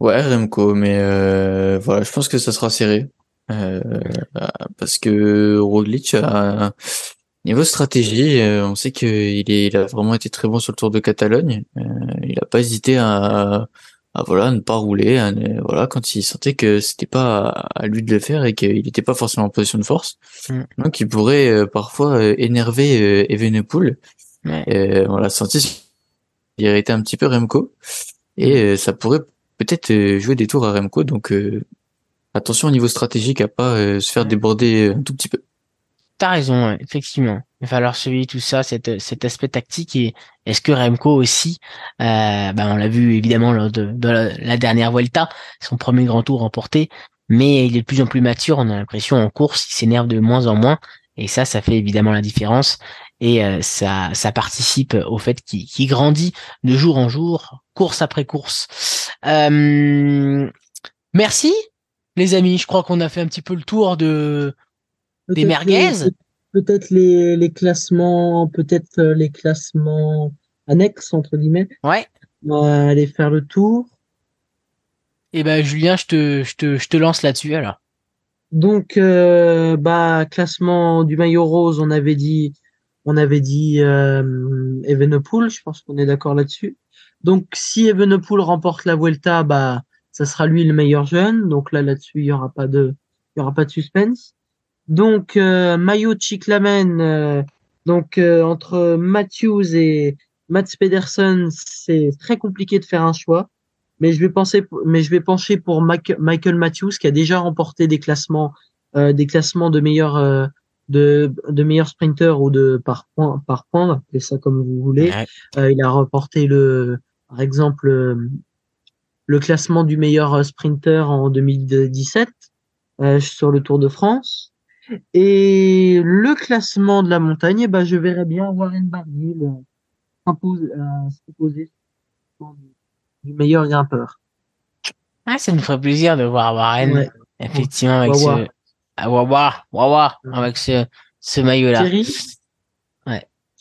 Ouais, Remco, mais euh, voilà, je pense que ça sera serré. Euh, parce que Roglic a niveau stratégie, euh, on sait qu'il est, il a vraiment été très bon sur le Tour de Catalogne. Euh, il a pas hésité à, à voilà, ne pas rouler, à voilà, quand il sentait que c'était pas à, lui de le faire et qu'il n'était pas forcément en position de force.
Mm.
Donc il pourrait euh, parfois euh, énerver euh, Evenepoel. Euh, on l'a senti, il irritait un petit peu Remco et euh, ça pourrait peut-être euh, jouer des tours à Remco. Donc euh, attention au niveau stratégique à pas euh, se faire déborder un tout petit peu.
t'as raison, effectivement. Il va falloir surveiller tout ça, cet, cet aspect tactique. Et est-ce que Remco aussi, euh, ben on l'a vu évidemment lors de, de la, la dernière Vuelta, son premier grand tour remporté, mais il est de plus en plus mature. On a l'impression en course, il s'énerve de moins en moins. Et ça, ça fait évidemment la différence. Et euh, ça, ça participe au fait qu'il qu'il grandit de jour en jour, course après course. Euh, merci, les amis. Je crois qu'on a fait un petit peu le tour de, Des merguez
Peut-être les, les classements, peut-être euh, les classements annexes, entre guillemets.
ouais.
On va aller faire le tour.
Eh ben Julien, je te, je te, je te lance là-dessus alors.
Donc, euh, bah, classement du maillot rose, on avait dit, on avait dit euh, Evenepoel, je pense qu'on est d'accord là-dessus. Donc, si Evenepoel remporte la Vuelta, bah, ça sera lui le meilleur jeune. Donc là, là-dessus, il y aura pas de, il y aura pas de suspense. Donc, euh, maillot Chiclamen, euh, donc euh, entre Matthews et Mats Pedersen, c'est très compliqué de faire un choix. Mais je vais penser, mais je vais pencher pour Mac- Michael Matthews qui a déjà remporté des classements, euh, des classements de meilleurs, euh, de, de meilleur sprinter ou de par point, par point, appelez ça comme vous voulez.
Ouais.
Euh, il a remporté le, par exemple, euh, le classement du meilleur sprinter en 2017 euh, sur le Tour de France. Et le classement de la montagne, eh ben, je verrais bien Warren Barguil euh, impose- euh, s'imposer du meilleur grimpeur.
Ah, ça nous ferait plaisir de voir Warren,
Ouais.
effectivement, avec
Wawa.
ce, ah, Wawa, Wawa, avec ce, ce maillot-là.
Thierry?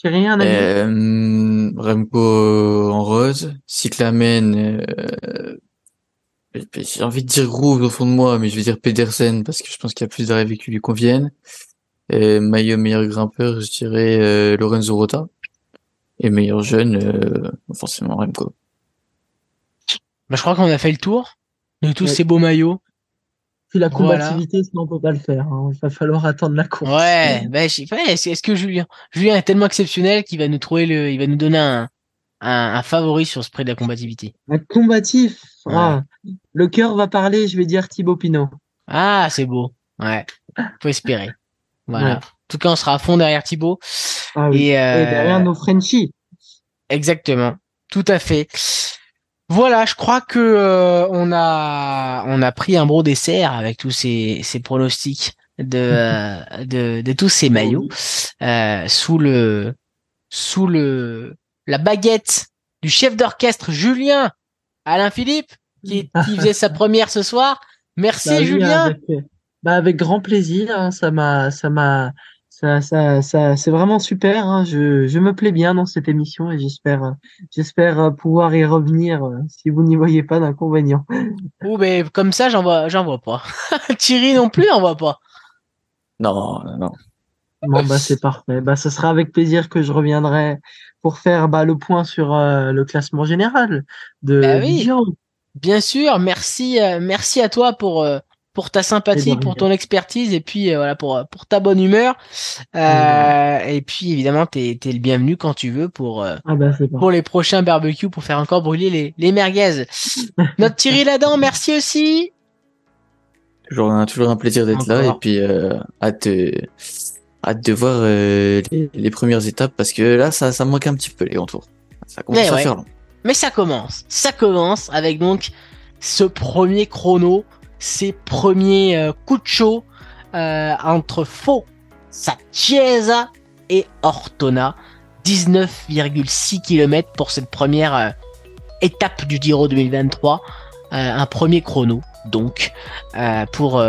Euh, Remco en rose, Cyclamen, euh, j'ai envie de dire Groove au fond de moi, mais je vais dire Pedersen parce que je pense qu'il y a plus d'arrivées qui lui conviennent. Et maillot meilleur grimpeur, je dirais euh, Lorenzo Rota. Et meilleur jeune, euh, forcément Remco.
Bah, je crois qu'on a fait le tour de tous
Ouais.
ces beaux maillots.
Puis la
Voilà.
combativité, sinon on peut pas le faire. hein. Il va falloir attendre la course.
Ouais, bah, je sais pas, est-ce que Julien, Julien est tellement exceptionnel qu'il va nous trouver le, il va nous donner un, un, un favori sur ce prix de la combativité?
Un combatif?
Ouais.
Ah, le cœur va parler, je vais dire Thibaut Pinot.
Ah, c'est beau. Ouais. Faut espérer. (laughs) Voilà.
Ouais.
En tout cas, on sera à fond derrière Thibaut.
Ah oui.
Et,
Et
euh,
derrière nos Frenchies.
Exactement, tout à fait. Voilà, je crois que euh, on a on a pris un gros dessert avec tous ces, ces pronostics de, (laughs) de de tous ces maillots euh, sous le sous le la baguette du chef d'orchestre Julien Alain Philippe qui, qui faisait sa (laughs) première ce soir. Merci
Bah oui,
Julien.
Avec, bah avec grand plaisir. hein, ça m'a, ça m'a, ça, ça, ça, c'est vraiment super. hein, je, je me plais bien dans cette émission et j'espère, j'espère euh, pouvoir y revenir euh, si vous n'y voyez pas d'inconvénient. (laughs)
Oh ben comme ça j'en vois j'en vois pas. (laughs) Thierry non plus j'en vois pas.
Non, non, non.
Bon bah c'est parfait. Bah ce sera avec plaisir que je reviendrai pour faire bah, le point sur euh, le classement général de
Bah oui. Bien sûr, merci, euh, merci à toi pour euh, pour ta sympathie,
de
pour ton expertise et puis euh, voilà pour pour ta bonne humeur. Euh, et puis évidemment, t'es t'es le bienvenu quand tu veux pour euh,
Ah bah
pour les prochains barbecues pour faire encore brûler les les merguez. (laughs) Notre Thierry Ladan, merci aussi.
Toujours un, toujours un plaisir d'être là et puis euh, hâte, euh, hâte de voir euh, les, les premières étapes parce que là ça, ça manque un petit peu les grands tours. Ça commence
Mais
à
ouais.
faire long.
Mais ça commence, ça commence avec donc ce premier chrono, ces premiers euh, coups de chaud euh, entre Faux, Chiesa et Ortona. 19,6 km pour cette première euh, étape du Giro 2023. Euh, un premier chrono, donc, pour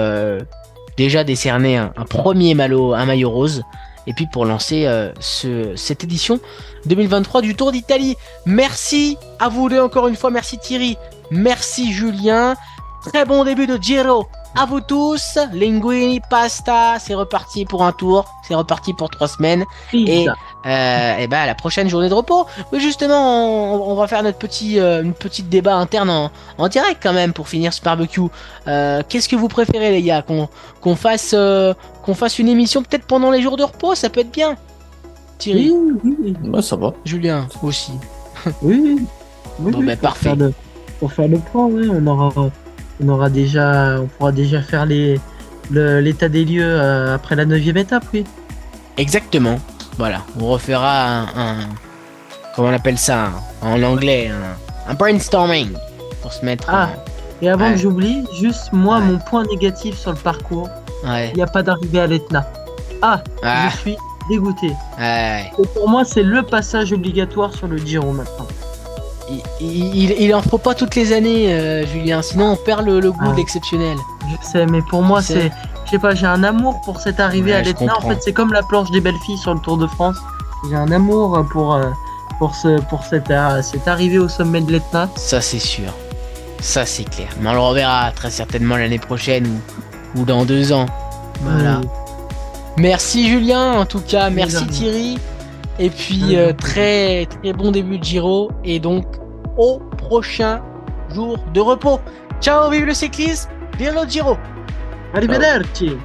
déjà décerner un, premier maillot, rose. Et puis pour lancer ce, cette édition 2023 du Tour d'Italie. Merci à vous deux encore une fois. Merci Thierry. Merci Julien. Très bon début de Giro. À vous tous. Linguini, pasta. C'est reparti pour un tour. C'est reparti pour trois semaines. Et, euh, et ben à la prochaine journée de repos. Oui, justement, on, on va faire notre petit, euh, une petite débat interne en, en direct quand même pour finir ce barbecue. Euh, Qu'est-ce que vous préférez les gars? Qu'on qu'on fasse, euh, qu'on fasse une émission peut-être pendant les jours de repos? Ça peut être bien. Thierry,
Oui, oui, oui.
Bah, ça va.
Julien aussi.
Oui, oui. (laughs) Oui,
Bon,
oui,
ben,
pour
parfait.
faire le- pour faire le point, ouais, on aura, on aura déjà, on pourra déjà faire les, le- l'état des lieux euh, après la neuvième étape, oui.
Exactement. Voilà, on refera un, un- comment on appelle ça? En anglais, un, un brainstorming pour se mettre.
Ah. Et avant
Ouais.
que j'oublie, juste moi,
Ouais.
mon point négatif sur le parcours,
ouais.
il n'y a pas d'arrivée à l'Etna. Ah,
Ah,
je suis dégoûté. Et pour moi, c'est le passage obligatoire sur le Giro maintenant.
Il, il, il- il en faut pas toutes les années, euh, Julien. Sinon, on perd le, le goût
Ah.
de l'exceptionnel.
Je sais, mais pour moi, c'est, je sais pas, j'ai un amour pour cette arrivée
Ouais,
à l'Etna. En fait, c'est comme la planche des belles filles sur le Tour de France. J'ai un amour pour, euh, pour ce, pour cette, euh, cette arrivée au sommet de l'Etna.
Ça, c'est sûr. Ça, c'est clair. Mais on le reverra très certainement l'année prochaine ou, ou dans deux ans. Voilà. Merci Julien, en tout cas. Merci. Thierry. Et puis, euh, très, très bon début de Giro. Et donc, au prochain jour de repos. Ciao, vive le cyclisme, vive le Giro.
Arrivederci.